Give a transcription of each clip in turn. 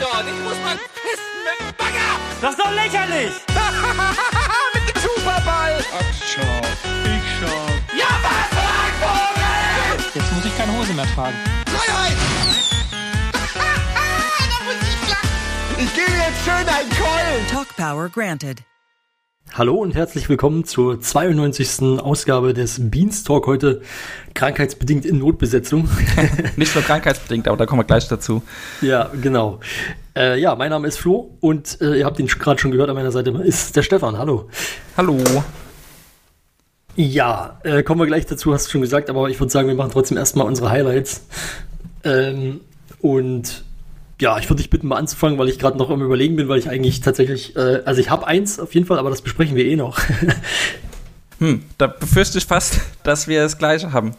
dort? Ich muss mal pissen mit dem Bagger! Das ist doch lächerlich! mit dem Superball! Ach, schau. Ich schau. Ja, was, Vogel? Jetzt muss ich keine Hose mehr tragen. Freiheit! ich gebe jetzt schön einen Keulen! Talk Power granted. Hallo und herzlich willkommen zur 92. Ausgabe des Beanstalk. Heute krankheitsbedingt in Notbesetzung. Nicht nur krankheitsbedingt, aber da kommen wir gleich dazu. ja, genau. Äh, ja, mein Name ist Flo und äh, ihr habt ihn gerade schon gehört an meiner Seite ist der Stefan. Hallo. Hallo. Ja, äh, kommen wir gleich dazu, hast du schon gesagt, aber ich würde sagen, wir machen trotzdem erstmal unsere Highlights. Ähm, und ja, ich würde dich bitten, mal anzufangen, weil ich gerade noch am Überlegen bin, weil ich eigentlich tatsächlich, äh, also ich habe eins auf jeden Fall, aber das besprechen wir eh noch. Hm, da befürchte ich fast, dass wir das Gleiche haben,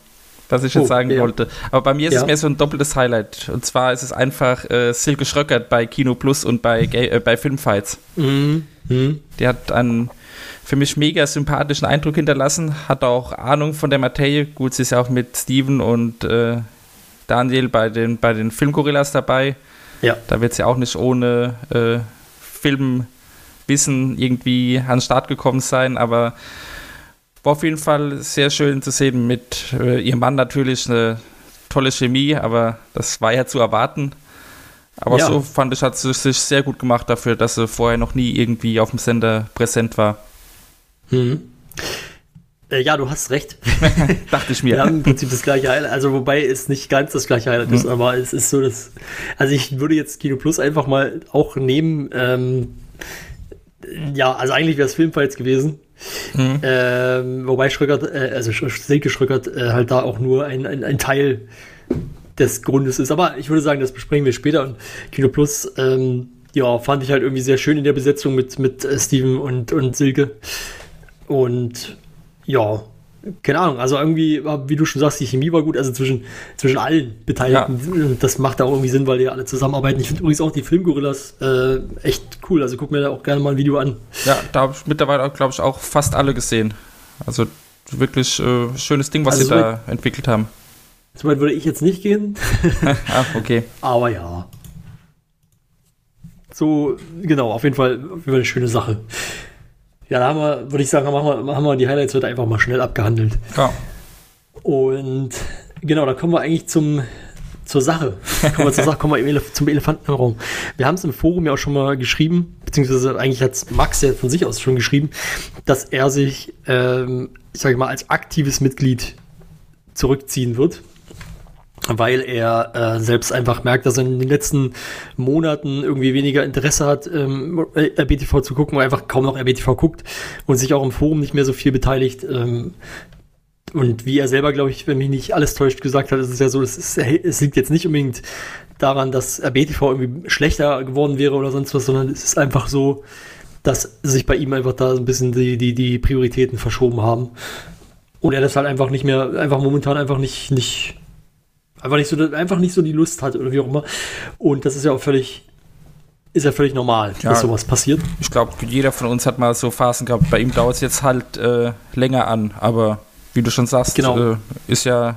was ich jetzt Oh, sagen ja. wollte. Aber bei mir ist Ja. es mehr so ein doppeltes Highlight. Und zwar ist es einfach äh, Silke Schröckert bei Kino Plus und bei, äh, bei Filmfights. mhm. Mhm. Die hat einen für mich mega sympathischen Eindruck hinterlassen, hat auch Ahnung von der Materie. Gut, sie ist ja auch mit Steven und äh, Daniel bei den, bei den Filmgorillas dabei. Ja. Da wird sie auch nicht ohne äh, Filmwissen irgendwie an den Start gekommen sein, aber war auf jeden Fall sehr schön zu sehen mit äh, ihrem Mann natürlich eine tolle Chemie, aber das war ja zu erwarten. Aber Ja. so fand ich, hat sie sich sehr gut gemacht dafür, dass sie vorher noch nie irgendwie auf dem Sender präsent war. Mhm. Äh, ja, du hast recht. Dachte ich mir. Wir haben im Prinzip das gleiche Highlight, also wobei es nicht ganz das gleiche Highlight ist, aber es ist so, dass, also ich würde jetzt Kino Plus einfach mal auch nehmen, ähm, ja, also eigentlich wäre es Filmfights gewesen, Mhm. ähm, wobei Schröckert, äh, also Silke Schröckert äh, halt da auch nur ein, ein, ein Teil des Grundes ist, aber ich würde sagen, das besprechen wir später und Kino Plus, ähm, ja, fand ich halt irgendwie sehr schön in der Besetzung mit, mit äh, Steven und, und Silke und ja, keine Ahnung, also irgendwie, wie du schon sagst, die Chemie war gut, also zwischen, zwischen allen Beteiligten. Und Das macht da auch irgendwie Sinn, weil die ja alle zusammenarbeiten. Ich finde übrigens auch die Filmgorillas äh, echt cool. Also guck mir da auch gerne mal ein Video an. Ja, da habe ich mittlerweile, glaube ich, auch fast alle gesehen. Also wirklich äh, schönes Ding, was Also sie so- da entwickelt haben. Soweit würde ich jetzt nicht gehen, ah, okay. aber ja. So, genau, auf jeden Fall, auf jeden Fall eine schöne Sache. Ja, da haben wir, würde ich sagen, machen wir, haben wir die Highlights heute einfach mal schnell abgehandelt. Ja. Und genau, da kommen wir eigentlich zum, zur Sache. Kommen wir zur Sache, kommen wir Elef zum Elefanten im Raum. Wir haben es im Forum ja auch schon mal geschrieben, beziehungsweise eigentlich hat Max ja von sich aus schon geschrieben, dass er sich, ähm, ich sage mal, als aktives Mitglied zurückziehen wird. Weil er äh, selbst einfach merkt, dass er in den letzten Monaten irgendwie weniger Interesse hat, ähm, RBTV zu gucken, weil einfach kaum noch RBTV guckt und sich auch im Forum nicht mehr so viel beteiligt. Ähm, und wie er selber, glaube ich, wenn mich nicht alles täuscht, gesagt hat, ist es ja so, es, es liegt jetzt nicht unbedingt daran, dass RBTV irgendwie schlechter geworden wäre oder sonst was, sondern es ist einfach so, dass sich bei ihm einfach da ein bisschen die, die, die Prioritäten verschoben haben. Und er das halt einfach nicht mehr, einfach momentan einfach nicht, nicht, einfach nicht so, einfach nicht so die Lust hat oder wie auch immer. Und das ist ja auch völlig, ist ja völlig normal, Ja. dass sowas passiert. Ich glaube, jeder von uns hat mal so Phasen gehabt. Bei ihm dauert es jetzt halt äh, länger an, aber wie du schon sagst, Genau. äh, ist ja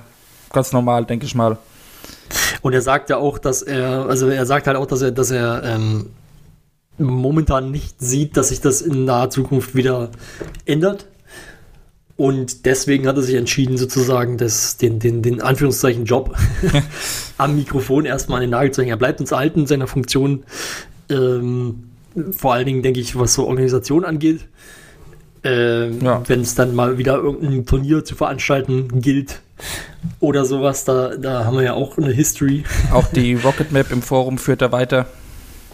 ganz normal, denke ich mal. Und er sagt ja auch, dass er, also er sagt halt auch, dass er, dass er ähm, momentan nicht sieht, dass sich das in naher Zukunft wieder ändert. Und deswegen hat er sich entschieden, sozusagen das, den, den, den Anführungszeichen Job am Mikrofon erstmal an den Nagel zu hängen. Er bleibt uns erhalten in seiner Funktion. Ähm, vor allen Dingen, denke ich, was so Organisation angeht. Ähm, Ja. Wenn es dann mal wieder irgendein Turnier zu veranstalten gilt oder sowas, da, da haben wir ja auch eine History. Auch die Rocket Map im Forum führt er weiter.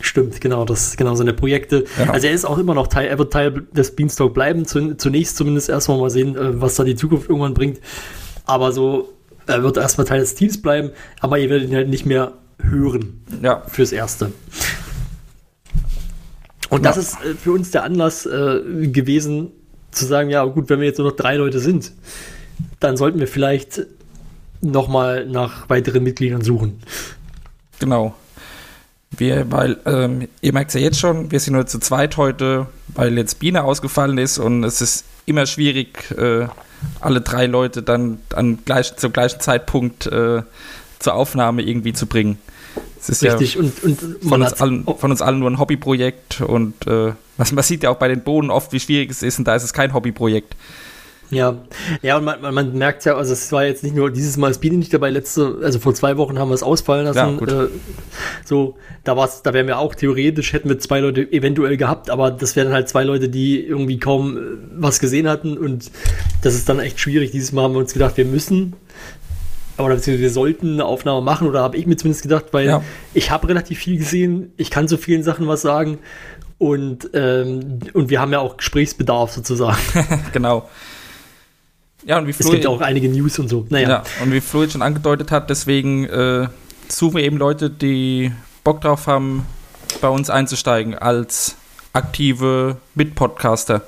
Stimmt, genau, das genau seine Projekte. Ja. Also er ist auch immer noch Teil, er wird Teil des Beanstalk bleiben, zu, zunächst zumindest erstmal mal sehen, äh, was da die Zukunft irgendwann bringt. Aber so, er wird erstmal Teil des Teams bleiben, aber ihr werdet ihn halt nicht mehr hören Ja, fürs Erste. Und das ist äh, für uns der Anlass äh, gewesen, zu sagen, ja gut, wenn wir jetzt nur noch drei Leute sind, dann sollten wir vielleicht nochmal nach weiteren Mitgliedern suchen. genau. Wir, weil, ähm, ihr merkt es ja jetzt schon, wir sind nur zu zweit heute, weil jetzt Biene ausgefallen ist und es ist immer schwierig, äh, alle drei Leute dann an gleich, zum gleichen Zeitpunkt äh, zur Aufnahme irgendwie zu bringen. Es ist Richtig, ja und, und von man uns, allen, von uns allen nur ein Hobbyprojekt und äh, was man sieht ja auch bei den Bohnen oft, wie schwierig es ist und da ist es kein Hobbyprojekt. Ja, ja, und man, man, man merkt ja, also es war jetzt nicht nur dieses Mal Biene nicht dabei, letzte, also vor zwei Wochen haben wir es ausfallen Ja, lassen. gut. äh, so, da war's, da wären wir auch theoretisch, hätten wir zwei Leute eventuell gehabt, aber das wären halt zwei Leute, die irgendwie kaum äh, was gesehen hatten und das ist dann echt schwierig. Dieses Mal haben wir uns gedacht, wir müssen oder beziehungsweise wir sollten eine Aufnahme machen oder habe ich mir zumindest gedacht, weil Ja. ich habe relativ viel gesehen, ich kann zu vielen Sachen was sagen und, ähm, und wir haben ja auch Gesprächsbedarf sozusagen. genau. Ja, und wie Es Flo, gibt ja auch einige News und so. Naja. ja, und wie Flo jetzt schon angedeutet hat, deswegen äh, suchen wir eben Leute, die Bock drauf haben, bei uns einzusteigen als aktive Mitpodcaster.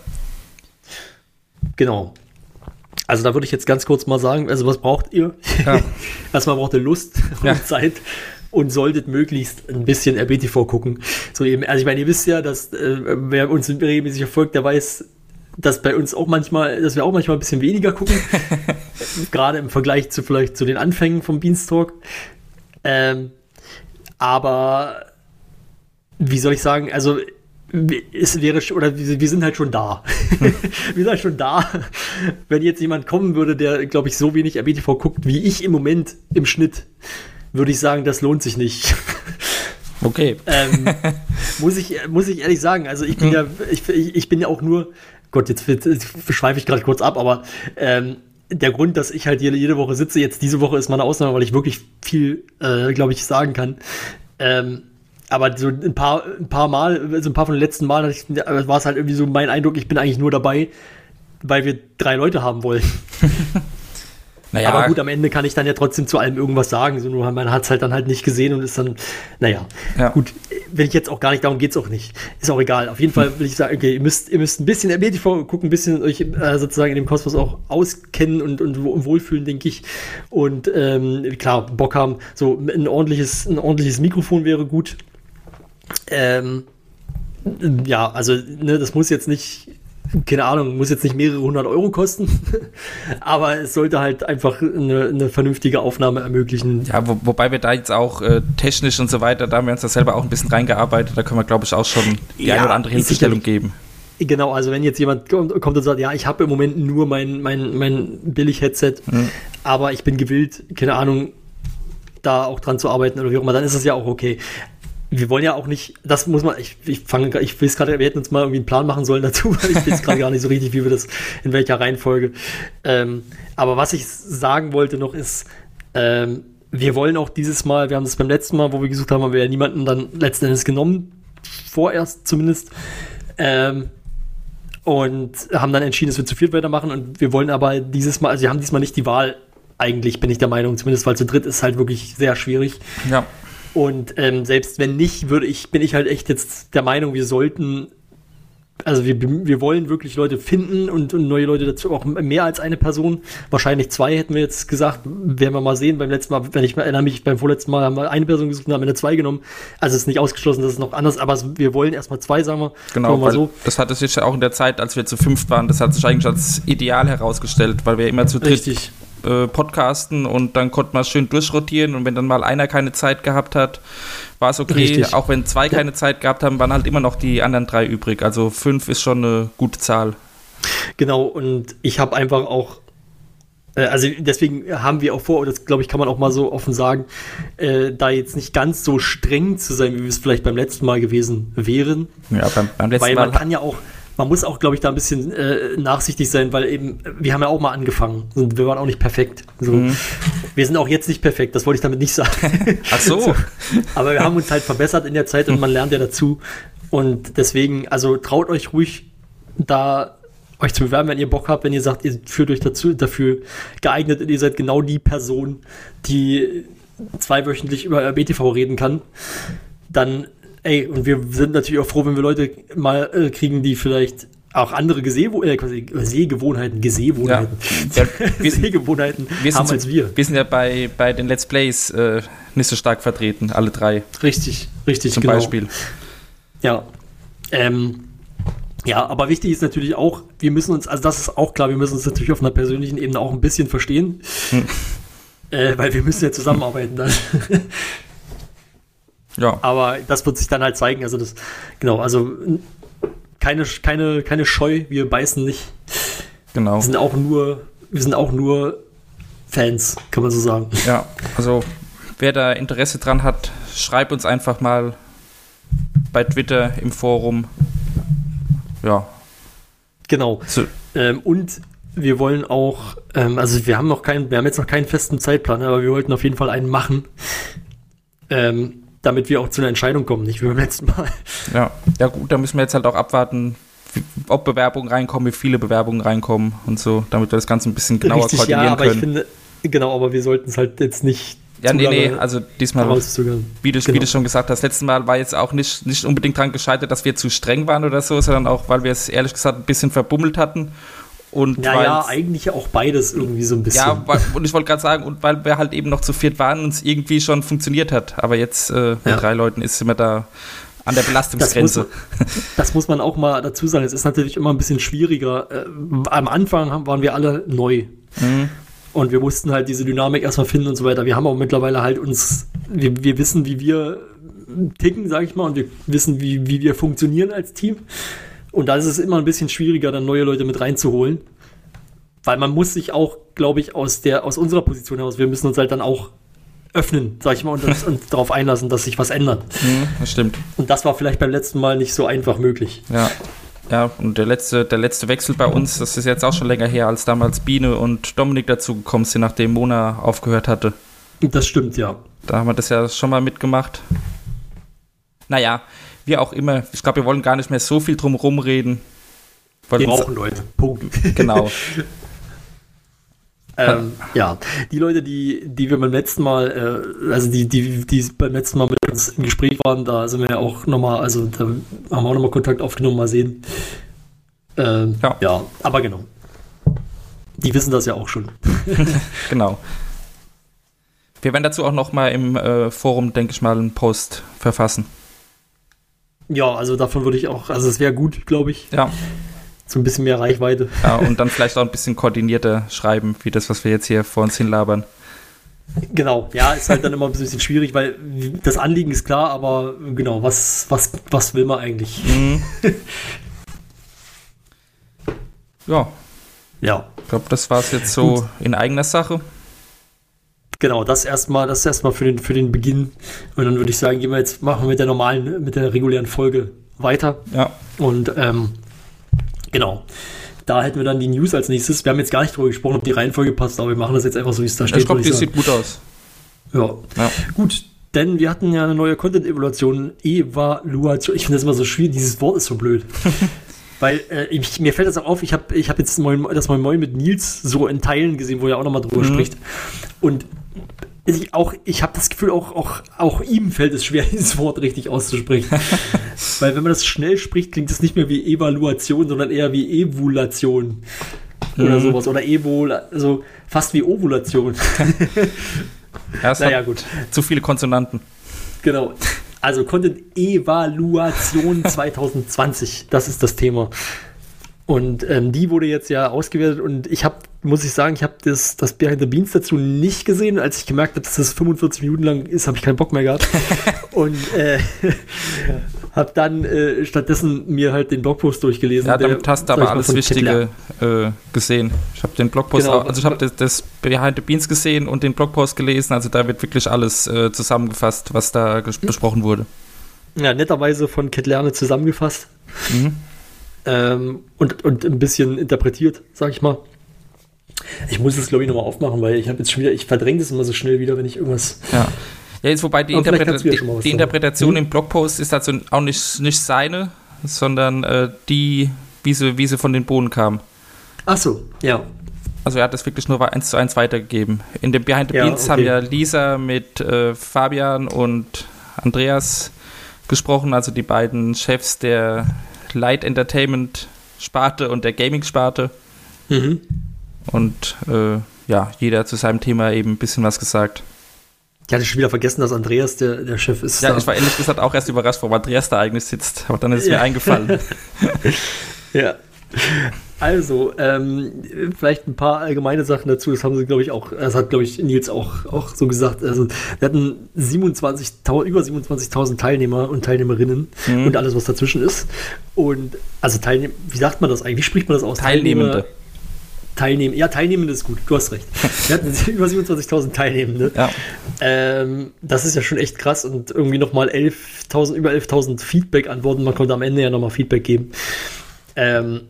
Genau. Also da würde ich jetzt ganz kurz mal sagen, also was braucht ihr? Ja. Erstmal braucht ihr Lust und Ja. Zeit und solltet möglichst ein bisschen RBTV gucken. So eben, also ich meine, ihr wisst ja, dass äh, wer uns regelmäßig verfolgt, der weiß, dass bei uns auch manchmal, dass wir auch manchmal ein bisschen weniger gucken. Gerade im Vergleich zu vielleicht zu den Anfängen vom Beanstalk. Ähm, aber wie soll ich sagen, also es wäre oder wir, sind halt schon da. wir sind halt schon da. Wenn jetzt jemand kommen würde, der, glaube ich, so wenig RBTV guckt wie ich im Moment im Schnitt, würde ich sagen, das lohnt sich nicht. Okay. ähm, muss, ich, muss ich ehrlich sagen, also ich bin ja, ich, ich ich bin ja auch nur, Gott, jetzt, jetzt schweife ich gerade kurz ab, aber ähm, der Grund, dass ich halt jede, jede Woche sitze, jetzt diese Woche ist mal eine Ausnahme, weil ich wirklich viel, äh, glaube ich, sagen kann. Ähm, aber so ein paar, ein paar Mal, also ein paar von den letzten Malen äh, war es halt irgendwie so mein Eindruck, ich bin eigentlich nur dabei, weil wir drei Leute haben wollen. Naja, Aber gut, am Ende kann ich dann ja trotzdem zu allem irgendwas sagen. So, nur man hat es halt dann halt nicht gesehen und ist dann, naja, Ja. gut, will ich jetzt auch gar nicht, darum geht's auch nicht. Ist auch egal. Auf jeden Fall will ich sagen, okay, ihr müsst, ihr müsst ein bisschen RBTV gucken, ein bisschen euch äh, sozusagen in dem Kosmos auch auskennen und, und wo- wohlfühlen, denke ich. Und ähm, klar, Bock haben, so ein ordentliches, ein ordentliches Mikrofon wäre gut. Ähm, ja, also ne, das muss jetzt nicht, keine Ahnung, muss jetzt nicht mehrere hundert Euro kosten, aber es sollte halt einfach eine, eine vernünftige Aufnahme ermöglichen. ja, wo, wobei wir da jetzt auch äh, technisch und so weiter, da haben wir uns da selber auch ein bisschen reingearbeitet, da können wir, glaube ich, auch schon die Ja, eine oder andere Hilfestellung geben. Genau, also wenn jetzt jemand kommt, kommt und sagt, ja, ich habe im Moment nur mein, mein, mein Billig-Headset, aber ich bin gewillt, keine Ahnung, da auch dran zu arbeiten oder wie auch immer, dann ist es ja auch okay. Wir wollen ja auch nicht, das muss man, ich, ich fange, ich will es gerade, wir hätten uns mal irgendwie einen Plan machen sollen dazu, weil ich weiß gerade gar nicht so richtig, wie wir das, in welcher Reihenfolge. Ähm, aber was ich sagen wollte noch ist, ähm, wir wollen auch dieses Mal, wir haben das beim letzten Mal, wo wir gesucht haben, haben wir ja niemanden dann letzten Endes genommen, vorerst zumindest. Ähm, und haben dann entschieden, dass wir zu viert weitermachen und wir wollen aber dieses Mal, also wir haben diesmal nicht die Wahl, eigentlich bin ich der Meinung, zumindest weil zu dritt ist halt wirklich sehr schwierig. Ja. Und ähm, selbst wenn nicht, würde ich, bin ich halt echt jetzt der Meinung, wir sollten, also wir, wir wollen wirklich Leute finden und, und neue Leute dazu, auch mehr als eine Person. Wahrscheinlich zwei hätten wir jetzt gesagt, werden wir mal sehen. Beim letzten Mal, wenn ich mal erinnere mich, beim vorletzten Mal haben wir eine Person gesucht und haben eine zwei genommen. Also es ist nicht ausgeschlossen, dass es noch anders, aber es, wir wollen erstmal zwei, sagen wir. Genau, mal so. das hat es jetzt ja auch in der Zeit, als wir zu fünft waren, das hat sich eigentlich als ideal herausgestellt, weil wir immer zu dritt Richtig. Äh, podcasten und dann konnte man schön durchrotieren und wenn dann mal einer keine Zeit gehabt hat, war es okay. Richtig. Auch wenn zwei keine Zeit gehabt haben, waren halt immer noch die anderen drei übrig. Also fünf ist schon eine gute Zahl. Genau, und ich habe einfach auch, äh, also deswegen haben wir auch vor, und das glaube ich, kann man auch mal so offen sagen, äh, da jetzt nicht ganz so streng zu sein, wie wir es vielleicht beim letzten Mal gewesen wären. Ja, beim, beim letzten Weil man Mal. kann ja auch, man muss auch, glaube ich, da ein bisschen äh, nachsichtig sein, weil eben, wir haben ja auch mal angefangen und wir waren auch nicht perfekt. So. Mhm. Wir sind auch jetzt nicht perfekt, das wollte ich damit nicht sagen. Ach so. Aber wir haben uns halt verbessert in der Zeit und man lernt ja dazu. Und deswegen, also traut euch ruhig da euch zu bewerben, wenn ihr Bock habt, wenn ihr sagt, ihr fühlt euch dazu, dafür geeignet und ihr seid genau die Person, die zweiwöchentlich über BTV reden kann, dann, ey, und wir sind natürlich auch froh, wenn wir Leute mal äh, kriegen, die vielleicht auch andere Gesehwo äh, Sehgewohnheiten, Gesehwohnheiten, Ja, wir- Sehgewohnheiten haben sind, als wir. wir sind ja bei, bei den Let's Plays äh, nicht so stark vertreten, alle drei Richtig, richtig, zum genau. Beispiel. Ja. Ähm, ja, aber wichtig ist natürlich auch, wir müssen uns, also das ist auch klar, wir müssen uns natürlich auf einer persönlichen Ebene auch ein bisschen verstehen. Äh, weil wir müssen ja zusammenarbeiten dann. Ja, Aber das wird sich dann halt zeigen. Also das, genau, also keine, keine, keine Scheu, wir beißen nicht. genau. Wir sind auch nur, wir sind auch nur Fans, kann man so sagen. Ja, also wer da Interesse dran hat, schreibt uns einfach mal bei Twitter im Forum. Ja, Genau. so, Ähm, und wir wollen auch, ähm, also wir haben noch keinen, wir haben jetzt noch keinen festen Zeitplan, aber wir wollten auf jeden Fall einen machen, ähm, damit wir auch zu einer Entscheidung kommen, nicht wie beim letzten Mal. ja. ja gut, da müssen wir jetzt halt auch abwarten, wie, ob Bewerbungen reinkommen, wie viele Bewerbungen reinkommen und so, damit wir das Ganze ein bisschen genauer Richtig, koordinieren ja, aber können. ich finde, genau, aber wir sollten es halt jetzt nicht ja, nee, nee, also diesmal, wie du, wie genau. du schon gesagt hast, letztes Mal war jetzt auch nicht, nicht unbedingt dran gescheitert, dass wir zu streng waren oder so, sondern auch, weil wir es ehrlich gesagt ein bisschen verbummelt hatten. Und Naja, eigentlich auch beides irgendwie so ein bisschen. Ja, weil, und ich wollte gerade sagen, und weil wir halt eben noch zu viert waren und es irgendwie schon funktioniert hat. Aber jetzt äh, mit Ja. drei Leuten ist immer da an der Belastungsgrenze. Das muss man auch mal dazu sagen. Es ist natürlich immer ein bisschen schwieriger. Äh, am Anfang haben, waren wir alle neu. Mhm. Und wir mussten halt diese Dynamik erstmal finden und so weiter. Wir haben auch mittlerweile halt uns, wir, wir wissen, wie wir ticken, sag ich mal, und wir wissen, wie, wie wir funktionieren als Team. Und da ist es immer ein bisschen schwieriger, dann neue Leute mit reinzuholen. Weil man muss sich auch, glaube ich, aus der, aus unserer Position heraus, wir müssen uns halt dann auch öffnen, sag ich mal, und, uns- und darauf einlassen, dass sich was ändert. Mhm, das stimmt. Und das war vielleicht beim letzten Mal nicht so einfach möglich. Ja. Ja, und der letzte, der letzte Wechsel bei uns, das ist jetzt auch schon länger her, als damals Biene und Dominik dazugekommen sind, nachdem Mona aufgehört hatte. Das stimmt, ja. Da haben wir das ja schon mal mitgemacht. Naja, wie auch immer. Ich glaube, wir wollen gar nicht mehr so viel drum rumreden. Weil Wir brauchen Leute. Punkt. Genau. ähm, ja, die Leute, die, die wir beim letzten Mal, äh, also die, die, die beim letzten Mal mit uns im Gespräch waren, da sind wir ja auch nochmal, also da haben wir auch nochmal Kontakt aufgenommen, mal sehen. Ähm, Ja. ja. aber genau. Die wissen das ja auch schon. Genau. Wir werden dazu auch noch mal im äh, Forum, denke ich mal, einen Post verfassen. Ja, also davon würde ich auch, also es wäre gut, glaube ich, Ja, so ein bisschen mehr Reichweite. ja, und dann vielleicht auch ein bisschen koordinierter schreiben, wie das, was wir jetzt hier vor uns hinlabern. Genau, ja, ist halt dann immer ein bisschen schwierig, weil das Anliegen ist klar, aber genau, was, was, was will man eigentlich? Mhm. ja, Ja, ich glaube, das war es jetzt so in eigener Sache. Genau, das erstmal, das erstmal für den, für den Beginn. Und dann würde ich sagen, gehen wir jetzt, machen wir mit der normalen, mit der regulären Folge weiter. Ja, Und ähm, genau. Da hätten wir dann die News als nächstes. Wir haben jetzt gar nicht darüber gesprochen, ob die Reihenfolge passt, aber wir machen das jetzt einfach so, wie es da steht. ich glaube, die sieht gut aus. Ja. Ja. Gut, denn wir hatten ja eine neue Content-Evaluation, Evaluation. Ich finde das immer so schwierig, dieses Wort ist so blöd. Weil äh, ich, mir fällt das auch auf, ich habe ich hab jetzt Moin, das Moin Moin mit Nils so in Teilen gesehen, wo er auch nochmal drüber Mhm. spricht. Und ich, auch, ich habe das Gefühl, auch, auch, auch ihm fällt es schwer, dieses Wort richtig auszusprechen. Weil wenn man das schnell spricht, klingt es nicht mehr wie Evaluation, sondern eher wie Evulation. Oder Mhm. sowas. Oder Evol, also fast wie Ovulation. Ja, naja, gut. zu viele Konsonanten. Genau. Also Content Evaluation 2020, das ist das Thema. Und ähm, die wurde jetzt ja ausgewertet und ich habe, muss ich sagen, ich habe das, das Behind the Beans dazu nicht gesehen. Als ich gemerkt habe, dass das 45 Minuten lang ist, habe ich keinen Bock mehr gehabt. und äh, habe dann äh, stattdessen mir halt den Blogpost durchgelesen. Ja, der, damit hast du aber alles Wichtige äh, gesehen. Ich habe den Blogpost, Genau. auch, also ich habe das, das Behind the Beans gesehen und den Blogpost gelesen. Also da wird wirklich alles äh, zusammengefasst, was da ges- besprochen wurde. Ja, netterweise von Ketlerne zusammengefasst. Mhm. Ähm, und, und ein bisschen interpretiert, sag ich mal. Ich muss es, glaube ich, nochmal aufmachen, weil ich habe jetzt schon wieder, ich verdränge das immer so schnell wieder, wenn ich irgendwas. Ja. Ja, jetzt wobei die, Interpreta die, die. Interpretation Hm? im Blogpost ist also auch nicht, nicht seine, sondern äh, die, wie sie, wie sie von den Bohnen kam. Ach so, ja. Also er hat das wirklich nur eins zu eins weitergegeben. In dem Behind the Ja, Beans okay. haben ja Lisa mit äh, Fabian und Andreas gesprochen, also die beiden Chefs der Light Entertainment Sparte und der Gaming Sparte. Mhm. Und äh, ja, jeder zu seinem Thema eben ein bisschen was gesagt. Ich hatte schon wieder vergessen, dass Andreas der, der Chef ist. Ja, da. ich war ehrlich gesagt auch erst überrascht, warum Andreas da eigentlich sitzt. Aber dann ist es Ja. mir eingefallen. ja. Also, ähm, vielleicht ein paar allgemeine Sachen dazu. Das haben sie, glaube ich, auch, das hat, glaube ich, Nils auch, auch so gesagt. Also, wir hatten 27.000, über 27.000 Teilnehmer und Teilnehmerinnen Mhm. und alles, was dazwischen ist. Und, also, Teilnehm, wie sagt man das eigentlich? Wie spricht man das aus? Teilnehmende. Teilnehmen, ja, Teilnehmende ist gut, du hast recht. Wir hatten über 27.000 Teilnehmende. Ja. Ähm, das ist ja schon echt krass und irgendwie nochmal 11.000, über 11.000 Feedback-Antworten. Man konnte am Ende ja nochmal Feedback geben. Ähm,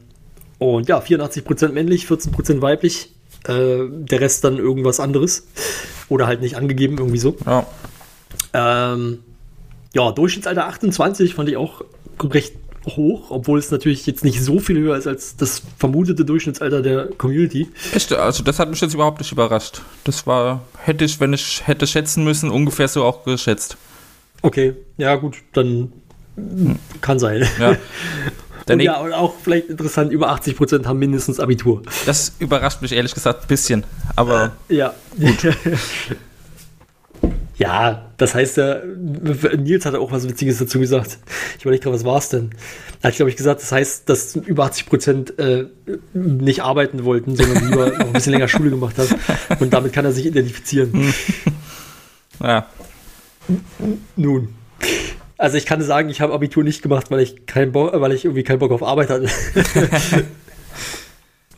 und ja, 84% männlich, 14% weiblich. Äh, der Rest dann irgendwas anderes. Oder halt nicht angegeben, irgendwie so. Ja. Ähm, ja, Durchschnittsalter 28 fand ich auch recht hoch, obwohl es natürlich jetzt nicht so viel höher ist als das vermutete Durchschnittsalter der Community. Echt, also das hat mich jetzt überhaupt nicht überrascht. Das war, hätte ich, wenn ich hätte schätzen müssen, ungefähr so auch geschätzt. Okay, ja gut, dann kann sein. Ja. Und ja, und auch vielleicht interessant, über 80% haben mindestens Abitur. Das überrascht mich ehrlich gesagt ein bisschen. Aber Ja. ja, das heißt ja, Nils hatte auch was Witziges dazu gesagt. Ich überlege gerade, was war es denn? Er hat, glaube ich, gesagt, das heißt, dass über 80% äh, nicht arbeiten wollten, sondern lieber noch ein bisschen länger Schule gemacht haben. Und damit kann er sich identifizieren. ja, Nun. Also ich kann sagen, ich habe Abitur nicht gemacht, weil ich keinen Bock, weil ich irgendwie keinen Bock auf Arbeit hatte.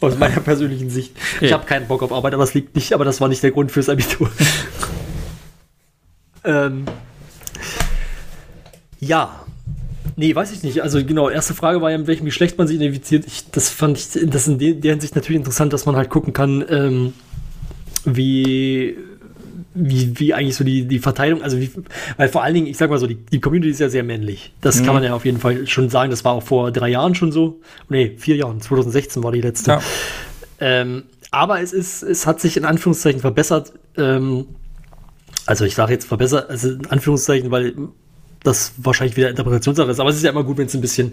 Aus meiner persönlichen Sicht. Ich habe keinen Bock auf Arbeit, aber das liegt nicht, aber das war nicht der Grund fürs Abitur. ähm, ja. Nee, weiß ich nicht. Also genau, erste Frage war ja, in welchem Geschlecht man sich identifiziert. Ich, das fand ich das in de- der Hinsicht natürlich interessant, dass man halt gucken kann, ähm, wie, wie, wie eigentlich so die, die Verteilung, also wie, weil vor allen Dingen, ich sag mal so, die, die Community ist ja sehr männlich. Das Mhm. kann man ja auf jeden Fall schon sagen. Das war auch vor drei Jahren schon so. Nee, vier Jahren. 2016 war die letzte. ja. Ähm, aber es ist, es hat sich in Anführungszeichen verbessert. Ähm, also ich sage jetzt verbessert, also in Anführungszeichen, weil das wahrscheinlich wieder Interpretationssache ist. Aber es ist ja immer gut, wenn es ein bisschen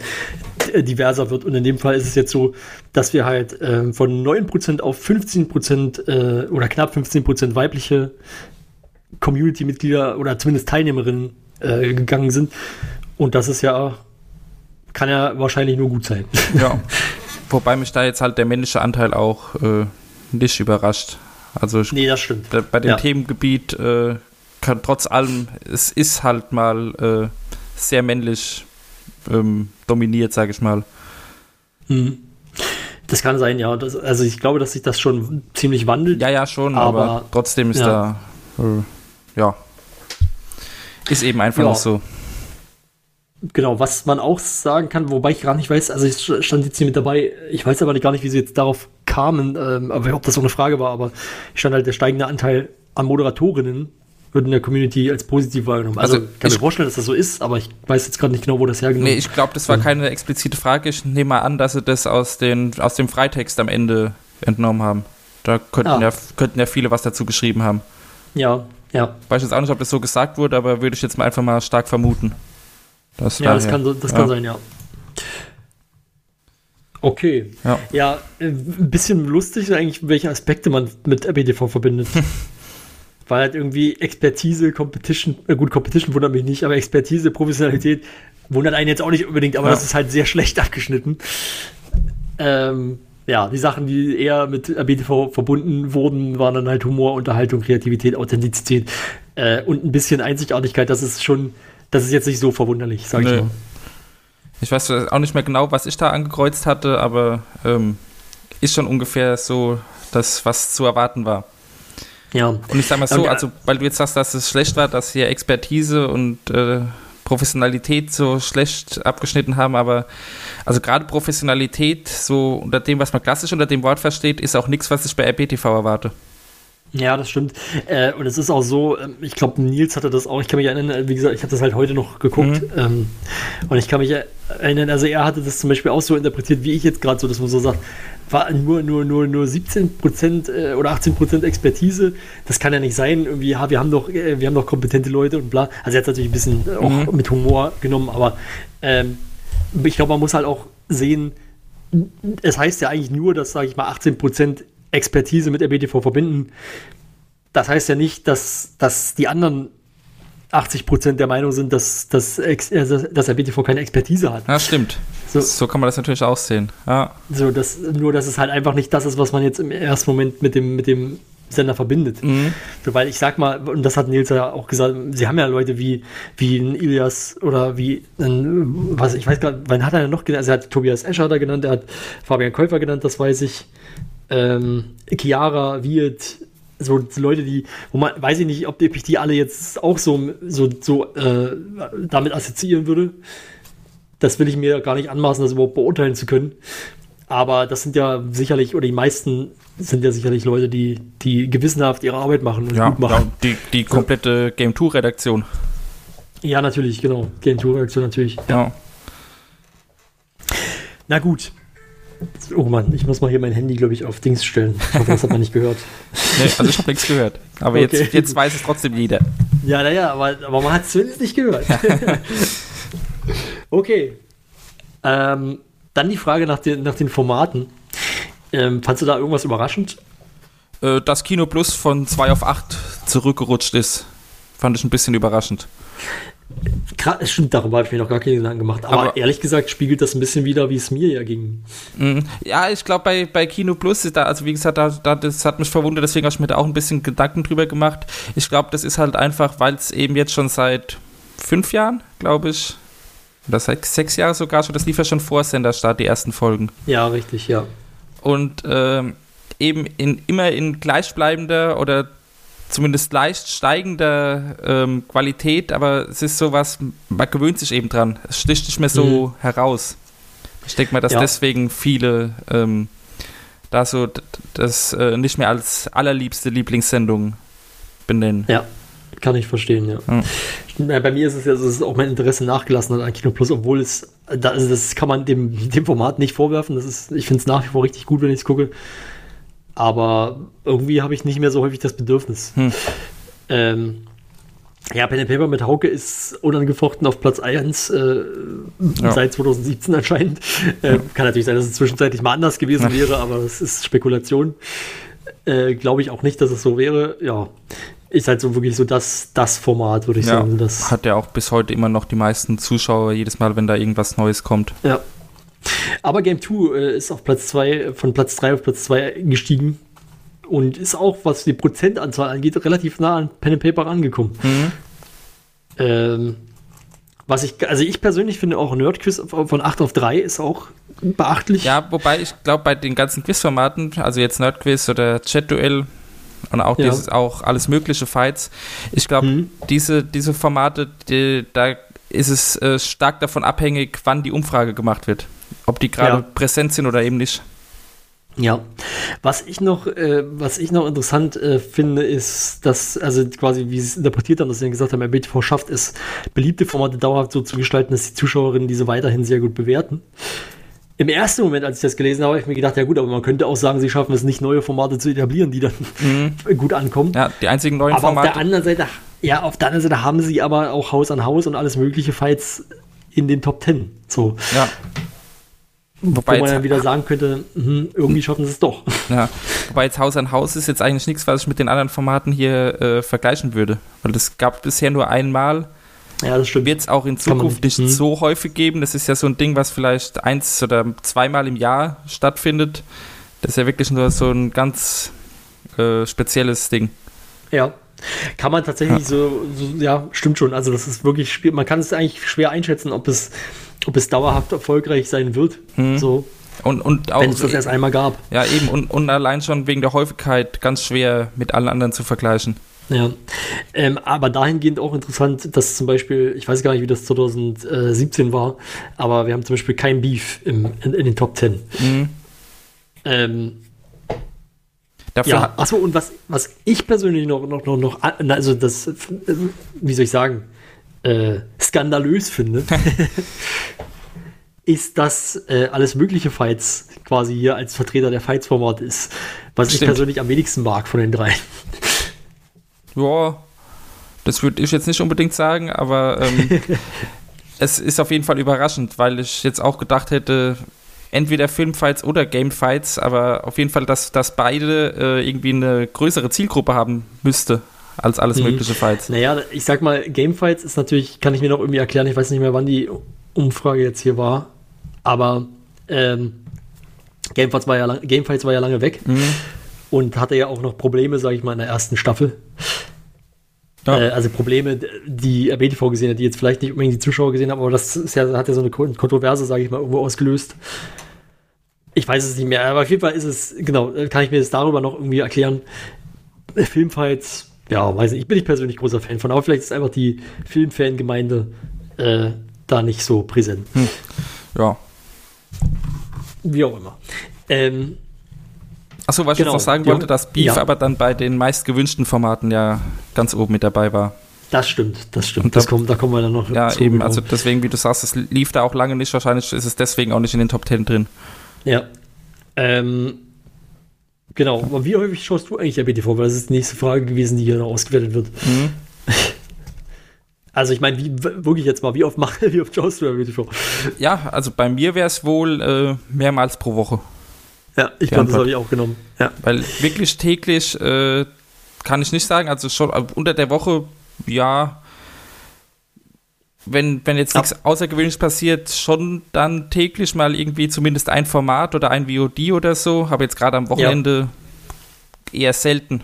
äh, diverser wird. Und in dem Fall ist es jetzt so, dass wir halt ähm, von 9% auf 15% äh, oder knapp 15% weibliche Community-Mitglieder oder zumindest Teilnehmerinnen äh, gegangen sind. Und das ist ja, kann ja wahrscheinlich nur gut sein. ja. Wobei mich da jetzt halt der männliche Anteil auch äh, nicht überrascht. Also ich nee, das stimmt. Bei dem Ja. Themengebiet äh, kann trotz allem, es ist halt mal äh, sehr männlich ähm, dominiert, sage ich mal. Mhm. Das kann sein, ja. Das, also ich glaube, dass sich das schon ziemlich wandelt. Ja, ja, schon, aber, Aber- trotzdem ist ja. da, äh, ja, ist eben einfach Ja. noch so. Genau, was man auch sagen kann, wobei ich gar nicht weiß, also ich stand jetzt hier mit dabei, ich weiß aber gar nicht, wie sie jetzt darauf kamen, ähm, aber ob das so eine Frage war, aber ich stand halt der steigende Anteil an Moderatorinnen wird in der Community als positiv wahrgenommen. Also, Also, ich kann mir ich- vorstellen, dass das so ist, aber ich weiß jetzt gerade nicht genau, wo das hergenommen Nee, ich glaube, das war keine explizite Frage. Ich nehme mal an, dass sie das aus, den, aus dem Freitext am Ende entnommen haben. Da könnten, Ah. ja, könnten ja viele was dazu geschrieben haben. Ja, ja. Weiß jetzt auch nicht, ob das so gesagt wurde, aber würde ich jetzt mal einfach mal stark vermuten. Dass Ja, das kann, das ja. kann sein, ja. Okay. Ja. Ja, ein bisschen lustig eigentlich, welche Aspekte man mit RBTV verbindet. Weil halt irgendwie Expertise, Competition, äh gut, Competition wundert mich nicht, aber Expertise, Professionalität wundert einen jetzt auch nicht unbedingt, aber Ja. das ist halt sehr schlecht abgeschnitten. Ähm, ja, die Sachen, die eher mit RBTV verbunden wurden, waren dann halt Humor, Unterhaltung, Kreativität, Authentizität äh, und ein bisschen Einzigartigkeit. Das ist schon, das ist jetzt nicht so verwunderlich, sag ich Nö. mal. Ich weiß auch nicht mehr genau, was ich da angekreuzt hatte, aber ähm, ist schon ungefähr so das, was zu erwarten war. Ja. Und ich sag mal so, Und, äh, also weil du jetzt sagst, dass es schlecht war, dass hier Expertise und äh, Professionalität so schlecht abgeschnitten haben, aber also gerade Professionalität, so unter dem, was man klassisch unter dem Wort versteht, ist auch nichts, was ich bei RBTV erwarte. Ja, das stimmt. Äh, und es ist auch so, ähm, ich glaube, Nils hatte das auch, ich kann mich erinnern, äh, wie gesagt, ich habe das halt heute noch geguckt. Mhm. Ähm, und ich kann mich erinnern, also er hatte das zum Beispiel auch so interpretiert, wie ich jetzt gerade so, dass man so sagt, war nur, nur, nur, nur 17 Prozent äh, oder 18 Prozent Expertise. Das kann ja nicht sein. Irgendwie, ja, wir haben doch, äh, wir haben doch kompetente Leute und bla. Also er hat natürlich ein bisschen äh, auch Mhm. mit Humor genommen, aber ähm, ich glaube, man muss halt auch sehen, es heißt ja eigentlich nur, dass, sage ich mal, 18% Expertise mit RBTV verbinden. Das heißt ja nicht, dass, dass die anderen 80% der Meinung sind, dass, dass, äh, dass RBTV keine Expertise hat. Ja, stimmt. So, So kann man das natürlich auch sehen. Ja. so das, nur, dass es halt einfach nicht das ist, was man jetzt im ersten Moment mit dem, mit dem Sender verbindet. Mhm. So, weil ich sag mal, und das hat Nils ja auch gesagt, sie haben ja Leute wie, wie ein Ilias oder wie ein, was, ich weiß gar nicht, wann hat er noch genannt? Also er hat Tobias Escher da genannt, er hat Fabian Käufer genannt, das weiß ich. Ähm, Chiara, Wirt, so, so Leute, die, wo man, weiß ich nicht, ob ich die alle jetzt auch so, so, so äh, damit assoziieren würde. Das will ich mir gar nicht anmaßen, das überhaupt beurteilen zu können. Aber das sind ja sicherlich, oder die meisten sind ja sicherlich Leute, die, die gewissenhaft ihre Arbeit machen und Ja, gut machen. ja, die, die komplette Game 2 Redaktion. Ja, natürlich, genau. Game Tour Reaktion natürlich. Ja. Na gut. Oh Mann, ich muss mal hier mein Handy, glaube ich, auf Dings stellen. Ich hoffe, das hat man nicht gehört. Nee, also ich habe nichts gehört. Aber Okay. jetzt, jetzt weiß es trotzdem jeder. Ja, naja, aber, aber man hat es zumindest nicht gehört. okay. Ähm, dann die Frage nach den, nach den Formaten. Ähm, fandst du da irgendwas überraschend? Äh, dass Kino Plus von 2 auf 8 zurückgerutscht ist, fand ich ein bisschen überraschend. Stimmt, darüber habe ich mir noch gar keine Gedanken gemacht. Aber, Aber- ehrlich gesagt spiegelt das ein bisschen wieder, wie es mir ja ging. Mhm. Ja, ich glaube, bei, bei Kino Plus ist da, also wie gesagt, da, da, das hat mich verwundert, deswegen habe ich mir da auch ein bisschen Gedanken drüber gemacht. Ich glaube, das ist halt einfach, weil es eben jetzt schon seit fünf Jahren, glaube ich, oder seit sechs Jahren sogar schon, das lief ja schon vor Senderstart, die ersten Folgen. Ja, richtig, ja. Und ähm, eben in, immer in gleichbleibender oder zumindest leicht steigender ähm, Qualität, aber es ist sowas, man gewöhnt sich eben dran. Es sticht nicht mehr so heraus. Ich denke mal, dass Ja. deswegen viele ähm, da so das äh, nicht mehr als allerliebste Lieblingssendung benennen. Ja, kann ich verstehen, ja. Hm. Ja, Bei mir ist es ja, so, dass auch mein Interesse nachgelassen hat an Kino Plus, obwohl es, da, also das kann man dem, dem Format nicht vorwerfen. Das ist, ich finde es nach wie vor richtig gut, wenn ich es gucke. Aber irgendwie habe ich nicht mehr so häufig das Bedürfnis. Hm. Ähm, ja, Pen and Paper mit Hauke ist unangefochten auf Platz 1 äh, Ja. seit 2017 anscheinend. Äh, kann natürlich sein, dass es zwischenzeitlich mal anders gewesen wäre, aber das ist Spekulation. Äh, Glaube ich auch nicht, dass es so wäre. Ja, ist halt so wirklich so das, das Format, würde ich Ja, sagen. Das, hat ja auch bis heute immer noch die meisten Zuschauer, jedes Mal, wenn da irgendwas Neues kommt. ja. Aber Game 2 äh, ist auf Platz 2, von Platz 3 auf Platz 2 gestiegen und ist auch, was die Prozentanzahl angeht, relativ nah an Pen and Paper rangekommen. Mhm. Ähm, was ich, also ich persönlich finde auch Nerdquiz von 8 auf 3 ist auch beachtlich. Ja, wobei ich glaube, bei den ganzen Quizformaten, also jetzt Nerdquiz oder Chat-Duell und auch Ja. dieses, auch alles mögliche Fights, ich glaube, Mhm. diese, diese Formate, die, da ist es äh, stark davon abhängig, wann die Umfrage gemacht wird. Ob die gerade Ja. präsent sind oder eben nicht. Ja, was ich noch, äh, was ich noch interessant äh, finde, ist, dass, also quasi, wie sie es interpretiert haben, dass sie dann gesagt haben, RBTV schafft es, beliebte Formate dauerhaft so zu gestalten, dass die Zuschauerinnen diese weiterhin sehr gut bewerten. Im ersten Moment, als ich das gelesen habe, habe ich mir gedacht, ja gut, aber man könnte auch sagen, sie schaffen es nicht, neue Formate zu etablieren, die dann gut ankommen. Ja, die einzigen neuen aber auf der Formate. anderen Seite, ja, auf der anderen Seite haben sie aber auch Haus an Haus und alles mögliche Fights in den Top Ten. So, Ja. Wo Wobei man dann wieder sagen könnte, mhm, irgendwie schaffen sie es doch. ja, wobei jetzt Haus an Haus ist jetzt eigentlich nichts, was ich mit den anderen Formaten hier äh, vergleichen würde. Weil das gab bisher nur einmal. Ja, das stimmt. wird es auch in Zukunft nicht Mhm. so häufig geben. Das ist ja so ein Ding, was vielleicht eins oder zweimal im Jahr stattfindet. Das ist ja wirklich nur so ein ganz äh, spezielles Ding. Ja. Kann man tatsächlich so, so, ja, stimmt schon. Also das ist wirklich. Man kann es eigentlich schwer einschätzen, ob es, ob es dauerhaft erfolgreich sein wird. So, Und, und auch, wenn es das erst einmal gab. ja eben, und, und allein schon wegen der Häufigkeit ganz schwer mit allen anderen zu vergleichen. Ja. Ähm, aber dahingehend auch interessant, dass zum Beispiel, ich weiß gar nicht, wie das 2017 war, aber wir haben zum Beispiel kein Beef im, in, in den Top 10. Mhm. Ähm, Dafür Ja, achso, und was, was ich persönlich noch, noch, noch, noch, also das, äh, wie soll ich sagen, äh, skandalös finde, ist, dass äh, alles mögliche Fights quasi hier als Vertreter der Fights-Format ist, was ich Stimmt. persönlich am wenigsten mag von den drei. ja, das würde ich jetzt nicht unbedingt sagen, aber ähm, es ist auf jeden Fall überraschend, weil ich jetzt auch gedacht hätte, entweder Filmfights oder Gamefights, aber auf jeden Fall, dass, dass beide äh, irgendwie eine größere Zielgruppe haben müsste als alles Mhm. mögliche Fights. Naja, ich sag mal, Gamefights ist natürlich, kann ich mir noch irgendwie erklären, ich weiß nicht mehr, wann die Umfrage jetzt hier war. Aber ähm, Gamefights war, ja lang, Gamefights war ja lange weg Mhm. und hatte ja auch noch Probleme, sage ich mal, in der ersten Staffel. Ja. Äh, also Probleme, die RBTV gesehen hat, die jetzt vielleicht nicht unbedingt die Zuschauer gesehen haben, aber das ja, hat ja so eine Kon- Kontroverse, sage ich mal, irgendwo ausgelöst. Ich weiß es nicht mehr, aber auf jeden Fall ist es, genau, äh, kann ich mir das darüber noch irgendwie erklären. Äh, Filmfights, ja, weiß nicht, ich bin nicht persönlich großer Fan von, aber vielleicht ist einfach die Filmfangemeinde äh, da nicht so präsent. Ja. Wie auch immer. Ähm, Achso, was ich Genau. jetzt noch sagen wollte, dass Beef Ja. aber dann bei den meist gewünschten Formaten ja ganz oben mit dabei war. das stimmt, das stimmt. Das da- kommt, da kommen wir dann noch Ja, zu, eben, genau. also deswegen, wie du sagst, es lief da auch lange nicht. Wahrscheinlich ist es deswegen auch nicht in den Top 10 drin. Ja. Ähm, genau, aber wie häufig schaust du eigentlich RBTV? Weil das ist die nächste Frage gewesen, die hier noch ausgewertet wird. Mhm. Also ich meine, wie wirklich jetzt mal, wie oft mach, wie oft schaust du RBTV? Ja, also bei mir wäre es wohl äh, mehrmals pro Woche. Ja, ich glaube, das habe ich auch genommen. Ja. Weil wirklich täglich äh, kann ich nicht sagen. Also schon unter der Woche, ja. Wenn, wenn jetzt Ja. nichts Außergewöhnliches passiert, schon dann täglich mal irgendwie zumindest ein Format oder ein VOD oder so. Aber jetzt gerade am Wochenende eher selten.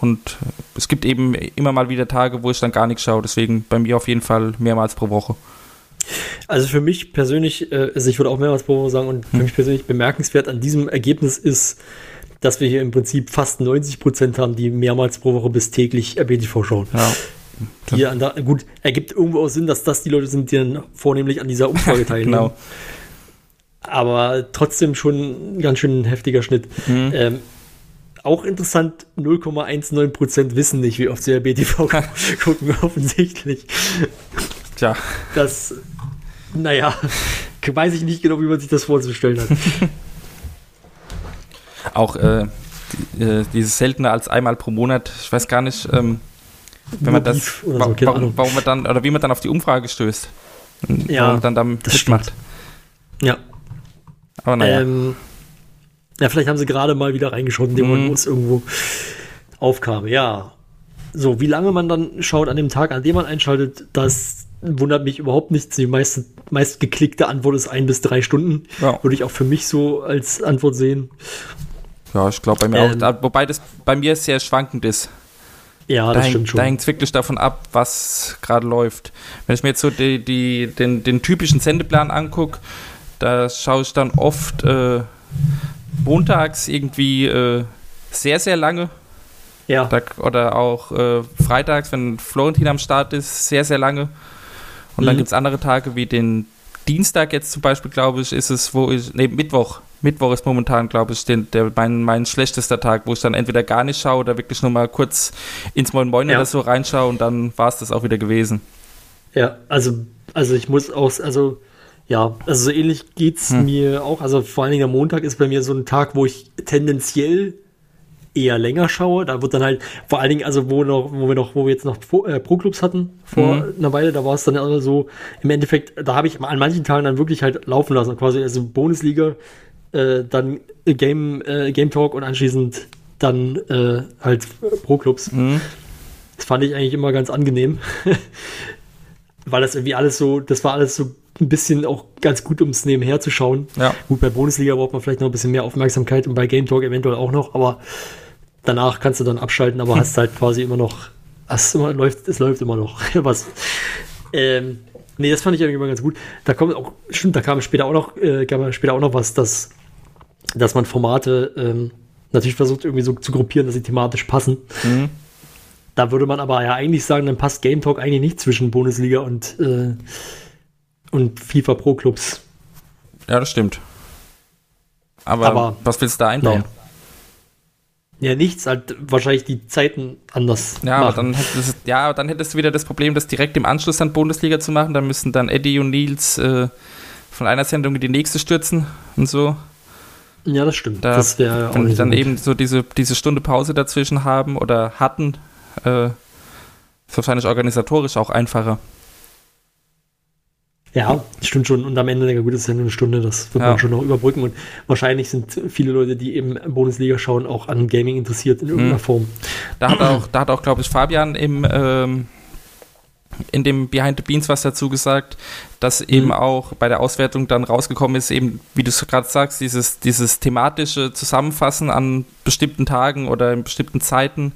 Und es gibt eben immer mal wieder Tage, wo ich dann gar nichts schaue. Deswegen bei mir auf jeden Fall mehrmals pro Woche. Also für mich persönlich, äh, also ich würde auch mehrmals pro Woche sagen, und für mich persönlich bemerkenswert an diesem Ergebnis ist, dass wir hier im Prinzip fast 90 Prozent haben, die mehrmals pro Woche bis täglich RBTV schauen. Ja. Die an der, gut, ergibt irgendwo auch Sinn, dass das die Leute sind, die dann vornehmlich an dieser Umfrage teilnehmen. Genau. aber trotzdem schon ein ganz schön heftiger Schnitt. Mhm. Ähm, auch interessant, 0,19% wissen nicht, wie oft sie BTV gucken, offensichtlich. Tja, Das, naja, weiß ich nicht genau, wie man sich das vorzustellen hat. auch äh, die, äh, dieses seltener als einmal pro Monat. Ich weiß gar nicht, ähm, wenn man das, so, warum, Ahnung. warum man dann, oder wie man dann auf die Umfrage stößt. Und Ja, warum man dann damit das mitmacht. Ja, Aber naja. ähm, ja, vielleicht haben sie gerade mal wieder reingeschaut, indem man Mhm. uns irgendwo aufkam. Ja, so, wie lange man dann schaut an dem Tag, an dem man einschaltet, das wundert mich überhaupt nicht. Die meiste, meist geklickte Antwort ist ein bis drei Stunden. Ja. Würde ich auch für mich so als Antwort sehen. ja, ich glaube bei mir ähm, auch. Da, wobei das bei mir sehr schwankend ist. Ja, da das hängt- stimmt schon. Da hängt es wirklich davon ab, was gerade läuft. Wenn ich mir jetzt so die, die, den, den typischen Sendeplan angucke, da schaue ich dann oft äh, montags irgendwie äh, sehr, sehr lange. ja, Da, oder auch äh, freitags, wenn Florentin am Start ist, sehr, sehr lange. Und dann Mhm. gibt es andere Tage wie den Dienstag jetzt zum Beispiel, glaube ich, ist es, wo ich, nee, Mittwoch. Mittwoch ist momentan, glaube ich, den, der, mein, mein schlechtester Tag, wo ich dann entweder gar nicht schaue oder wirklich nur mal kurz ins Moin Moin Ja. oder so reinschaue und dann war es das auch wieder gewesen. ja, also, also ich muss auch, also, ja, also so ähnlich geht's Hm. mir auch. Also vor allen Dingen der Montag ist bei mir so ein Tag, wo ich tendenziell eher länger schaue. Da wird dann halt, vor allen Dingen, also wo noch, wo wir noch, wo wir jetzt noch äh, Pro-Clubs hatten vor Mhm. einer Weile, da war es dann also so, im Endeffekt, da habe ich an manchen Tagen dann wirklich halt laufen lassen, quasi, also Bundesliga, äh, dann Game, äh, Game Talk und anschließend dann äh, halt Pro-Clubs. Mhm. Das fand ich eigentlich immer ganz angenehm. Weil das irgendwie alles so, das war alles so ein bisschen auch ganz gut, um es nebenher zu schauen. Ja. Gut, bei Bundesliga braucht man vielleicht noch ein bisschen mehr Aufmerksamkeit und bei Game Talk eventuell auch noch, aber danach kannst du dann abschalten, aber hast halt quasi immer noch, hast immer, läuft, es läuft immer noch. Was. Ähm, nee, das fand ich irgendwie immer ganz gut. Da kommt auch, stimmt, da kam später auch noch, äh, kam später auch noch was, dass, dass man Formate ähm, natürlich versucht, irgendwie so zu gruppieren, dass sie thematisch passen. Mhm. Da würde man aber ja eigentlich sagen, dann passt Game Talk eigentlich nicht zwischen Bundesliga und, äh, und FIFA Pro Clubs. Ja, das stimmt. Aber, Aber- was willst du da einbauen? Naja. Ja, nichts, halt wahrscheinlich die Zeiten anders. Ja, aber machen. dann hättest, du- ja, dann hättest du wieder das Problem, das direkt im Anschluss an Bundesliga zu machen. Dann müssen dann Eddie und Nils äh, von einer Sendung in die nächste stürzen und so. Ja, das stimmt. Da, das wäre so dann gut. eben so diese, diese Stunde Pause dazwischen haben oder hatten, äh, ist wahrscheinlich organisatorisch auch einfacher. Ja, stimmt schon. Und am Ende, ja gut, das ist ja nur eine Stunde, das wird Ja. man schon noch überbrücken. Und wahrscheinlich sind viele Leute, die eben Bundesliga schauen, auch an Gaming interessiert in irgendeiner Mhm. Form. Da hat auch, da hat auch, glaube ich, Fabian im, ähm, in dem Behind the Beans was dazu gesagt, dass eben Mhm. auch bei der Auswertung dann rausgekommen ist, eben, wie du es gerade sagst, dieses, dieses thematische Zusammenfassen an bestimmten Tagen oder in bestimmten Zeiten,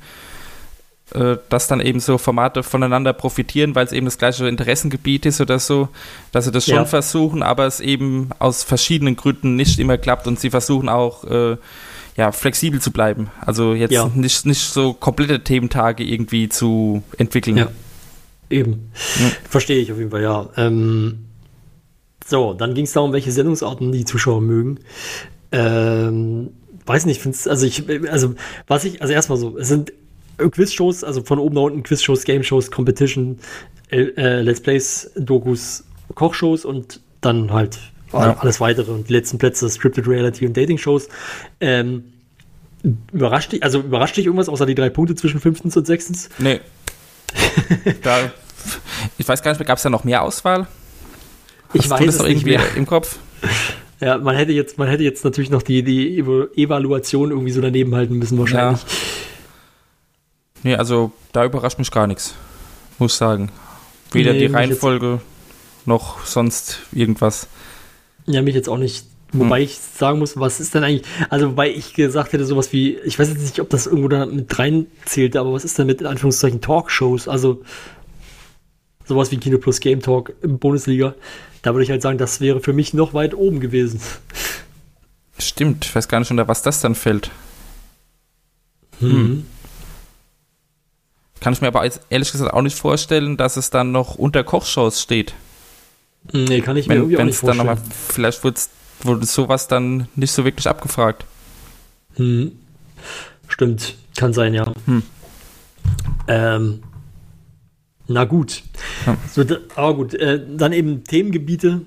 äh, dass dann eben so Formate voneinander profitieren, weil es eben das gleiche Interessengebiet ist oder so, dass sie das schon Ja. versuchen, aber es eben aus verschiedenen Gründen nicht immer klappt und sie versuchen auch äh, ja, flexibel zu bleiben. Also jetzt Ja. nicht, nicht so komplette Thementage irgendwie zu entwickeln. Ja. Eben. Ja. Verstehe ich auf jeden Fall, ja. Ähm, so, dann ging es darum, welche Sendungsarten die Zuschauer mögen. Ähm, weiß nicht, find's, also ich, also was ich, also erstmal so, es sind Quiz-Shows, also von oben nach unten Quiz-Shows, Game-Shows, Competition, äh, äh, Let's Plays, Dokus, Kochshows und dann halt Ja. alles weitere und die letzten Plätze Scripted Reality und Dating-Shows. Ähm, überrascht dich, also überrascht dich irgendwas außer die drei Punkte zwischen fünftens und sechstens? Nee. da, ich weiß gar nicht mehr, gab es da noch mehr Auswahl? Ich Hast weiß du das es noch nicht irgendwie mehr. im Kopf? Ja, man hätte jetzt, man hätte jetzt natürlich noch die, die Evaluation irgendwie so daneben halten müssen wahrscheinlich. Nee, also da überrascht mich gar nichts, muss ich sagen. Weder Nee, die Reihenfolge noch sonst irgendwas. Ja, mich jetzt auch nicht. Wobei Hm. ich sagen muss, was ist denn eigentlich, also wobei ich gesagt hätte, sowas wie, ich weiß jetzt nicht, ob das irgendwo da mit reinzählt, aber was ist denn mit in Anführungszeichen Talkshows? Also sowas wie Kino Plus Game Talk im Bundesliga. Da würde ich halt sagen, das wäre für mich noch weit oben gewesen. Stimmt, ich weiß gar nicht, unter was das dann fällt. Hm. Kann ich mir aber ehrlich gesagt auch nicht vorstellen, dass es dann noch unter Kochshows steht. Nee, kann ich mir Wenn irgendwie auch nicht es dann vorstellen. nochmal, vielleicht wurde sowas dann nicht so wirklich abgefragt. Hm. Stimmt, kann sein, ja. Hm. Ähm, na gut. Ja. So, aber gut, äh, dann eben Themengebiete,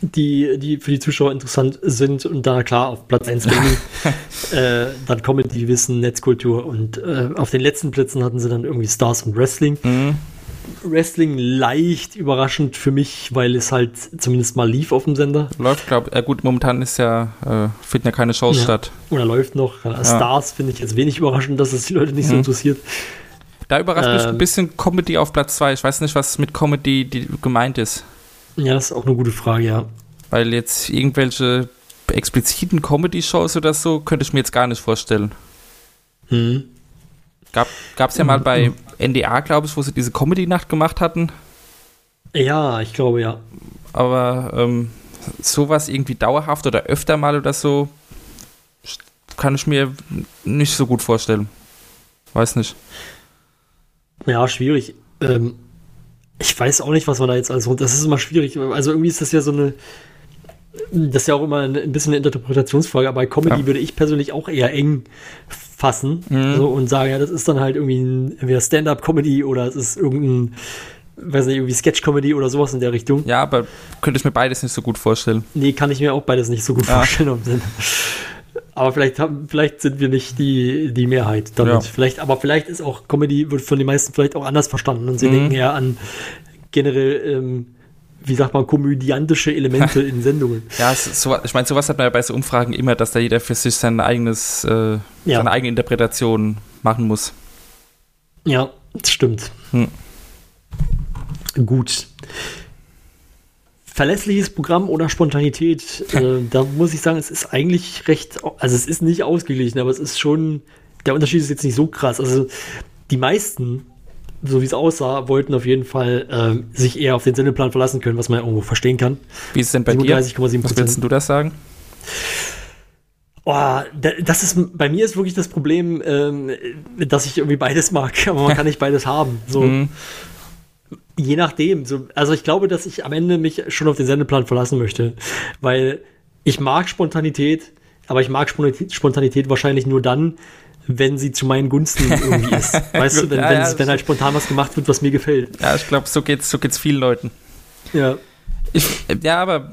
die, die für die Zuschauer interessant sind und da klar auf Platz 1 Gaming, äh, dann Comedy, Wissen, Netzkultur und äh, auf den letzten Plätzen hatten sie dann irgendwie Stars und Wrestling. Mhm. Wrestling leicht überraschend für mich, weil es halt zumindest mal lief auf dem Sender Läuft, glaube ich. Äh, gut, momentan ist ja, äh, finden ja keine Shows Ja. statt. oder läuft noch. Äh, Stars finde ich jetzt wenig überraschend, dass es die Leute nicht so Mhm. interessiert. Da überrascht mich Ähm. ein bisschen Comedy auf Platz 2. Ich weiß nicht, was mit Comedy gemeint ist. Ja, das ist auch eine gute Frage, ja. Weil jetzt irgendwelche expliziten Comedy-Shows oder so könnte ich mir jetzt gar nicht vorstellen. Hm. Gab es ja mal bei NDA, glaube ich, wo sie diese Comedy-Nacht gemacht hatten. Ja, ich glaube ja. Aber ähm, sowas irgendwie dauerhaft oder öfter mal oder so kann ich mir nicht so gut vorstellen. Weiß nicht. Ja, schwierig. Ähm, ich weiß auch nicht, was man da jetzt alles runter. Das ist immer schwierig. Also irgendwie ist das ja so eine. Das ist ja auch immer ein, ein bisschen eine Interpretationsfrage, aber bei Comedy Ja. würde ich persönlich auch eher eng fassen Mhm. so, und sagen, ja, das ist dann halt irgendwie ein, entweder Stand-up-Comedy oder es ist irgendein, weiß nicht, irgendwie Sketch-Comedy oder sowas in der Richtung. Ja, aber könnte ich mir beides nicht so gut vorstellen. Nee, kann ich mir auch beides nicht so gut Ja. vorstellen. Aber vielleicht, haben, vielleicht sind wir nicht die, die Mehrheit damit. Ja. Vielleicht, aber vielleicht ist auch Comedy, wird von den meisten vielleicht auch anders verstanden und sie Mhm. denken eher an generell, ähm, wie sagt man, komödiantische Elemente in Sendungen. Ja, so, ich meine, sowas hat man ja bei so Umfragen immer, dass da jeder für sich sein eigenes, äh, Ja. seine eigene Interpretation machen muss. Ja, das stimmt. Hm. Gut. Verlässliches Programm oder Spontanität? äh, da muss ich sagen, es ist eigentlich recht, also es ist nicht ausgeglichen, aber es ist schon, der Unterschied ist jetzt nicht so krass. Also die meisten, so wie es aussah, wollten auf jeden Fall ähm, sich eher auf den Sendeplan verlassen können, was man ja irgendwo verstehen kann. Wie ist es denn bei dir? 37,7 Was willst du das sagen? Oh, da- das ist, bei mir ist wirklich das Problem, ähm, dass ich irgendwie beides mag, aber man kann nicht beides haben. So. Mhm. Je nachdem. So, also ich glaube, dass ich am Ende mich schon auf den Sendeplan verlassen möchte. Weil ich mag Spontanität, aber ich mag Spontanität, wahrscheinlich nur dann, wenn sie zu meinen Gunsten irgendwie ist. Weißt du, wenn, Ja, wenn, ja, wenn halt spontan was gemacht wird, was mir gefällt. Ja, ich glaube, so geht's, so geht's vielen Leuten. Ja. Ich, ja, aber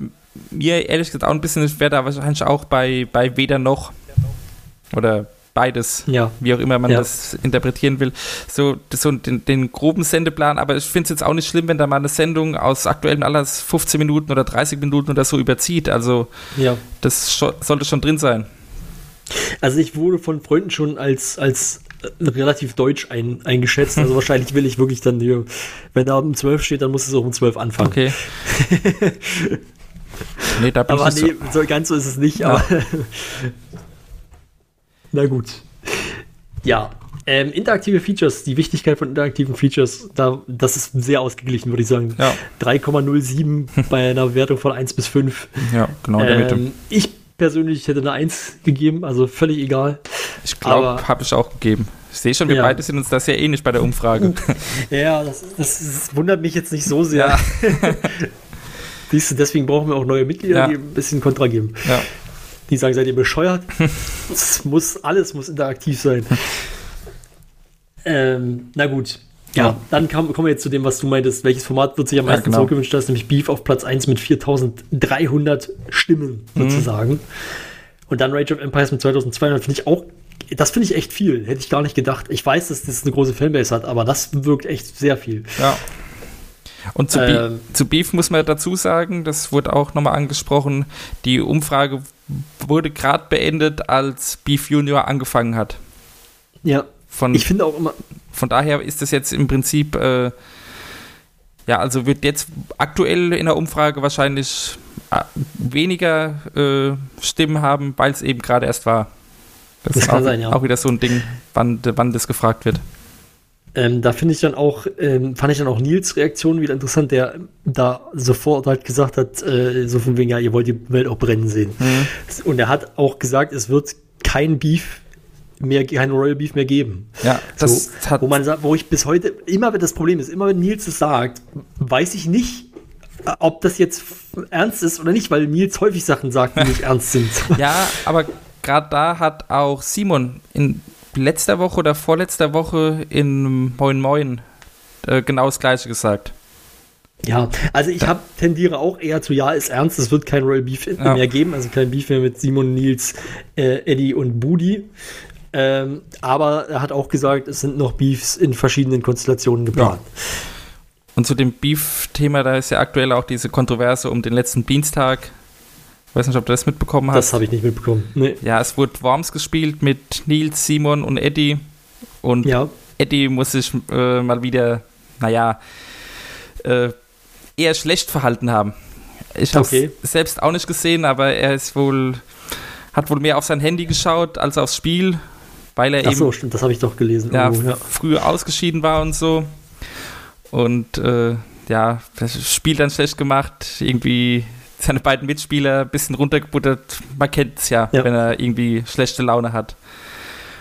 mir ehrlich gesagt auch ein bisschen, ich wäre da wahrscheinlich auch bei, bei weder noch oder beides, Ja. wie auch immer man Ja. das interpretieren will, so, so den, den groben Sendeplan, aber ich finde es jetzt auch nicht schlimm, wenn da mal eine Sendung aus aktuellem Anlass 15 Minuten oder 30 Minuten oder so überzieht, also Ja. das scho sollte schon drin sein. Also ich wurde von Freunden schon als, als relativ deutsch ein, eingeschätzt. Also wahrscheinlich will ich wirklich dann, hier, wenn da um 12 steht, dann muss es auch um 12 anfangen. Okay. nee, da bin Aber ich nee, so ganz so ist es nicht, Ja. aber na gut. Ja, ähm, interaktive Features, die Wichtigkeit von interaktiven Features, da, das ist sehr ausgeglichen, würde ich sagen. Ja. 3,07 bei einer Bewertung von 1 bis 5. Ja, genau. Ähm, ich persönlich hätte eine 1 gegeben, also völlig egal. Ich glaube, habe ich auch gegeben. Ich sehe schon, wir Ja. beide sind uns da sehr ähnlich bei der Umfrage. Ja, das, das, das wundert mich jetzt nicht so sehr. Siehst du, deswegen brauchen wir auch neue Mitglieder, Ja. die ein bisschen Kontra geben. Ja. Die sagen, seid ihr bescheuert? Es muss, alles muss interaktiv sein. ähm, na gut. Ja, Ja. dann kam, kommen wir jetzt zu dem, was du meintest. Welches Format wird sich am Ja, meisten genau. zurückgewünscht? Das ist nämlich Beef auf Platz 1 mit 4300 Stimmen Mhm. sozusagen. Und dann Rage of Empires mit 2200 finde ich auch, das finde ich echt viel. Hätte ich gar nicht gedacht. Ich weiß, dass das eine große Fanbase hat, aber das wirkt echt sehr viel. Ja. Und zu, Ähm. Be zu Beef muss man dazu sagen, das wurde auch nochmal angesprochen, die Umfrage wurde gerade beendet, als Beef Junior angefangen hat. Ja, Von, ich finde auch immer, von daher ist das jetzt im Prinzip, äh, ja, also wird jetzt aktuell in der Umfrage wahrscheinlich äh, weniger äh, Stimmen haben, weil es eben gerade erst war. Das, Das ist kann auch, sein, ja. auch wieder so ein Ding, wann, wann das gefragt wird. Ähm, da finde ich dann auch, ähm, fand ich dann auch Nils Reaktion wieder interessant, der da sofort halt gesagt hat, äh, so von wegen, ja, ihr wollt die Welt auch brennen sehen. Mhm. Und er hat auch gesagt, es wird kein Beef mehr, kein Royal Beef mehr geben. Ja, das so, hat, wo man sagt, wo ich bis heute, immer wenn das Problem ist, immer wenn Nils es sagt, weiß ich nicht, äh, ob das jetzt ernst ist oder nicht, weil Nils häufig Sachen sagt, die nicht ernst sind. Ja, aber gerade da hat auch Simon in letzter Woche oder vorletzter Woche in Moin Moin äh, genau das Gleiche gesagt. Ja, also ich hab, tendiere auch eher zu, ja, ist ernst, es wird kein Royal Beef Ja. mehr geben, also kein Beef mehr mit Simon, Nils, äh, Eddie und Budi. Ähm, aber er hat auch gesagt, es sind noch Beefs in verschiedenen Konstellationen geplant. Und zu dem Beef-Thema, da ist ja aktuell auch diese Kontroverse um den letzten Dienstag. Ich weiß nicht, ob du das mitbekommen hast. Das habe ich nicht mitbekommen. Nee. ja, es wurde Worms gespielt mit Nils, Simon und Eddie. Und Ja, Eddie muss sich äh, mal wieder, naja, äh, eher schlecht verhalten haben. Ich habe es Okay. selbst auch nicht gesehen, aber er ist wohl, hat wohl mehr auf sein Handy geschaut als aufs Spiel, weil er ach eben so, stimmt, das habe ich doch gelesen. ja, irgendwo, ja. früh ausgeschieden war und so. Und äh, ja, das Spiel dann schlecht gemacht, irgendwie seine beiden Mitspieler ein bisschen runtergebuttert. Man kennt es ja, Ja. wenn er irgendwie schlechte Laune hat.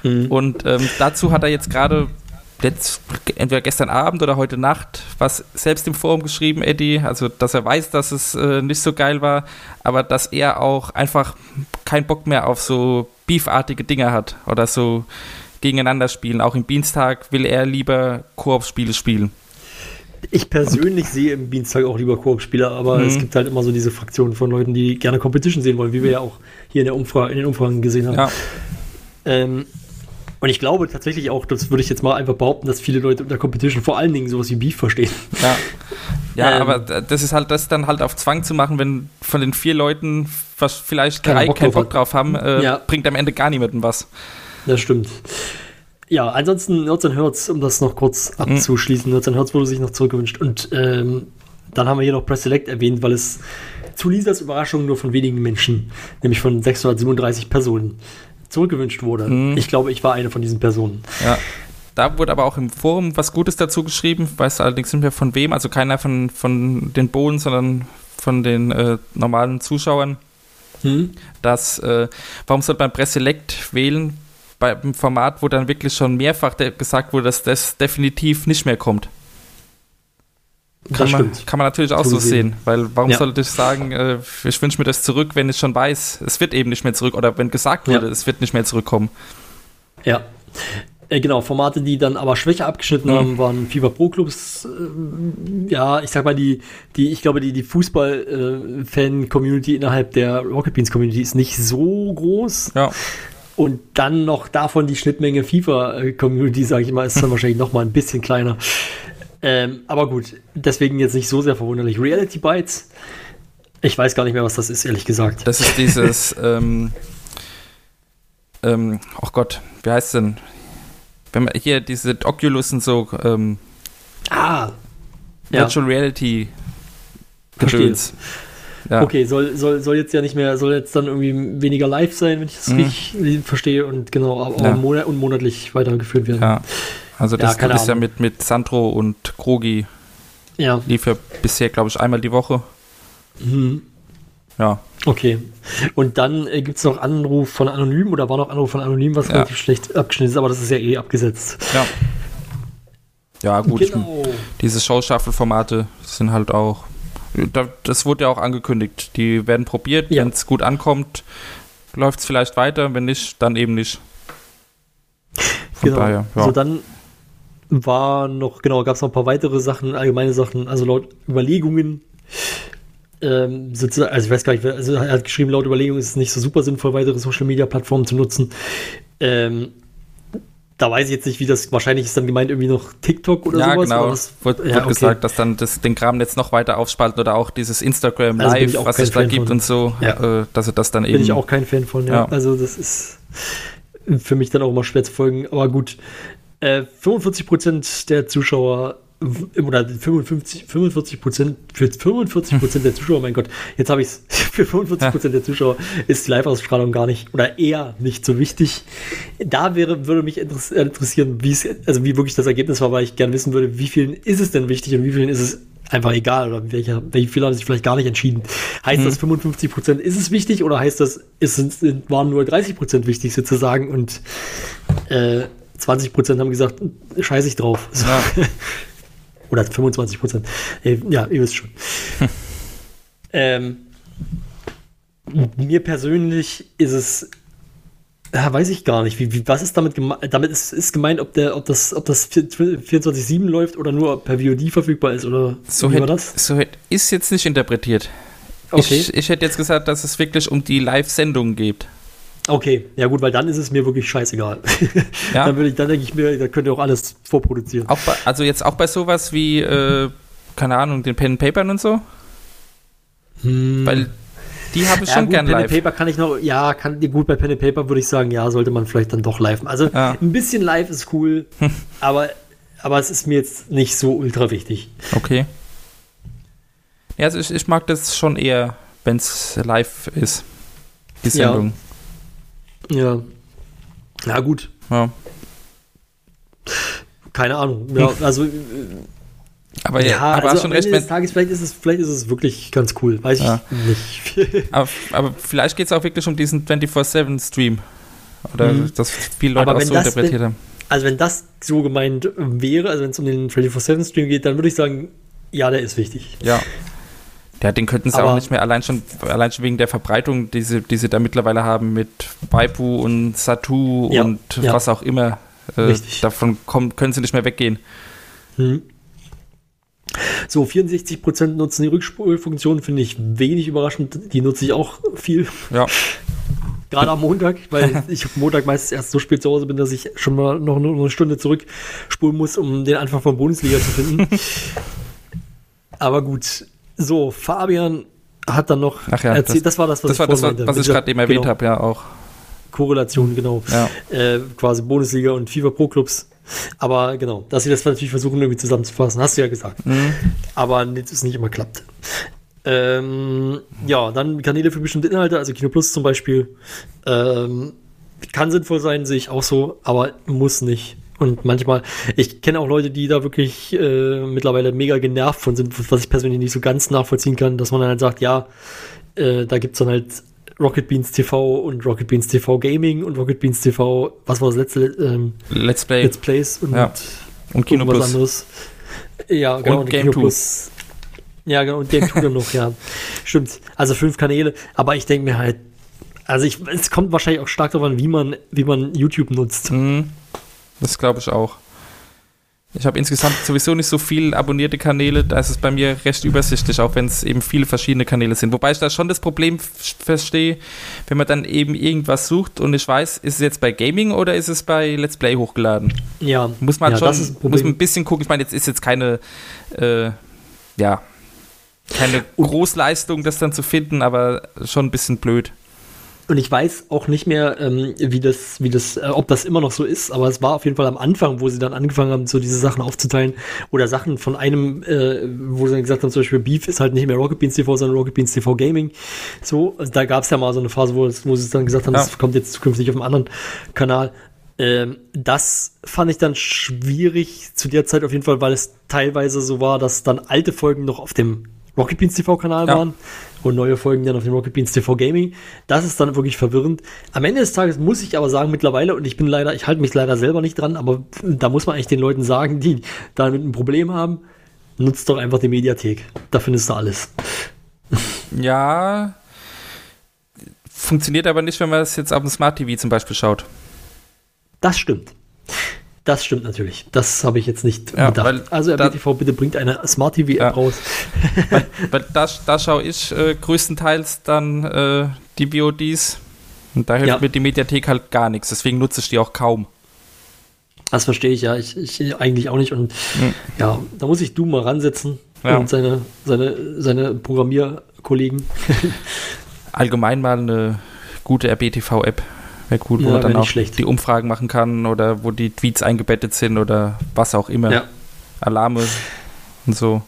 Mhm. Und ähm, dazu hat er jetzt gerade, entweder gestern Abend oder heute Nacht, was selbst im Forum geschrieben, Eddie, also dass er weiß, dass es äh, nicht so geil war, aber dass er auch einfach keinen Bock mehr auf so beefartige Dinge hat oder so gegeneinander spielen. Auch im Dienstag will er lieber Koop-Spiele spielen. Ich persönlich sehe im Dienstag auch lieber Koop-Spieler, aber Mhm. es gibt halt immer so diese Fraktionen von Leuten, die gerne Competition sehen wollen, wie wir ja auch hier in, der Umfrage, in den Umfragen gesehen haben. Ja, Ähm, und ich glaube tatsächlich auch, das würde ich jetzt mal einfach behaupten, dass viele Leute unter Competition vor allen Dingen sowas wie Beef verstehen. ja. Ja, Ähm. aber das ist halt das dann halt auf Zwang zu machen, wenn von den vier Leuten was vielleicht drei Bock keinen Bock drauf haben, äh, Ja. bringt am Ende gar niemandem was. Das stimmt. Ja, ansonsten Nerds and Hertz, um das noch kurz Mhm. abzuschließen. Nerds and Hertz wurde sich noch zurückgewünscht. Und ähm, dann haben wir hier noch Press Select erwähnt, weil es zu Lisas Überraschung nur von wenigen Menschen, nämlich von 637 Personen, zurückgewünscht wurde. Mhm. Ich glaube, ich war eine von diesen Personen. Ja. Da wurde aber auch im Forum was Gutes dazu geschrieben, weiß allerdings nicht mehr von wem, also keiner von, von den Bohlen, sondern von den äh, normalen Zuschauern, Hm? dass, äh, warum sollte man Presselect wählen, beim Format, wo dann wirklich schon mehrfach gesagt wurde, dass das definitiv nicht mehr kommt. Kann, Das man, stimmt. kann man natürlich auch So so sehen, weil warum Ja. sollte ich sagen, äh, ich wünsche mir das zurück, wenn ich schon weiß, es wird eben nicht mehr zurück, oder wenn gesagt wurde, Ja. es wird nicht mehr zurückkommen. Ja. Äh, genau, Formate, die dann aber schwächer abgeschnitten Mhm. haben, waren FIFA Pro Clubs. ähm, ja, ich sag mal, die, die, ich glaube, die, die Fußball-Fan-Community innerhalb der Rocket Beans Community ist nicht so groß. Ja. Und dann noch davon die Schnittmenge FIFA-Community, sage ich mal, ist dann wahrscheinlich noch mal ein bisschen kleiner. Ähm, aber gut, deswegen jetzt nicht so sehr verwunderlich. Reality Bites, ich weiß gar nicht mehr, was das ist, ehrlich gesagt. Das ist dieses, ähm, ähm, oh Gott, wie heißt denn? wenn man hier diese Oculus und so ähm, Ah. Ja, Virtual Reality Verstehe. Ja. okay, soll, soll, soll jetzt ja nicht mehr, soll jetzt dann irgendwie weniger live sein, wenn ich das Mhm. richtig verstehe und genau, aber Ja. monat und monatlich weitergeführt werden. Ja. Also Ja, das keine ist ja mit, mit Sandro und Krogi Ja. lief ja bisher, glaube ich, einmal die Woche. Mhm. Ja. Okay. Und dann äh, gibt es noch Anruf von Anonym oder war noch Anruf von Anonym, was Ja. relativ schlecht abgeschnitten ist, aber das ist ja eh abgesetzt. Ja. Ja, gut. ich- Genau. Diese Show-Shuffle-Formate sind halt auch. Da- Das wurde ja auch angekündigt. Die werden probiert. Ja. Wenn es gut ankommt, läuft es vielleicht weiter. Wenn nicht, dann eben nicht. Von Genau. daher, ja. So, dann war noch, genau, gab es noch ein paar weitere Sachen, allgemeine Sachen, also laut Überlegungen, ähm, sozusagen, also ich weiß gar nicht, also er hat geschrieben, laut Überlegungen ist es nicht so super sinnvoll, weitere Social Media Plattformen zu nutzen. Ähm, da weiß ich jetzt nicht, wie das, wahrscheinlich ist dann gemeint irgendwie noch TikTok oder ja, sowas. genau. aber das- Wurde, ja, okay. gesagt, dass dann das, den Kram jetzt noch weiter aufspalten oder auch dieses Instagram Also bin Live, was es da gibt von. und so, Ja. äh, dass sie das dann Bin eben. ich auch kein Fan von, ja. Ja. Also das ist für mich dann auch immer schwer zu folgen. Aber gut, äh, 45% der Zuschauer oder 55, 45 Prozent für 45 Prozent der Zuschauer, mein Gott, jetzt habe ich es, für 45 Prozent der Zuschauer ist die Live-Ausstrahlung gar nicht oder eher nicht so wichtig. Da wäre, würde mich äh, interessieren, wie es, also wie wirklich das Ergebnis war, weil ich gerne wissen würde, wie vielen ist es denn wichtig und wie vielen ist es einfach egal oder welcher, wie viele haben sich vielleicht gar nicht entschieden. Heißt das 55 Prozent ist es wichtig oder heißt das, es sind- waren nur 30 Prozent wichtig sozusagen und äh, 20 Prozent haben gesagt, scheiß ich drauf. So. Ja. Oder 25 Prozent. Ja, ihr wisst schon. ähm, mir persönlich ist es, ja, weiß ich gar nicht, wie, wie, was ist damit gemeint? Damit ist, ist gemeint, ob, der, ob das, ob das 24-7 läuft oder nur per VOD verfügbar ist oder So wie war hätte das? so hätt, ist jetzt nicht interpretiert. Okay. Ich, ich hätte jetzt gesagt, dass es wirklich um die Live-Sendung geht. Okay, ja gut, weil dann ist es mir wirklich scheißegal. Ja. dann, würde ich, dann denke ich mir, da könnt ihr auch alles vorproduzieren. Auch bei, also jetzt auch bei sowas wie, äh, keine Ahnung, den Pen and Papern und so? Weil die habe ich Hm. Ja, schon gut, gern Pen live. and Paper kann ich noch, ja, kann gut bei Pen and Paper würde ich sagen, ja, sollte man vielleicht dann doch live. Also Ja. ein bisschen live ist cool, aber, aber es ist mir jetzt nicht so ultra wichtig. Okay. Ja, also ich, ich mag das schon eher, wenn es live ist. Die Ja. Ja. Na gut, Ja. keine Ahnung. Ja, also äh, Aber ja, ja, aber also hast schon recht, Ende des wenn, Tages, vielleicht ist es, vielleicht ist es wirklich ganz cool. Weiß Ja. ich nicht. aber, aber vielleicht geht es auch wirklich um diesen 24-7-Stream. Oder Mhm. dass viele Leute Aber auch wenn so das interpretiert denn- haben. Also wenn das so gemeint wäre, also wenn es um den 24-7-Stream geht, dann würde ich sagen, ja, der ist wichtig. Ja. Ja, den könnten sie auch nicht mehr, allein schon, allein schon wegen der Verbreitung, die sie, die sie da mittlerweile haben mit Waipu und Satu Ja, und ja. was auch immer. Äh, davon kommen, können sie nicht mehr weggehen. Hm. So, 64% nutzen die Rückspulfunktion, finde ich wenig überraschend. Die nutze ich auch viel, Ja. gerade am Montag, weil ich am Montag meistens erst so spät zu Hause bin, dass ich schon mal noch eine Stunde zurückspulen muss, um den Anfang von Bundesliga zu finden. Aber gut, so, Fabian hat dann noch ja, erzählt, das- das, war das, was Das ich war das, vorhin was, ich gerade eben erwähnt genau, habe, ja auch. Korrelation, genau. Ja. Äh, quasi Bundesliga und FIFA Pro Clubs. Aber genau, dass sie das natürlich versuchen, irgendwie zusammenzufassen, hast du ja gesagt. Mhm. Aber das ist nicht immer klappt. Ähm, ja, dann Kanäle für bestimmte Inhalte, also Kino Plus zum Beispiel. Ähm, kann sinnvoll sein, sehe ich auch so, aber muss nicht. Und manchmal, ich kenne auch Leute, die da wirklich äh, mittlerweile mega genervt von sind, was ich persönlich nicht so ganz nachvollziehen kann, dass man dann halt sagt, ja, äh, da gibt's dann halt Rocket Beans TV und Rocket Beans TV Gaming und Rocket Beans TV, was war das letzte? Ähm, Let's Play Let's Plays und Ja. und Kino Plus. anderes. Ja, genau. Und Game Kino 2. Plus. Ja, genau. Und Game 2 dann noch, ja. Stimmt. Also fünf Kanäle. Aber ich denke mir halt, also ich, es kommt wahrscheinlich auch stark darauf an, wie man, wie man YouTube nutzt. Mhm. Das glaube ich auch. Ich habe insgesamt sowieso nicht so viele abonnierte Kanäle, da ist es bei mir recht übersichtlich, auch wenn es eben viele verschiedene Kanäle sind. Wobei ich da schon das Problem verstehe, wenn man dann eben irgendwas sucht und ich weiß, ist es jetzt bei Gaming oder ist es bei Let's Play hochgeladen? Ja. Muss man ja, schon ein muss man ein bisschen gucken. Ich meine, jetzt ist jetzt keine, äh, ja, keine Großleistung, das dann zu finden, aber schon ein bisschen blöd. Und ich weiß auch nicht mehr, ähm, wie das, wie das, äh, ob das immer noch so ist, aber es war auf jeden Fall am Anfang, wo sie dann angefangen haben, so diese Sachen aufzuteilen oder Sachen von einem, äh, wo sie dann gesagt haben, zum Beispiel Beef ist halt nicht mehr Rocket Beans TV, sondern Rocket Beans TV Gaming. So, also da gab es ja mal so eine Phase, wo, es, wo sie dann gesagt haben, Ja. das kommt jetzt zukünftig auf einem anderen Kanal. Ähm, das fand ich dann schwierig zu der Zeit auf jeden Fall, weil es teilweise so war, dass dann alte Folgen noch auf dem Rocket Beans TV Kanal Ja. waren und neue Folgen dann auf dem Rocket Beans TV Gaming. Das ist dann wirklich verwirrend. Am Ende des Tages muss ich aber sagen, mittlerweile, und ich bin leider, ich halte mich leider selber nicht dran, aber da muss man eigentlich den Leuten sagen, die damit ein Problem haben, nutzt doch einfach die Mediathek. Da findest du alles. Ja. Funktioniert aber nicht, wenn man es jetzt auf dem Smart TV zum Beispiel schaut. Das stimmt. Das stimmt natürlich. Das habe ich jetzt nicht Ja, gedacht. weil Also RBTV, bitte bringt eine Smart TV App Ja. raus. Weil da, da schaue ich äh, größtenteils dann äh, die VODs. Und da hilft Ja. mir die Mediathek halt gar nichts. Deswegen nutze ich die auch kaum. Das verstehe ich ja. Ich, ich eigentlich auch nicht. Und ja, da muss ich Doom mal ransetzen und seine, seine, seine Programmierkollegen. Allgemein mal eine gute RBTV-App. Wäre gut, wo Ja, man dann auch schlecht. die Umfragen machen kann oder wo die Tweets eingebettet sind oder was auch immer. Ja. Alarme und so.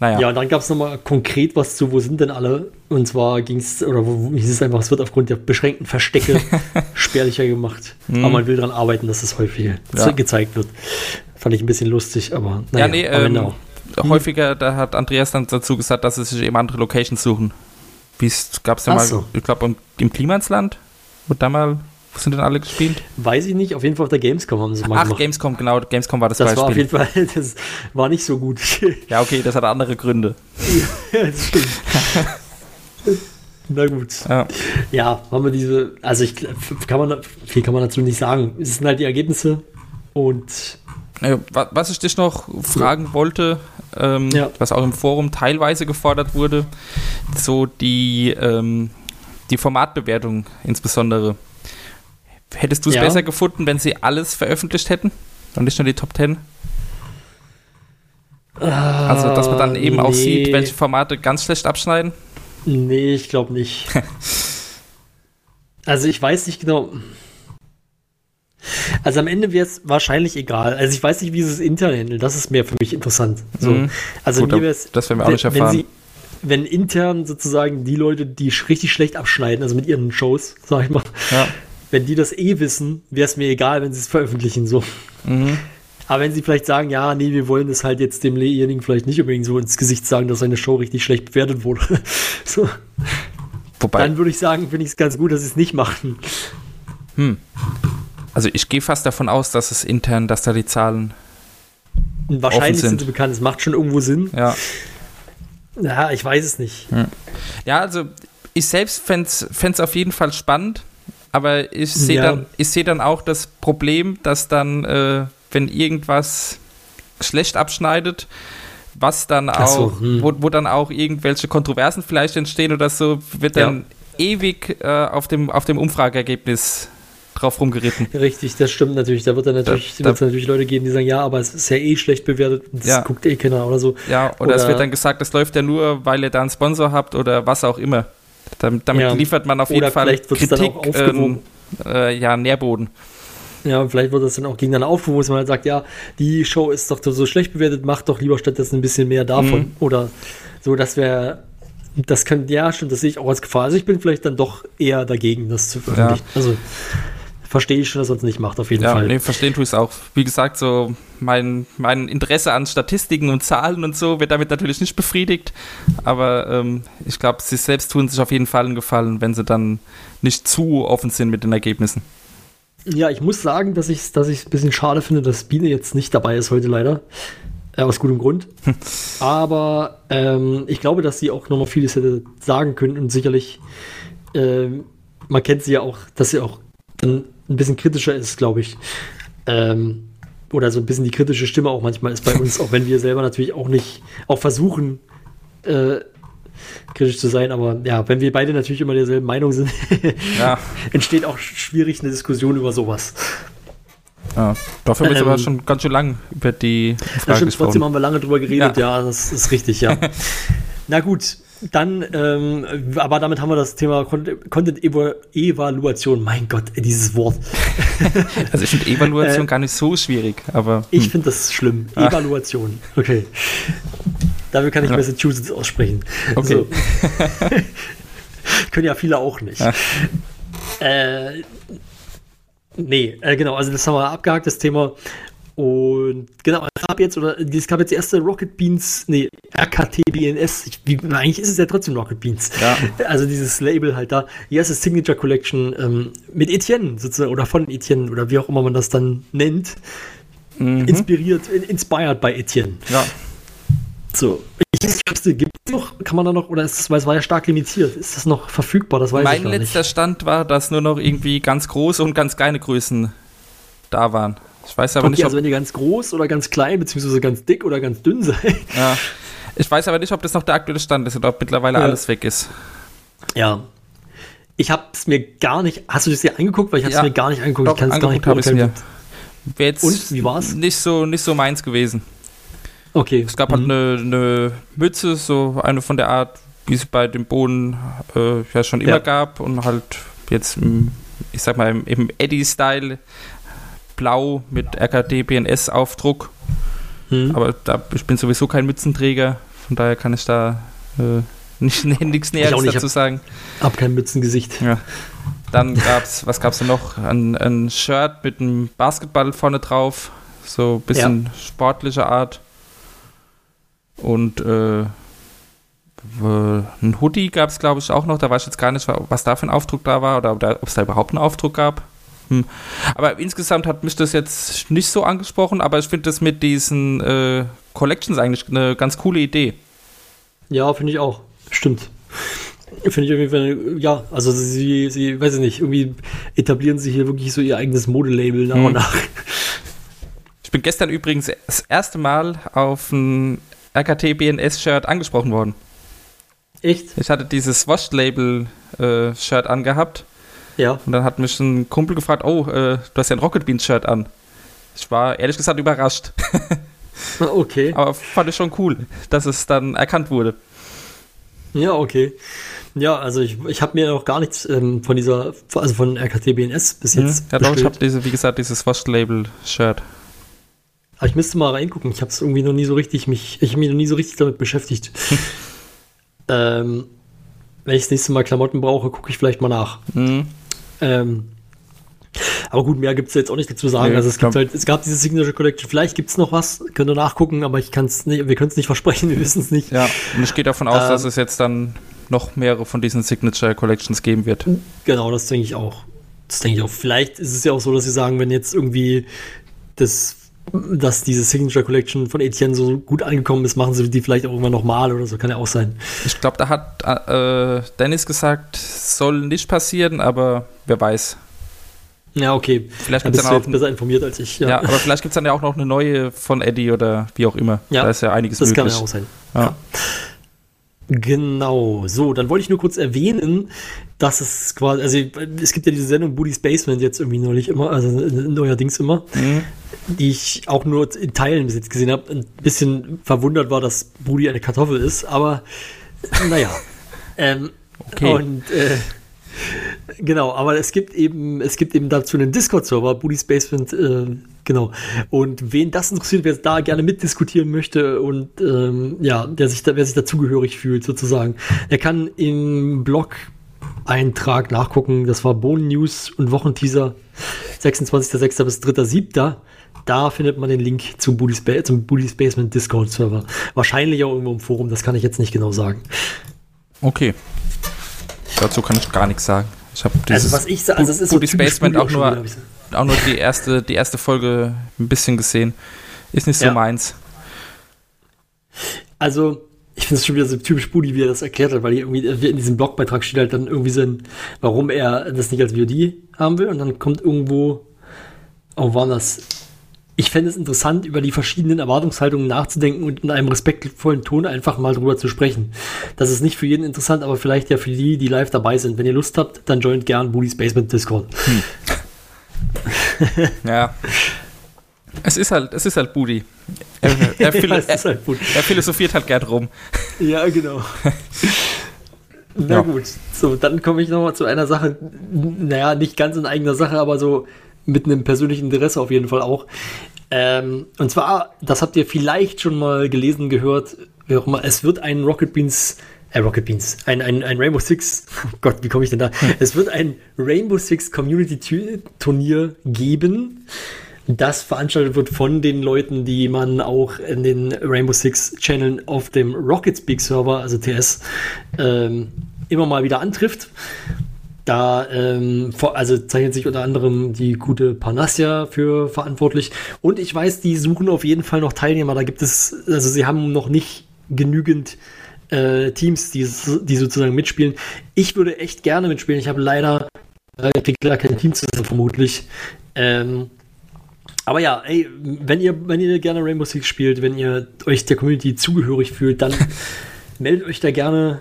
Naja. Ja, und dann gab es nochmal konkret was zu, wo sind denn alle? Und zwar ging es, oder wo, hieß es einfach, es wird aufgrund der beschränkten Verstecke spärlicher gemacht. Aber man will daran arbeiten, dass es häufiger Mhm. Ja. gezeigt wird. Fand ich ein bisschen lustig, aber naja, Ja, nee, ähm, auch. häufiger, da hat Andreas dann dazu gesagt, dass sie sich eben andere Locations suchen. Wie es gab es ja Ach mal, so. ich glaube, im, im Klimansland, wo da mal, wo sind denn alle gespielt? Weiß ich nicht, auf jeden Fall auf der Gamescom haben sie es mal Ach, gemacht. Gamescom, genau, Gamescom war das, das war auf Beispiel. jeden Fall, das war nicht so gut. ja, okay, das hat andere Gründe. Ja, das stimmt. Na gut. Ja. Ja, haben wir diese, also ich kann man, viel kann man dazu nicht sagen. Es sind halt die Ergebnisse und wa- Was ich dich noch fragen wollte, ähm, Ja. was auch im Forum teilweise gefordert wurde, so die, ähm, die Formatbewertung insbesondere. Hättest du es Ja. besser gefunden, wenn sie alles veröffentlicht hätten und nicht nur die Top 10? Also, dass man dann eben auch nee. sieht, welche Formate ganz schlecht abschneiden? Nee, ich glaube nicht. also ich weiß nicht genau. Also am Ende wäre es wahrscheinlich egal. Also ich weiß nicht, wie sie es intern handeln. Das ist mehr für mich interessant. So. Mhm. Also Gut, mir wäre es, das werden wir auch nicht wenn erfahren. sie, wenn intern sozusagen die Leute, die richtig schlecht abschneiden, also mit ihren Shows, sag ich mal, Ja. Wenn die das eh wissen, wäre es mir egal, wenn sie es veröffentlichen. So. Mhm. Aber wenn sie vielleicht sagen, ja, nee, wir wollen das halt jetzt demjenigen vielleicht nicht unbedingt so ins Gesicht sagen, dass seine Show richtig schlecht bewertet wurde. so. Wobei, Dann würde ich sagen, finde ich es ganz gut, dass sie es nicht machen. also ich gehe fast davon aus, dass es intern, dass da die Zahlen, wahrscheinlich sind. sind sie bekannt. Es macht schon irgendwo Sinn. ja. Ja, ich weiß es nicht. Ja, also ich selbst fände es auf jeden Fall spannend, aber ich sehe Ja. dann, ich seh dann auch das Problem, dass dann, äh, wenn irgendwas schlecht abschneidet, was dann Ach so, auch, hm. wo, wo dann auch irgendwelche Kontroversen vielleicht entstehen oder so, wird Ja. dann ewig äh, auf, dem, auf dem Umfrageergebnis drauf rumgeritten. Richtig, das stimmt natürlich. Da wird dann natürlich, Da- wird's natürlich Leute geben, die sagen, ja, aber es ist ja eh schlecht bewertet und das Ja. guckt eh keiner oder so. Ja, oder, es Oder- wird dann gesagt, das läuft ja nur, weil ihr da einen Sponsor habt oder was auch immer. Damit, damit Ja. liefert man auf Oder jeden Fall vielleicht wird's dann Kritik, auch aufgewogen. ähm, äh, ja, Nährboden. Ja, und vielleicht wird das dann auch gegeneinander aufgewogen, wo man halt sagt, ja, die Show ist doch so schlecht bewertet, macht doch lieber stattdessen ein bisschen mehr davon. Mhm. Oder so, das wäre, das kann, ja, stimmt, das sehe ich auch als Gefahr. Also ich bin vielleicht dann doch eher dagegen, das zu veröffentlichen. Also verstehe ich schon, dass man es nicht macht, auf jeden Ja, Fall. nee, verstehen tue ich es auch. Wie gesagt, so mein, mein Interesse an Statistiken und Zahlen und so wird damit natürlich nicht befriedigt. Aber ähm, ich glaube, sie selbst tun sich auf jeden Fall einen Gefallen, wenn sie dann nicht zu offen sind mit den Ergebnissen. Ja, ich muss sagen, dass ich es dass ich's ein bisschen schade finde, dass Biene jetzt nicht dabei ist heute leider. Äh, aus gutem Grund. Aber ähm, ich glaube, dass sie auch nochmal vieles hätte sagen können und sicherlich, ähm, man kennt sie ja auch, dass sie auch dann ein bisschen kritischer ist, glaube ich. Ähm, oder so ein bisschen die kritische Stimme auch manchmal ist bei uns, auch wenn wir selber natürlich auch nicht, auch versuchen, äh, kritisch zu sein, aber ja, wenn wir beide natürlich immer derselben Meinung sind, Ja, entsteht auch schwierig eine Diskussion über sowas. ja. dafür haben wir jetzt Ähm, aber schon ganz schön lang über die Frage stimmt, trotzdem haben wir lange drüber geredet, Ja. ja, das ist richtig, ja. Na gut, Dann, ähm, aber damit haben wir das Thema Content Content Evo- Evaluation. Mein Gott, dieses Wort. Also ich finde Evaluation Äh, gar nicht so schwierig, aber Ich hm. finde das schlimm. Ah. Evaluation. Okay. Dafür kann ich Ja. Massachusetts aussprechen. Okay. So. Können ja viele auch nicht. Äh, nee, äh, genau, also das haben wir abgehakt, das Thema. Und genau, es gab jetzt, oder es gab jetzt die erste Rocket Beans, nee, RKT BNS, ich, wie, eigentlich ist es ja trotzdem Rocket Beans. Ja. Also dieses Label halt da, die erste Signature Collection ähm, mit Etienne sozusagen, oder von Etienne, oder wie auch immer man das dann nennt, Mhm. inspiriert, in, inspired by Etienne. ja. So. Ich gibt es noch, kann man da noch, oder ist das, weil es war ja stark limitiert, ist das noch verfügbar? Das weiß ich Mein letzter nicht. Stand war, dass nur noch irgendwie ganz große und ganz kleine Größen da waren. Ich weiß aber Okay, nicht, ob, also wenn ihr ganz groß oder ganz klein, beziehungsweise ganz dick oder ganz dünn seid. ja, ich weiß aber nicht, ob das noch der aktuelle Stand ist oder ob mittlerweile Ja. alles weg ist. Ja. Ich habe es mir gar nicht. Hast du das dir angeguckt? Weil ich habe es Ja. mir gar nicht angeguckt. Doch, ich kann es gar nicht habe mir. Wäre jetzt Und, wie war's? nicht so nicht so meins gewesen. Okay. Es gab halt Mhm. eine, eine Mütze, so eine von der Art, wie es bei dem Boden äh, ja schon immer Ja. gab und halt jetzt, im, ich sag mal, im, im Eddie-Style blau mit RKD BNS-Aufdruck. Hm. Aber da, ich bin sowieso kein Mützenträger, von daher kann ich da äh, nicht, nichts auch Näheres nicht, dazu sagen. Hab kein Mützengesicht. Ja. Dann gab's, was gab's denn noch? Ein, ein Shirt mit einem Basketball vorne drauf, so ein bisschen sportlicher Art. Und äh, ein Hoodie gab es, glaube ich, auch noch. Da weiß ich jetzt gar nicht, was da für ein Aufdruck da war oder ob es da überhaupt einen Aufdruck gab. Hm. Aber insgesamt hat mich das jetzt nicht so angesprochen, aber ich finde das mit diesen äh, Collections eigentlich eine ganz coole Idee. Ja, finde ich auch. Stimmt. Finde ich irgendwie, ja, also sie, sie, weiß ich nicht, irgendwie etablieren sie hier wirklich so ihr eigenes Modelabel nach Hm. und nach. Ich bin gestern übrigens das erste Mal auf ein RKT BNS-Shirt angesprochen worden. Echt? Ich hatte dieses Washed-Label-Shirt angehabt Ja. und dann hat mich ein Kumpel gefragt, oh, äh, du hast ja ein Rocket Beans-Shirt an. Ich war ehrlich gesagt überrascht, Okay. aber fand ich schon cool, dass es dann erkannt wurde. Ja, okay. Ja, also ich, ich habe mir noch gar nichts ähm, von dieser, also von RKT BNS bis jetzt Hm? Ja, doch, ich habe diese, wie gesagt, dieses Washed-Label-Shirt. Aber ich müsste mal reingucken. Ich habe es irgendwie noch nie so richtig mich, ich habe mich noch nie so richtig damit beschäftigt. ähm, wenn ich das nächste Mal Klamotten brauche, gucke ich vielleicht mal nach. Hm. Ähm, aber gut, mehr gibt es jetzt auch nicht dazu sagen. Nee, also es gibt halt, es gab diese Signature Collection. Vielleicht gibt es noch was, könnt ihr nachgucken, aber ich kann es nicht, wir können es nicht versprechen, wir wissen es nicht. Ja, und ich gehe davon aus, Ähm. dass es jetzt dann noch mehrere von diesen Signature Collections geben wird. Genau, das denke ich auch. Das denke ich auch. Vielleicht ist es ja auch so, dass sie sagen, wenn jetzt irgendwie das, dass diese Signature Collection von Etienne so gut angekommen ist, machen sie die vielleicht auch irgendwann nochmal oder so. Kann ja auch sein. Ich glaube, da hat äh, Dennis gesagt, soll nicht passieren, aber wer weiß. Ja, okay. Vielleicht Da gibt es bist dann du auch besser informiert als ich. Ja, aber vielleicht gibt es dann ja auch noch eine neue von Eddie oder wie auch immer. Ja, da ist ja einiges das kann möglich. ja auch sein. Ja. Genau, so, dann wollte ich nur kurz erwähnen, dass es quasi, also es gibt ja diese Sendung Booty's Basement jetzt irgendwie neulich immer, also neuerdings immer, Mhm. Die ich auch nur in Teilen bis jetzt gesehen habe. Ein bisschen verwundert war, dass Booty eine Kartoffel ist, aber naja. ähm, Okay. Und äh, genau, aber es gibt eben, es gibt eben dazu einen Discord-Server, Booty's Basement, äh, genau. Und wen das interessiert, wer da gerne mitdiskutieren möchte und ähm, ja, der sich da, wer sich dazugehörig fühlt, sozusagen, der kann im Blog Eintrag nachgucken. Das war Bone News und Wochenteaser 26.06. bis 3.07. Da findet man den Link zum Booty's, ba zum Booty's Basement Discord Server. Wahrscheinlich auch irgendwo im Forum, das kann ich jetzt nicht genau sagen. Okay. Dazu kann ich gar nichts sagen. Ich habe Also dieses was ich sage, also es ist so Booty's typisch Basement auch nur, wieder, so- auch nur die erste, die erste Folge ein bisschen gesehen. Ist nicht so Ja. meins. Also, ich finde es schon wieder so typisch Budi, wie er das erklärt hat, weil irgendwie in diesem Blogbeitrag steht halt dann irgendwie so ein, warum er das nicht als VOD haben will. Und dann kommt irgendwo, oh, war das? Ich fände es interessant, über die verschiedenen Erwartungshaltungen nachzudenken und in einem respektvollen Ton einfach mal drüber zu sprechen. Das ist nicht für jeden interessant, aber vielleicht ja für die, die live dabei sind. Wenn ihr Lust habt, dann joint gern Budis Basement Discord. Ja. Es ist halt, es ist halt Budi. Er, er, philo Ja, ist halt er philosophiert halt gern rum. Ja, genau. Na Ja. gut, so, dann komme ich nochmal zu einer Sache, naja, nicht ganz in eigener Sache, aber so mit einem persönlichen Interesse auf jeden Fall auch. Ähm, und zwar, das habt ihr vielleicht schon mal gelesen, gehört, wie auch immer, es wird ein Rocket Beans, äh, Rocket Beans, ein, ein, ein Rainbow Six, oh Gott, wie komme ich denn da? Es wird ein Rainbow Six Community Tu- Turnier geben, das veranstaltet wird von den Leuten, die man auch in den Rainbow Six Channeln auf dem Rocket Speak Server, also TS, ähm, immer mal wieder antrifft. Da ähm, vor, also zeichnet sich unter anderem die gute Panassia für verantwortlich. Und ich weiß, die suchen auf jeden Fall noch Teilnehmer. Da gibt es, also sie haben noch nicht genügend äh, Teams, die, die sozusagen mitspielen. Ich würde echt gerne mitspielen. Ich habe leider äh, leider kein Team zusammen, vermutlich. Ähm, aber ja, ey, wenn ihr, wenn ihr gerne Rainbow Six spielt, wenn ihr euch der Community zugehörig fühlt, dann meldet euch da gerne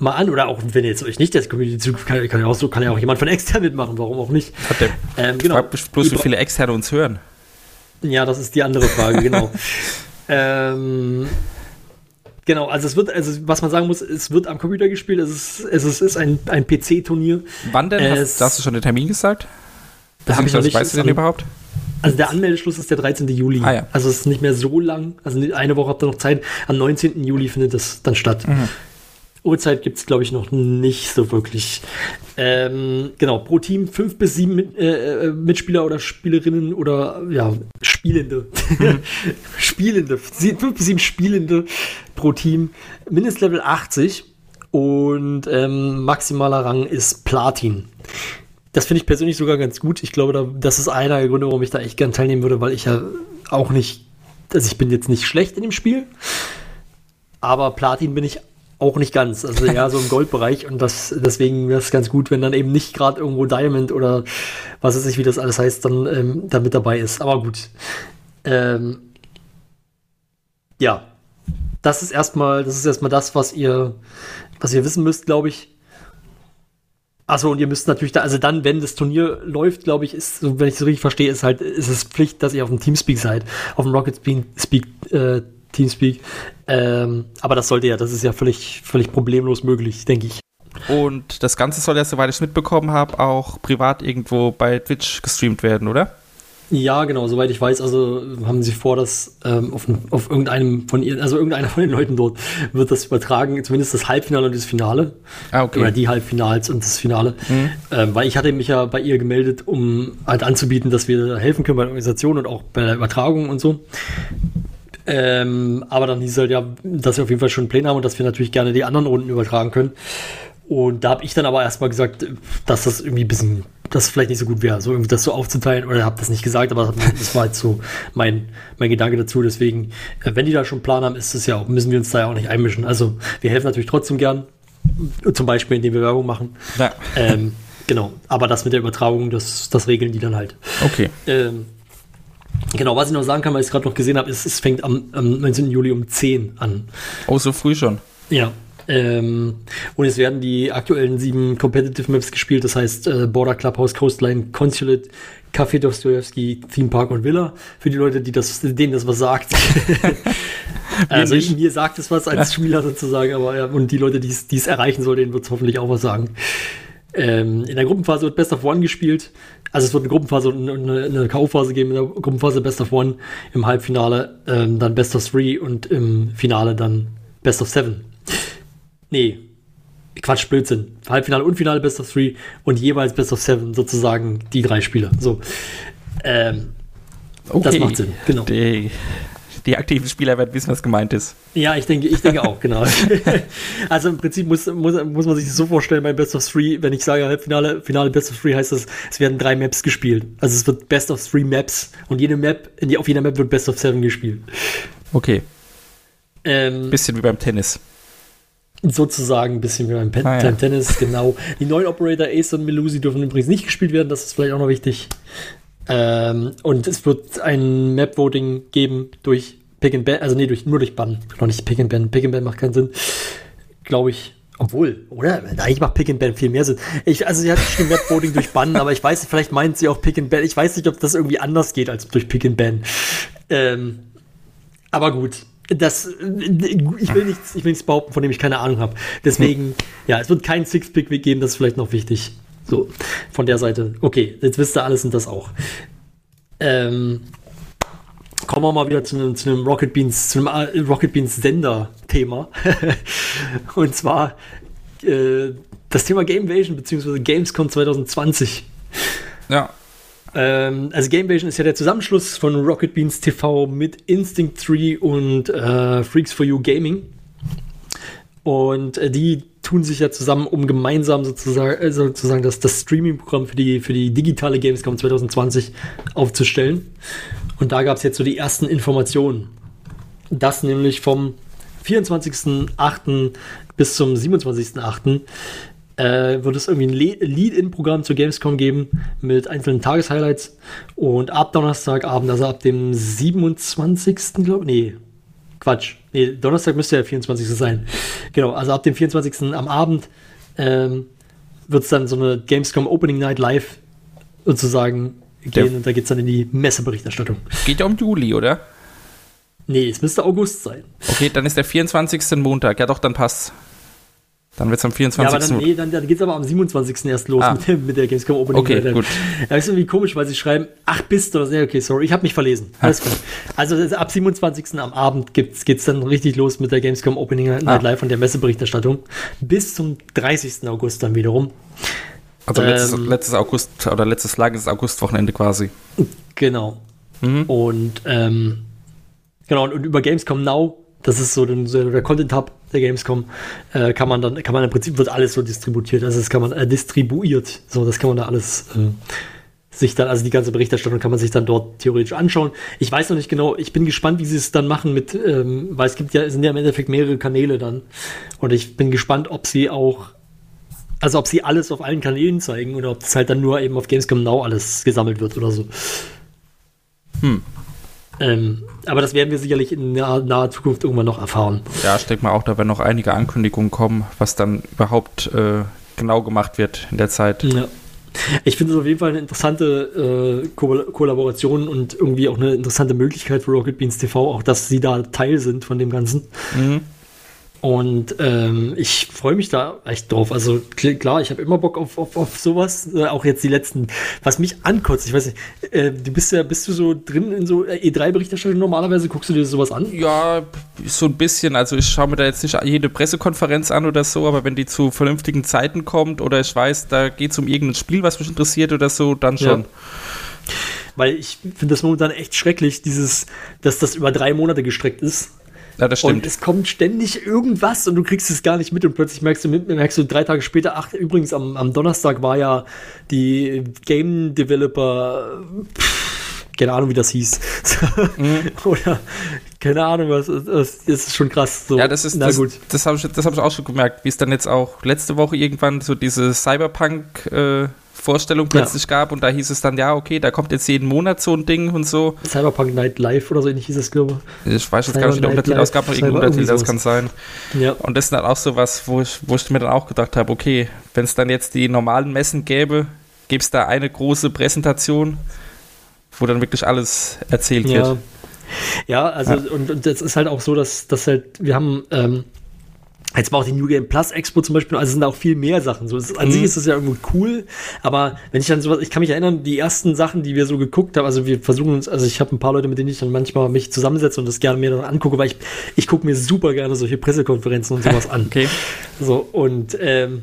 mal an. Oder auch wenn jetzt euch nicht der Community zugehörig kann, kann ja auch so, kann ja auch jemand von extern mitmachen, warum auch nicht. Hat der, Ähm, genau. frag bloß, wie viele Externe uns hören. Ja, das ist die andere Frage, genau. ähm, genau, also es wird, also was man sagen muss, es wird am Computer gespielt, es ist, es ist, ist ein, ein PC-Turnier. Wann denn? Es- Hast, hast du schon den Termin gesagt? Da hab ich noch nicht- weißt du den also- überhaupt? Also der Anmeldeschluss ist der 13. Juli. Ah, ja. Also es ist nicht mehr so lang. Also eine Woche habt ihr noch Zeit. Am 19. Juli findet das dann statt. Mhm. Uhrzeit gibt es, glaube ich, noch nicht so wirklich. Ähm, genau, pro Team fünf bis sieben mit, äh, äh, Mitspieler oder Spielerinnen oder ja, Spielende. Mhm. Spielende. Sie- Fünf bis sieben Spielende pro Team. Mindestlevel 80 und ähm, maximaler Rang ist Platin. Das finde ich persönlich sogar ganz gut. Ich glaube, da, das ist einer der Gründe, warum ich da echt gern teilnehmen würde, weil ich ja auch nicht, also ich bin jetzt nicht schlecht in dem Spiel, aber Platin bin ich auch nicht ganz. Also ja, so im Goldbereich und das, deswegen wäre es ganz gut, wenn dann eben nicht gerade irgendwo Diamond oder was weiß ich, wie das alles heißt, dann ähm, da mit dabei ist. Aber gut. Ähm, ja, das ist erstmal, das ist erstmal das, was ihr, was ihr wissen müsst, glaube ich. Achso, und ihr müsst natürlich da, also dann, wenn das Turnier läuft, glaube ich, ist, wenn ich es richtig verstehe, ist halt, ist es Pflicht, dass ihr auf dem Teamspeak seid. Auf dem Rocket Speak äh, Teamspeak. Ähm, aber das sollte ja, das ist ja völlig, völlig problemlos möglich, denke ich. Und das Ganze soll ja, soweit ich es mitbekommen habe, auch privat irgendwo bei Twitch gestreamt werden, oder? Ja, genau, soweit ich weiß, also haben sie vor, dass ähm, auf, auf irgendeinem von ihren, also irgendeiner von den Leuten dort wird das übertragen, zumindest das Halbfinale und das Finale. Ah, okay. Mhm. Oder die Halbfinals und das Finale. Ähm, weil ich hatte mich ja bei ihr gemeldet, um halt anzubieten, dass wir helfen können bei der Organisation und auch bei der Übertragung und so. Ähm, aber dann hieß es halt ja, dass wir auf jeden Fall schon Pläne haben und dass wir natürlich gerne die anderen Runden übertragen können. Und da habe ich dann aber erstmal gesagt, dass das irgendwie ein bisschen, das vielleicht nicht so gut wäre, so irgendwie das so aufzuteilen. Oder habe das nicht gesagt, aber das war halt so mein, mein Gedanke dazu. Deswegen, äh, wenn die da schon einen Plan haben, ist es ja auch, müssen wir uns da ja auch nicht einmischen. Also wir helfen natürlich trotzdem gern. Zum Beispiel, indem wir Werbung machen. Ja. Ähm, genau. Aber das mit der Übertragung, das, das regeln die dann halt. Okay. Ähm, genau, was ich noch sagen kann, weil ich es gerade noch gesehen habe, ist, es fängt am, am 19. Juli um 10 an. Oh, so früh schon. Ja. Ähm, und es werden die aktuellen sieben Competitive Maps gespielt, das heißt äh, Border Clubhouse, Coastline, Consulate, Café Dostoevsky, Theme Park und Villa. Für die Leute, die das, denen das was sagt. also nicht. mir sagt es was als Spieler sozusagen, aber ja, und die Leute, die es die es erreichen soll, denen wird es hoffentlich auch was sagen. Ähm, in der Gruppenphase wird Best of One gespielt. Also es wird eine Gruppenphase und eine, eine K.O.-Phase geben. In der Gruppenphase Best of One, im Halbfinale ähm, dann Best of Three und im Finale dann Best of Seven. Nee, Quatsch, Blödsinn. Halbfinale und Finale Best of Three und jeweils Best of Seven, sozusagen die drei Spiele. So. Ähm, Okay. Das macht Sinn, genau. Die, die aktiven Spieler werden wissen, was gemeint ist. ja, ich denke, ich denke auch, genau. also im Prinzip muss, muss, muss man sich das so vorstellen bei Best of Three, wenn ich sage Halbfinale, Finale Best of Three, heißt das, es werden drei Maps gespielt. Also es wird Best of Three Maps und jede Map, auf jeder Map wird Best of Seven gespielt. Okay. Ähm, Bisschen wie beim Tennis. sozusagen ein bisschen wie beim, Pen Ah, ja. beim Tennis, genau. Die neuen Operator Ace und Melusi dürfen übrigens nicht gespielt werden, das ist vielleicht auch noch wichtig. Ähm, und es wird ein Map-Voting geben durch Pick and Ban, also nee, durch, nur durch Bann, noch nicht Pick and Ban. Pick and Ban macht keinen Sinn, glaube ich. Obwohl, oder? Eigentlich macht Pick and Ban viel mehr Sinn. Ich, also sie hat schon Webvoting durch Bannen, aber ich weiß, vielleicht meint sie auch Pick and Ban. Ich weiß nicht, ob das irgendwie anders geht als durch Pick and Ban. Ähm, aber gut. Das, ich will nichts, ich will nichts behaupten, von dem ich keine Ahnung habe. Deswegen, ja, es wird kein Six-Pick geben, das ist vielleicht noch wichtig. So, von der Seite. Okay, jetzt wisst ihr alles und das auch. Ähm, kommen wir mal wieder zu einem, zu einem Rocket Beans, zu einem äh, Rocket Beans Sender-Thema. und zwar äh, das Thema Gamevasion bzw. Gamescom 2020. Ja. Ähm, also Gamevasion ist ja der Zusammenschluss von Rocket Beans TV mit Instinct 3 und äh, Freaks for You Gaming. Und äh, die tun sich ja zusammen, um gemeinsam sozusagen, äh, sozusagen das, das Streaming-Programm für die, für die digitale Gamescom 2020 aufzustellen. Und da gab es jetzt so die ersten Informationen. Das nämlich vom 24.08. bis zum 27.08. Äh, wird es irgendwie ein Lead-In-Programm zur Gamescom geben mit einzelnen Tageshighlights. Und ab Donnerstagabend, also ab dem 27. glaube nee, Quatsch. Nee, Donnerstag müsste ja der 24. sein. Genau, also ab dem 24. am Abend ähm, wird es dann so eine Gamescom Opening Night Live sozusagen gehen ja. und da geht es dann in die Messeberichterstattung. Geht ja um Juli, oder? Nee, es müsste August sein. Okay, dann ist der 24. Montag. Ja doch, dann passt. Dann wird es am 24. Ja, aber dann, nee, dann, dann geht es aber am 27. erst los ah. mit, der, mit der Gamescom Opening. Okay, Night. gut. Ja, ist irgendwie komisch, weil sie schreiben, ach, bist du das? Ja, okay, sorry, ich habe mich verlesen. Alles gut. Also ab 27. am Abend geht es dann richtig los mit der Gamescom Opening Night ah. Live und der Messeberichterstattung. Bis zum 30. August dann wiederum. Also letztes, ähm, letztes August oder letztes langes Augustwochenende quasi. Genau. Mhm. Und ähm, genau, und, und über Gamescom Now das ist so, den, so der Content Hub der Gamescom. Äh, kann man dann, kann man im Prinzip wird alles so distributiert. Also das kann man äh, distribuiert. So, das kann man da alles äh, sich dann, also die ganze Berichterstattung kann man sich dann dort theoretisch anschauen. Ich weiß noch nicht genau, ich bin gespannt, wie sie es dann machen mit, ähm, weil es gibt ja, es sind ja im Endeffekt mehrere Kanäle dann. Und ich bin gespannt, ob sie auch, also ob sie alles auf allen Kanälen zeigen oder ob es halt dann nur eben auf Gamescom Now alles gesammelt wird oder so. Hm. Ähm, aber das werden wir sicherlich in naher, naher, Zukunft irgendwann noch erfahren. Ja, ich denke mal auch, da werden noch einige Ankündigungen kommen, was dann überhaupt äh, genau gemacht wird in der Zeit. Ja. Ich finde es auf jeden Fall eine interessante äh, Ko Kollaboration und irgendwie auch eine interessante Möglichkeit für Rocket Beans TV, auch dass sie da Teil sind von dem Ganzen. Mhm. Und ähm, ich freue mich da echt drauf. Also klar, ich habe immer Bock auf, auf, auf sowas. Äh, auch jetzt die letzten, was mich ankotzt, ich weiß nicht, äh, du bist ja, bist du so drin in so äh, E3-Berichterstattung normalerweise? Guckst du dir sowas an? Ja, so ein bisschen. Also ich schaue mir da jetzt nicht jede Pressekonferenz an oder so, aber wenn die zu vernünftigen Zeiten kommt oder ich weiß, da geht es um irgendein Spiel, was mich interessiert oder so, dann schon. Ja. Weil ich finde das momentan echt schrecklich, dieses, dass das über drei Monate gestreckt ist. Ja, das stimmt. Und es kommt ständig irgendwas und du kriegst es gar nicht mit und plötzlich merkst du, merkst du drei Tage später, ach, übrigens am, am Donnerstag war ja die Game Developer, pff, keine Ahnung, wie das hieß. Mhm. Oder keine Ahnung, was, das ist schon krass. So. Ja, das ist, Na das, gut. Das habe ich, hab ich auch schon gemerkt, wie es dann jetzt auch letzte Woche irgendwann so diese Cyberpunk, äh, Vorstellung plötzlich ja. gab und da hieß es dann, ja, okay, da kommt jetzt jeden Monat so ein Ding und so. Cyberpunk Night Live oder so ähnlich hieß es, glaube ich. Ich weiß jetzt gar nicht, wie der Untertitel aus, gab noch irgendeinen Untertitel, das kann sein. Ja. Und das ist dann auch so was, wo ich, wo ich mir dann auch gedacht habe, okay, wenn es dann jetzt die normalen Messen gäbe, gäbe es da eine große Präsentation, wo dann wirklich alles erzählt ja. wird. Ja, also ja. Und, und das ist halt auch so, dass, dass halt, wir haben ähm, Jetzt war auch die New Game Plus Expo zum Beispiel, also sind auch viel mehr Sachen. So, ist, an mhm. sich ist das ja irgendwo cool, aber wenn ich dann sowas, ich kann mich erinnern, die ersten Sachen, die wir so geguckt haben, also wir versuchen uns, also ich habe ein paar Leute, mit denen ich dann manchmal mich zusammensetze und das gerne mir dann angucke, weil ich, ich gucke mir super gerne solche Pressekonferenzen und sowas an. Okay. So, und ähm,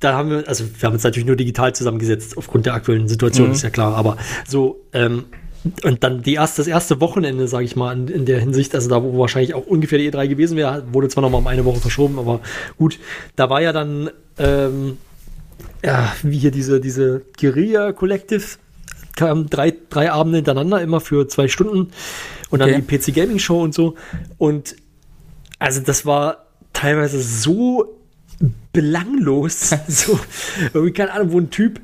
da haben wir, also wir haben uns natürlich nur digital zusammengesetzt, aufgrund der aktuellen Situation, mhm. ist ja klar, aber so, ähm, und dann die erste, das erste Wochenende, sage ich mal, in, in, der Hinsicht, also da, wo wahrscheinlich auch ungefähr die E3 gewesen wäre, wurde zwar noch mal um eine Woche verschoben, aber gut, da war ja dann, ähm, ja, wie hier diese, diese Guerilla Collective, kam drei, drei Abende hintereinander, immer für zwei Stunden und okay. dann die PC Gaming Show und so. Und also das war teilweise so belanglos, so, irgendwie keine Ahnung, wo ein Typ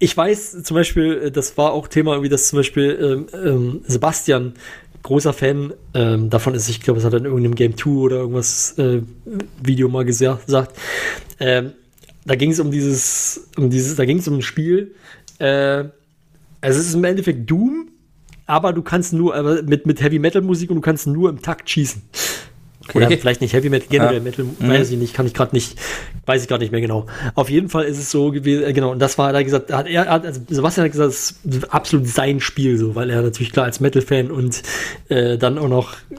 ich weiß zum Beispiel, äh, das war auch Thema, wie das zum Beispiel ähm, ähm, Sebastian, großer Fan ähm, davon ist. Ich glaube, es hat in irgendeinem Game 2 oder irgendwas äh, Video mal gesagt. Ähm, da ging es um dieses, um dieses, da ging es um ein Spiel. Äh, es ist im Endeffekt Doom, aber du kannst nur aber mit, mit Heavy Metal Musik und du kannst nur im Takt schießen. Oder vielleicht nicht Heavy Metal, generell Ja. Metal, Mhm. weiß ich nicht, kann ich gerade nicht, weiß ich gerade nicht mehr genau. Auf jeden Fall ist es so gewesen, äh, genau, und das war, er gesagt, hat er, hat, also Sebastian hat gesagt, das ist absolut sein Spiel, so, weil er natürlich klar als Metal-Fan und äh, dann auch noch äh,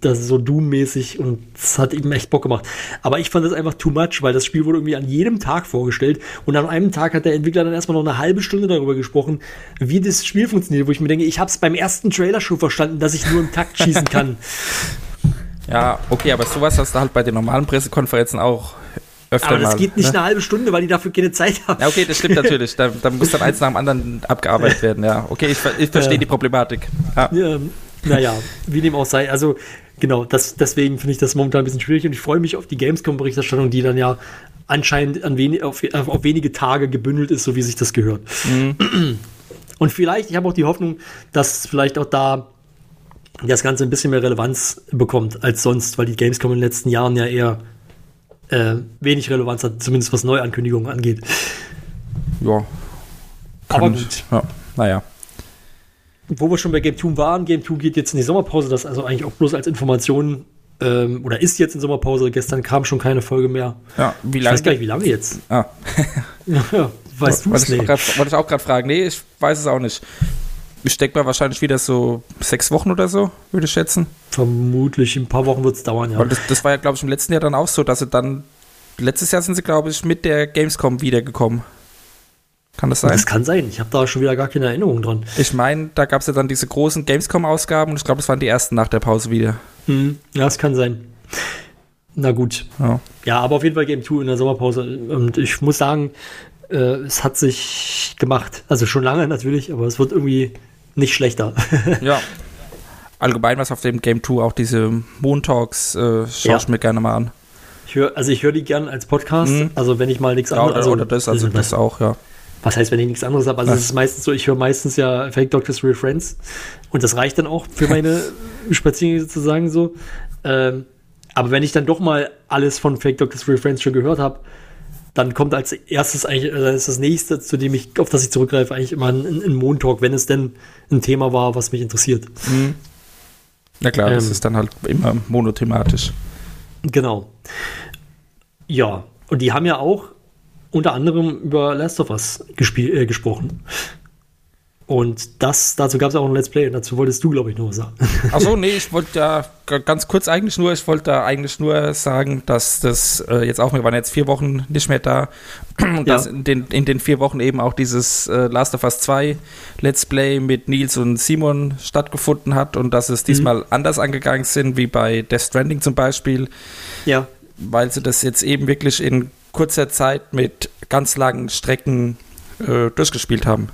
das ist so Doom-mäßig und es hat ihm echt Bock gemacht. Aber ich fand das einfach too much, weil das Spiel wurde irgendwie an jedem Tag vorgestellt und an einem Tag hat der Entwickler dann erstmal noch eine halbe Stunde darüber gesprochen, wie das Spiel funktioniert, wo ich mir denke, ich habe es beim ersten Trailer schon verstanden, dass ich nur im Takt schießen kann. Ja, okay, aber sowas hast du halt bei den normalen Pressekonferenzen auch öfter Aber das mal. geht nicht ne? eine halbe Stunde, weil die dafür keine Zeit haben. Ja, okay, das stimmt natürlich. Da, da muss dann eins nach dem anderen abgearbeitet werden, ja. Okay, ich, ich verstehe Ja. die Problematik. Ja. Ja, naja, wie dem auch sei. Also, genau, das, deswegen finde ich das momentan ein bisschen schwierig und ich freue mich auf die Gamescom-Berichterstattung, die dann ja anscheinend an weni auf, auf wenige Tage gebündelt ist, so wie sich das gehört. Und vielleicht, ich habe auch die Hoffnung, dass vielleicht auch da das Ganze ein bisschen mehr Relevanz bekommt als sonst, weil die Gamescom in den letzten Jahren ja eher äh, wenig Relevanz hat, zumindest was Neuankündigungen angeht. ja. Aber Kann gut. ich- Ja, naja. wo wir schon bei Game 2 waren, Game 2 geht jetzt in die Sommerpause, das also eigentlich auch bloß als Information ähm, oder ist jetzt in Sommerpause. Gestern kam schon keine Folge mehr. Ja, wie Ich lange? weiß gar nicht, wie lange jetzt. Ah, Ja, weißt du es ich, nicht? grad- wollte ich auch gerade fragen. Nee, ich weiß es auch nicht. Ich denke mal wahrscheinlich wieder so sechs Wochen oder so, würde ich schätzen. Vermutlich ein paar Wochen wird es dauern, ja. Weil das, das war ja, glaube ich, im letzten Jahr dann auch so, dass sie dann. Letztes Jahr sind sie, glaube ich, mit der Gamescom wiedergekommen. Kann das sein? Das kann sein. Ich habe da schon wieder gar keine Erinnerung dran. Ich meine, da gab es ja dann diese großen Gamescom-Ausgaben und ich glaube, das waren die ersten nach der Pause wieder. Hm, ja, das kann sein. Na gut. Ja. Ja, aber auf jeden Fall Game 2 in der Sommerpause. Und ich muss sagen, äh, es hat sich gemacht. Also schon lange natürlich, aber es wird irgendwie nicht schlechter. ja. Allgemein was auf dem Game 2, auch diese Moon Talks, äh, schaue Ja. ich mir gerne mal an. Ich hör, also ich höre die gern als Podcast. Mhm. Also wenn ich mal nichts Ja, anderes. oder, oder das, also was, das auch, ja. was heißt, wenn ich nichts anderes habe? Also es ist meistens so, ich höre meistens ja Fake Doctors Real Friends. Und das reicht dann auch für meine Spaziergänge sozusagen so. Ähm, aber wenn ich dann doch mal alles von Fake Doctors Real Friends schon gehört habe, dann kommt als erstes eigentlich, also ist das nächste, zu dem ich, auf das ich zurückgreife, eigentlich immer ein, ein Montalk, wenn es denn ein Thema war, was mich interessiert. Na klar, das Ähm. ist dann halt immer monothematisch. Genau. Ja, und die haben ja auch unter anderem über Last of Us äh, gesprochen. Und das, dazu gab es auch ein Let's Play und dazu wolltest du, glaube ich, noch was sagen. Achso, nee, ich wollte ja ganz kurz eigentlich nur, ich wollte da eigentlich nur sagen, dass das äh, jetzt auch, wir waren jetzt vier Wochen nicht mehr da und Ja. dass in den, in den vier Wochen eben auch dieses äh, Last of Us 2 Let's Play mit Nils und Simon stattgefunden hat und dass es diesmal anders angegangen sind, wie bei Death Stranding zum Beispiel, Ja. weil sie das jetzt eben wirklich in kurzer Zeit mit ganz langen Strecken äh, durchgespielt haben.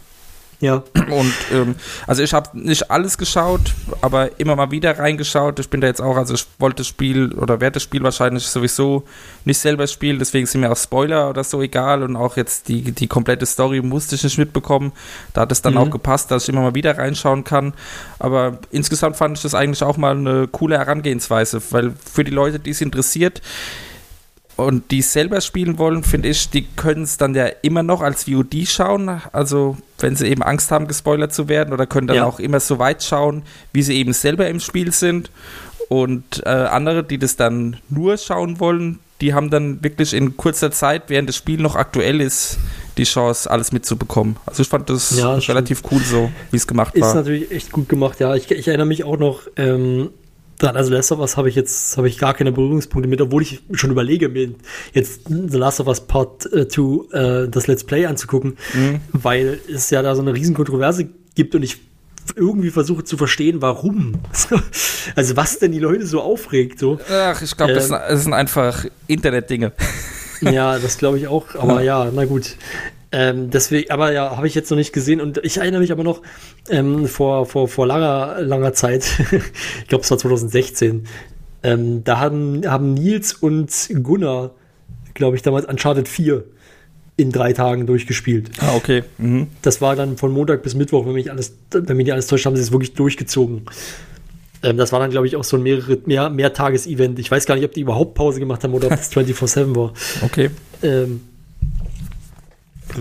Ja. Und ähm, also ich habe nicht alles geschaut, aber immer mal wieder reingeschaut. Ich bin da jetzt auch, also ich wollte das Spiel oder werde das Spiel wahrscheinlich sowieso nicht selber spielen, deswegen sind mir auch Spoiler oder so egal und auch jetzt die, die komplette Story musste ich nicht mitbekommen. Da hat es dann Mhm. auch gepasst, dass ich immer mal wieder reinschauen kann. Aber insgesamt fand ich das eigentlich auch mal eine coole Herangehensweise, weil für die Leute, die es interessiert, und die selber spielen wollen, finde ich, die können es dann ja immer noch als VOD schauen. Also wenn sie eben Angst haben, gespoilert zu werden oder können dann Ja. auch immer so weit schauen, wie sie eben selber im Spiel sind. Und äh, andere, die das dann nur schauen wollen, die haben dann wirklich in kurzer Zeit, während das Spiel noch aktuell ist, die Chance, alles mitzubekommen. Also ich fand das Ja, relativ cool so, wie es gemacht Ist war. natürlich echt gut gemacht, ja. Ich, ich erinnere mich auch noch, ähm, dran, also Last of Us habe ich jetzt habe ich gar keine Berührungspunkte mit, obwohl ich schon überlege, mir jetzt The Last of Us Part 2 äh, das Let's Play anzugucken, Mhm. weil es ja da so eine riesen Kontroverse gibt und ich irgendwie versuche zu verstehen, warum. also was denn die Leute so aufregt, so. Ach, ich glaube, das, Ähm. das sind einfach Internetdinge. Ja, das glaube ich auch. Aber ja, na gut. Ähm, deswegen, aber ja, habe ich jetzt noch nicht gesehen. Und ich erinnere mich aber noch ähm, vor, vor, vor langer, langer Zeit, ich glaube, es war 2016, ähm, da haben, haben Nils und Gunnar, glaube ich, damals Uncharted 4 in drei Tagen durchgespielt. Ah, okay. Mhm. Das war dann von Montag bis Mittwoch, wenn mich alles, wenn mich nicht alles täuscht, haben sie es wirklich durchgezogen. Ähm, das war dann, glaube ich, auch so ein mehrere, mehr, Mehrtages-Event. Ich weiß gar nicht, ob die überhaupt Pause gemacht haben oder ob das 24-7 war. Okay. Ähm,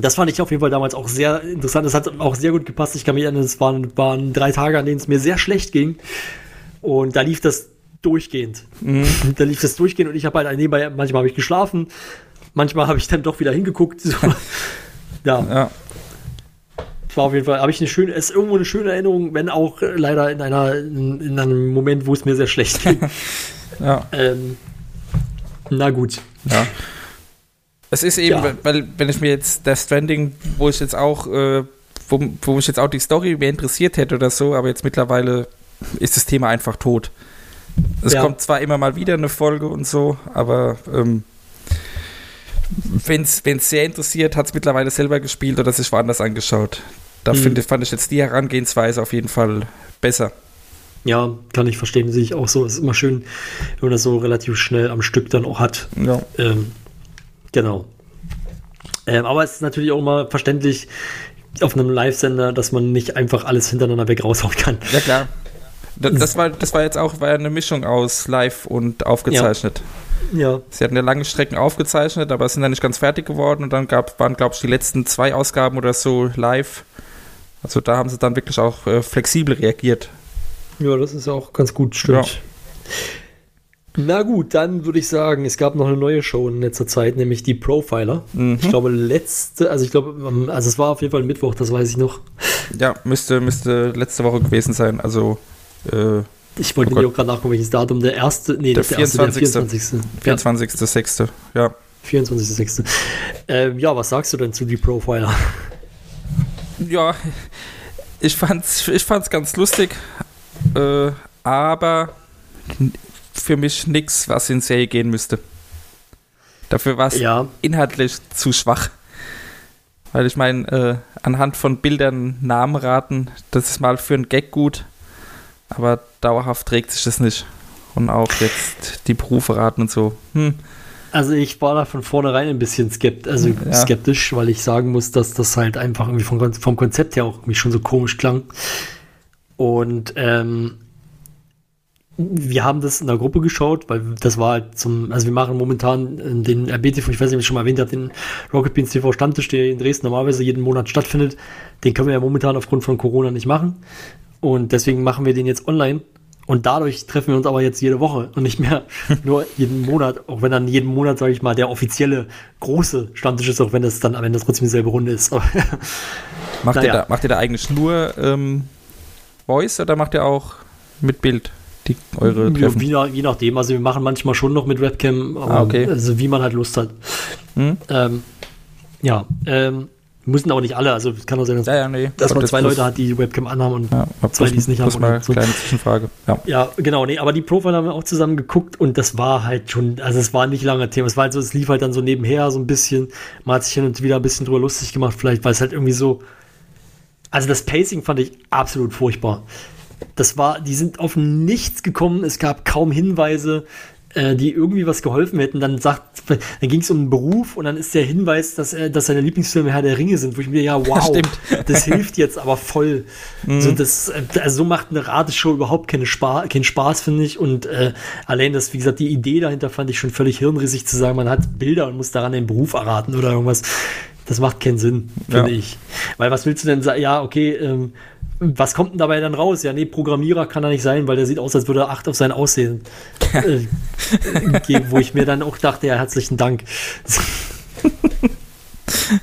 das fand ich auf jeden Fall damals auch sehr interessant. Das hat auch sehr gut gepasst. Ich kann mich erinnern, es waren, waren drei Tage, an denen es mir sehr schlecht ging. Und da lief das durchgehend. Mhm. Da lief das durchgehend und ich habe halt nebenbei, manchmal habe ich geschlafen, manchmal habe ich dann doch wieder hingeguckt. So. ja. ja. War auf jeden Fall, habe ich eine schöne, ist irgendwo eine schöne Erinnerung, wenn auch leider in einer, in, in, einem Moment, wo es mir sehr schlecht ging. ja. Ähm, na gut. Ja. Es ist eben, ja. weil, wenn ich mir jetzt Death Stranding, wo ich jetzt auch, äh, wo, wo ich jetzt auch die Story mehr interessiert hätte oder so, aber jetzt mittlerweile ist das Thema einfach tot. Es ja. kommt zwar immer mal wieder eine Folge und so, aber ähm, wenn es sehr interessiert, hat es mittlerweile selber gespielt oder sich woanders angeschaut. Da hm. find, fand ich jetzt die Herangehensweise auf jeden Fall besser. Ja, kann ich verstehen, sehe ich auch so. Es ist immer schön, wenn man das so relativ schnell am Stück dann auch hat. Ja. Ähm, Genau. Ähm, aber es ist natürlich auch immer verständlich auf einem Live-Sender, dass man nicht einfach alles hintereinander weg raushauen kann. Ja, klar. Das, das, war, das war jetzt auch war eine Mischung aus live und aufgezeichnet. Ja. ja. Sie hatten ja lange Strecken aufgezeichnet, aber sind dann nicht ganz fertig geworden und dann gab, waren, glaube ich, die letzten zwei Ausgaben oder so live. Also da haben sie dann wirklich auch äh, flexibel reagiert. Ja, das ist auch ganz gut, stimmt. Ja. Na gut, dann würde ich sagen, es gab noch eine neue Show in letzter Zeit, nämlich die Profiler. Mhm. Ich glaube, letzte, also ich glaube, also es war auf jeden Fall Mittwoch, das weiß ich noch. Ja, müsste, müsste letzte Woche gewesen sein. Also, äh, ich wollte oh auch gerade nachgucken, welches Datum der erste, nee, der, der 24. Erste, der 24. 24.6. Ja. 24.6. Ähm, ja, was sagst du denn zu die Profiler? Ja, ich fand's, ich fand's ganz lustig, äh, aber für mich nichts, was in Serie gehen müsste. Dafür war es ja. inhaltlich zu schwach. Weil ich meine, äh, anhand von Bildern Namen raten, das ist mal für einen Gag gut, aber dauerhaft trägt sich das nicht. Und auch jetzt die Berufe raten und so. Hm. Also ich war da von vornherein ein bisschen skeptisch, also ja. skeptisch, weil ich sagen muss, dass das halt einfach irgendwie vom, vom Konzept her auch irgendwie schon so komisch klang. Und ähm, wir haben das in der Gruppe geschaut, weil das war halt zum, also wir machen momentan den RBTV, ich weiß nicht, ob ich schon mal erwähnt habe, den Rocket Beans TV Stammtisch, der in Dresden normalerweise jeden Monat stattfindet. Den können wir ja momentan aufgrund von Corona nicht machen. Und deswegen machen wir den jetzt online. Und dadurch treffen wir uns aber jetzt jede Woche und nicht mehr nur jeden Monat, auch wenn dann jeden Monat, sage ich mal, der offizielle große Stammtisch ist, auch wenn das dann am Ende trotzdem dieselbe Runde ist. macht, naja. ihr da, macht ihr da eigentlich nur ähm, Voice oder macht ihr auch mit Bild? Die eure Treffen? Wie, je nachdem. Also wir machen manchmal schon noch mit Webcam, ah, okay. also wie man halt Lust hat. Hm? Ähm, ja, ähm, müssen aber nicht alle. Also es kann auch sein, dass, ja, ja, nee. dass man zwei Leute hat, die die Webcam anhaben und ja, zwei, die es nicht haben. Mal so. kleine Zwischenfrage. Ja. ja, genau. Nee, aber die Profile haben wir auch zusammen geguckt und das war halt schon, also es war nicht lange Thema. Es war halt so, es lief halt dann so nebenher so ein bisschen. Man hat sich hin und wieder ein bisschen drüber lustig gemacht, vielleicht, weil es halt irgendwie so. Also das Pacing fand ich absolut furchtbar. Das war, die sind auf nichts gekommen. Es gab kaum Hinweise, äh, die irgendwie was geholfen hätten. Dann sagt, dann ging es um einen Beruf und dann ist der Hinweis, dass, äh, dass seine Lieblingsfilme Herr der Ringe sind, wo ich mir ja wow, das hilft jetzt aber voll. Mhm. So, das, also so macht eine Rateshow überhaupt keine Spaß, keinen Spaß, finde ich. Und äh, allein das, wie gesagt, die Idee dahinter fand ich schon völlig hirnrissig zu sagen, man hat Bilder und muss daran den Beruf erraten oder irgendwas. Das macht keinen Sinn, finde ja. ich. Weil was willst du denn sagen? Ja, okay, ähm, was kommt denn dabei dann raus? Ja, nee, Programmierer kann er nicht sein, weil der sieht aus, als würde er Acht auf sein Aussehen äh, geben, wo ich mir dann auch dachte, ja, herzlichen Dank.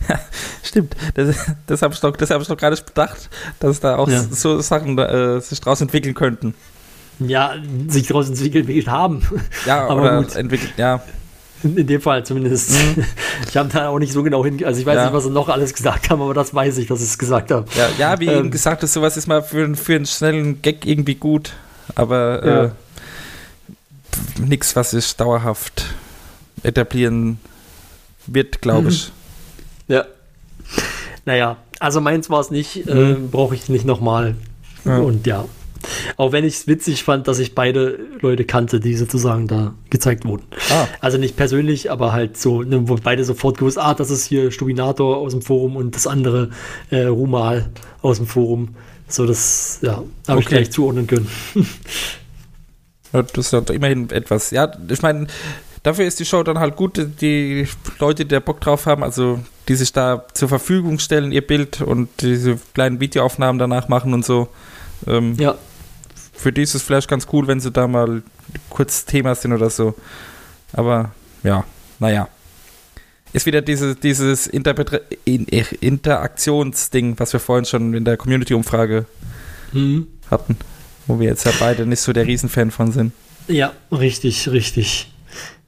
ja, stimmt. Das, das habe ich doch, hab doch gerade bedacht, dass da auch ja. so Sachen äh, sich daraus entwickeln könnten. Ja, sich daraus entwickelt haben. Ja, aber gut. entwickelt, ja. In dem Fall zumindest. Mhm. Ich habe da auch nicht so genau hin. Also ich weiß ja. nicht, was sie noch alles gesagt haben, aber das weiß ich, dass sie es gesagt haben. Ja, ja wie ähm, eben gesagt, ist sowas ist mal für, für einen schnellen Gag irgendwie gut, aber ja. äh, nichts, was sich dauerhaft etablieren wird, glaube ich. Ja. Naja, also meins war es nicht, äh, mhm. äh, brauche ich nicht nochmal. Ja. Und ja, auch wenn ich es witzig fand, dass ich beide Leute kannte, die sozusagen da gezeigt wurden. Ah. Also nicht persönlich, aber halt so, ne, wo beide sofort gewusst, ah, das ist hier Stubinator aus dem Forum und das andere äh, Rumal aus dem Forum. So, das, ja, habe okay. ich gleich zuordnen können. Ja, Das ist ja immerhin etwas. Ja, ich meine, dafür ist die Show dann halt gut, die Leute, die da Bock drauf haben, also die sich da zur Verfügung stellen, ihr Bild und diese kleinen Videoaufnahmen danach machen und so. Ähm, Ja, Für die ist es vielleicht ganz cool, wenn sie da mal kurz Thema sind oder so. Aber ja, naja. Ist wieder diese, dieses Interpre In Interaktionsding, was wir vorhin schon in der Community-Umfrage mhm. hatten. Wo wir jetzt ja beide nicht so der Riesenfan von sind. ja, richtig, richtig.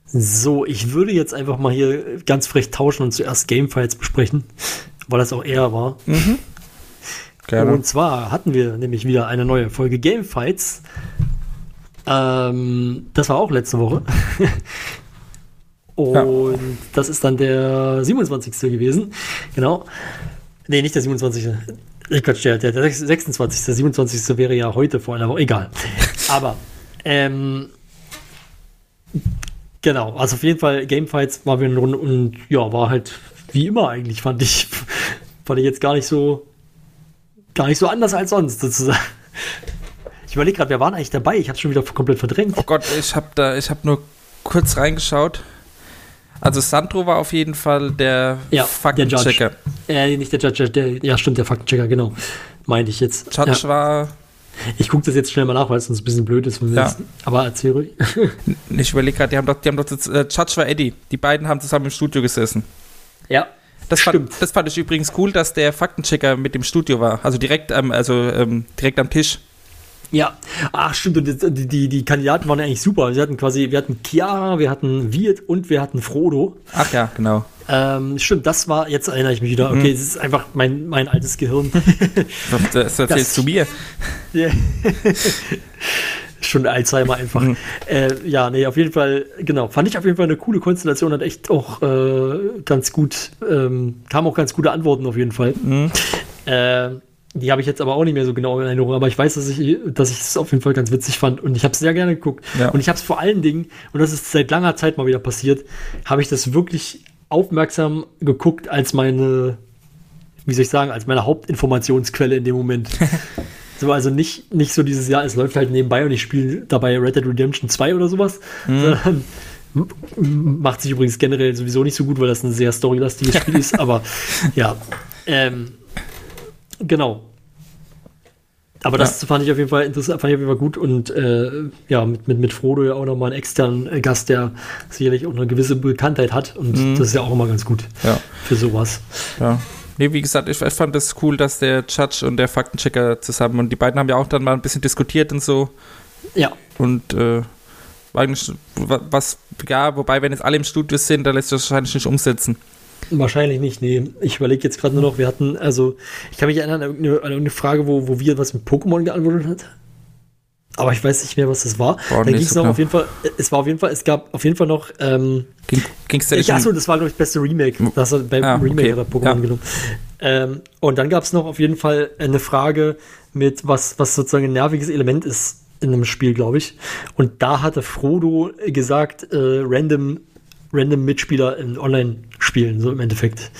So, ich würde jetzt einfach mal hier ganz frech tauschen und zuerst Gamefights besprechen, weil das auch eher war. Gerne. Und zwar hatten wir nämlich wieder eine neue Folge Gamefights. Ähm, das war auch letzte Woche. Und das ist dann der 27. gewesen. Genau. Nee, nicht der 27. Ich Quatsch, der, der, der 26. Der 27. wäre ja heute vor einer Woche. Egal. Aber, ähm, genau. Also auf jeden Fall Gamefights war wieder eine Runde und ja, war halt wie immer eigentlich, fand ich. Fand ich jetzt gar nicht so gar nicht so anders als sonst sozusagen. Ich überlege gerade, wer waren eigentlich dabei? Ich habe schon wieder komplett verdrängt. Oh Gott, ich habe da, ich habe nur kurz reingeschaut. Also Sandro war auf jeden Fall der Ja, Faktenchecker. Äh, nicht der Judge, der, ja stimmt, der Faktenchecker, genau. Meinte ich jetzt. Judge Ja. war, Ich gucke das jetzt schnell mal nach, weil es sonst ein bisschen blöd ist. Ja. jetzt, aber erzähl ruhig. ich überlege gerade, die haben doch, die haben doch, das, äh, Judge war Eddie. Die beiden haben zusammen im Studio gesessen. ja, Das fand, das fand ich übrigens cool, dass der Faktenchecker mit dem Studio war. Also direkt am, also, ähm, direkt am Tisch. ja. Ach, stimmt. Die, die- die, Kandidaten waren eigentlich super. Wir hatten quasi, wir hatten Chiara, wir hatten Wirt und wir hatten Frodo. Ach ja, genau. Ähm, stimmt, das war, jetzt erinnere ich mich wieder. Okay, es ist einfach mein, mein altes Gehirn. Das, das erzählst du mir. Schon Alzheimer einfach. Äh, ja, nee, auf jeden Fall, genau. Fand ich auf jeden Fall eine coole Konstellation, hat echt auch äh, ganz gut, ähm, kamen auch ganz gute Antworten auf jeden Fall. Äh, die habe ich jetzt aber auch nicht mehr so genau in Erinnerung, aber ich weiß, dass ich, dass ich es auf jeden Fall ganz witzig fand und ich habe es sehr gerne geguckt. Ja. Und ich habe es vor allen Dingen, und das ist seit langer Zeit mal wieder passiert, habe ich das wirklich aufmerksam geguckt als meine, wie soll ich sagen, als meine Hauptinformationsquelle in dem Moment. So, also nicht, nicht so dieses Jahr, es läuft halt nebenbei und ich spiele dabei Red Dead Redemption 2 oder sowas, sondern m- m- macht sich übrigens generell sowieso nicht so gut, weil das ein sehr storylastiges Spiel ist, aber ja, ähm, genau. Aber das fand ich auf jeden Fall interessant, fand ich auf jeden Fall gut und äh, ja, mit, mit, mit Frodo ja auch nochmal einen externen äh, Gast, der sicherlich auch eine gewisse Bekanntheit hat und das ist ja auch immer ganz gut Ja. für sowas. Ja. Nee, wie gesagt, ich, ich fand es cool, dass der Judge und der Faktenchecker zusammen und die beiden haben ja auch dann mal ein bisschen diskutiert und so. Ja, Und äh, eigentlich wa- was, ja, wobei, wenn jetzt alle im Studio sind, dann lässt sich das wahrscheinlich nicht umsetzen. Wahrscheinlich nicht, nee. Ich überlege jetzt gerade nur noch, wir hatten, also, ich kann mich erinnern an irgendeine, an irgendeine Frage, wo, wo wir was mit Pokémon geantwortet hat. Aber ich weiß nicht mehr, was das war. Boah, da nicht ging es noch klar. auf jeden Fall, es war auf jeden Fall, es gab auf jeden Fall noch, ähm, Ging es ja achso, das war, glaube ich, das beste Remake. Das hat beim Ah, Remake okay. hat er Pokémon Ja. genommen. Ähm, und dann gab es noch auf jeden Fall eine Frage mit, was, was sozusagen ein nerviges Element ist in einem Spiel, glaube ich. Und da hatte Frodo gesagt, äh, random, random Mitspieler in Online-Spielen, so im Endeffekt.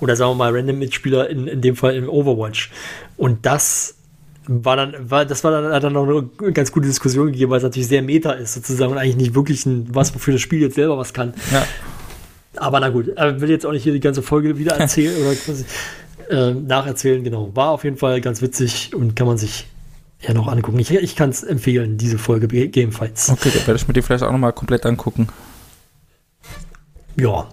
Oder sagen wir mal, random Mitspieler in, in dem Fall im Overwatch. Und das war dann, war, das war dann, hat dann noch eine ganz gute Diskussion gegeben, weil es natürlich sehr meta ist, sozusagen, und eigentlich nicht wirklich ein, was, wofür das Spiel jetzt selber was kann. Ja. Aber na gut, äh, will jetzt auch nicht hier die ganze Folge wieder erzählen oder quasi, äh, nacherzählen, genau. War auf jeden Fall ganz witzig und kann man sich ja noch angucken. Ich, ich kann es empfehlen, diese Folge Ga- Gamefights. Okay, dann werde ich mir die vielleicht auch nochmal komplett angucken. Ja.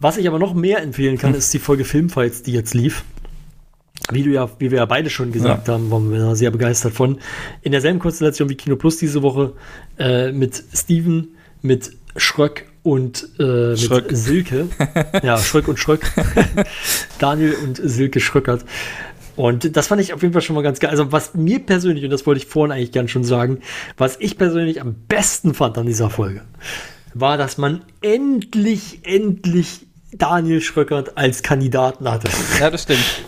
Was ich aber noch mehr empfehlen kann, ist die Folge Filmfights, die jetzt lief. Wie, du ja, wie wir ja beide schon gesagt haben, waren wir da sehr begeistert von. In derselben Konstellation wie Kino Plus diese Woche äh, mit Steven, mit Schröck und äh, mit Schröck. Silke. ja, Schröck und Schröck. Daniel und Silke Schröckert. Und das fand ich auf jeden Fall schon mal ganz geil. Also was mir persönlich, und das wollte ich vorhin eigentlich gern schon sagen, was ich persönlich am besten fand an dieser Folge, war, dass man endlich, endlich Daniel Schröckert als Kandidaten hatte. Ja, das stimmt.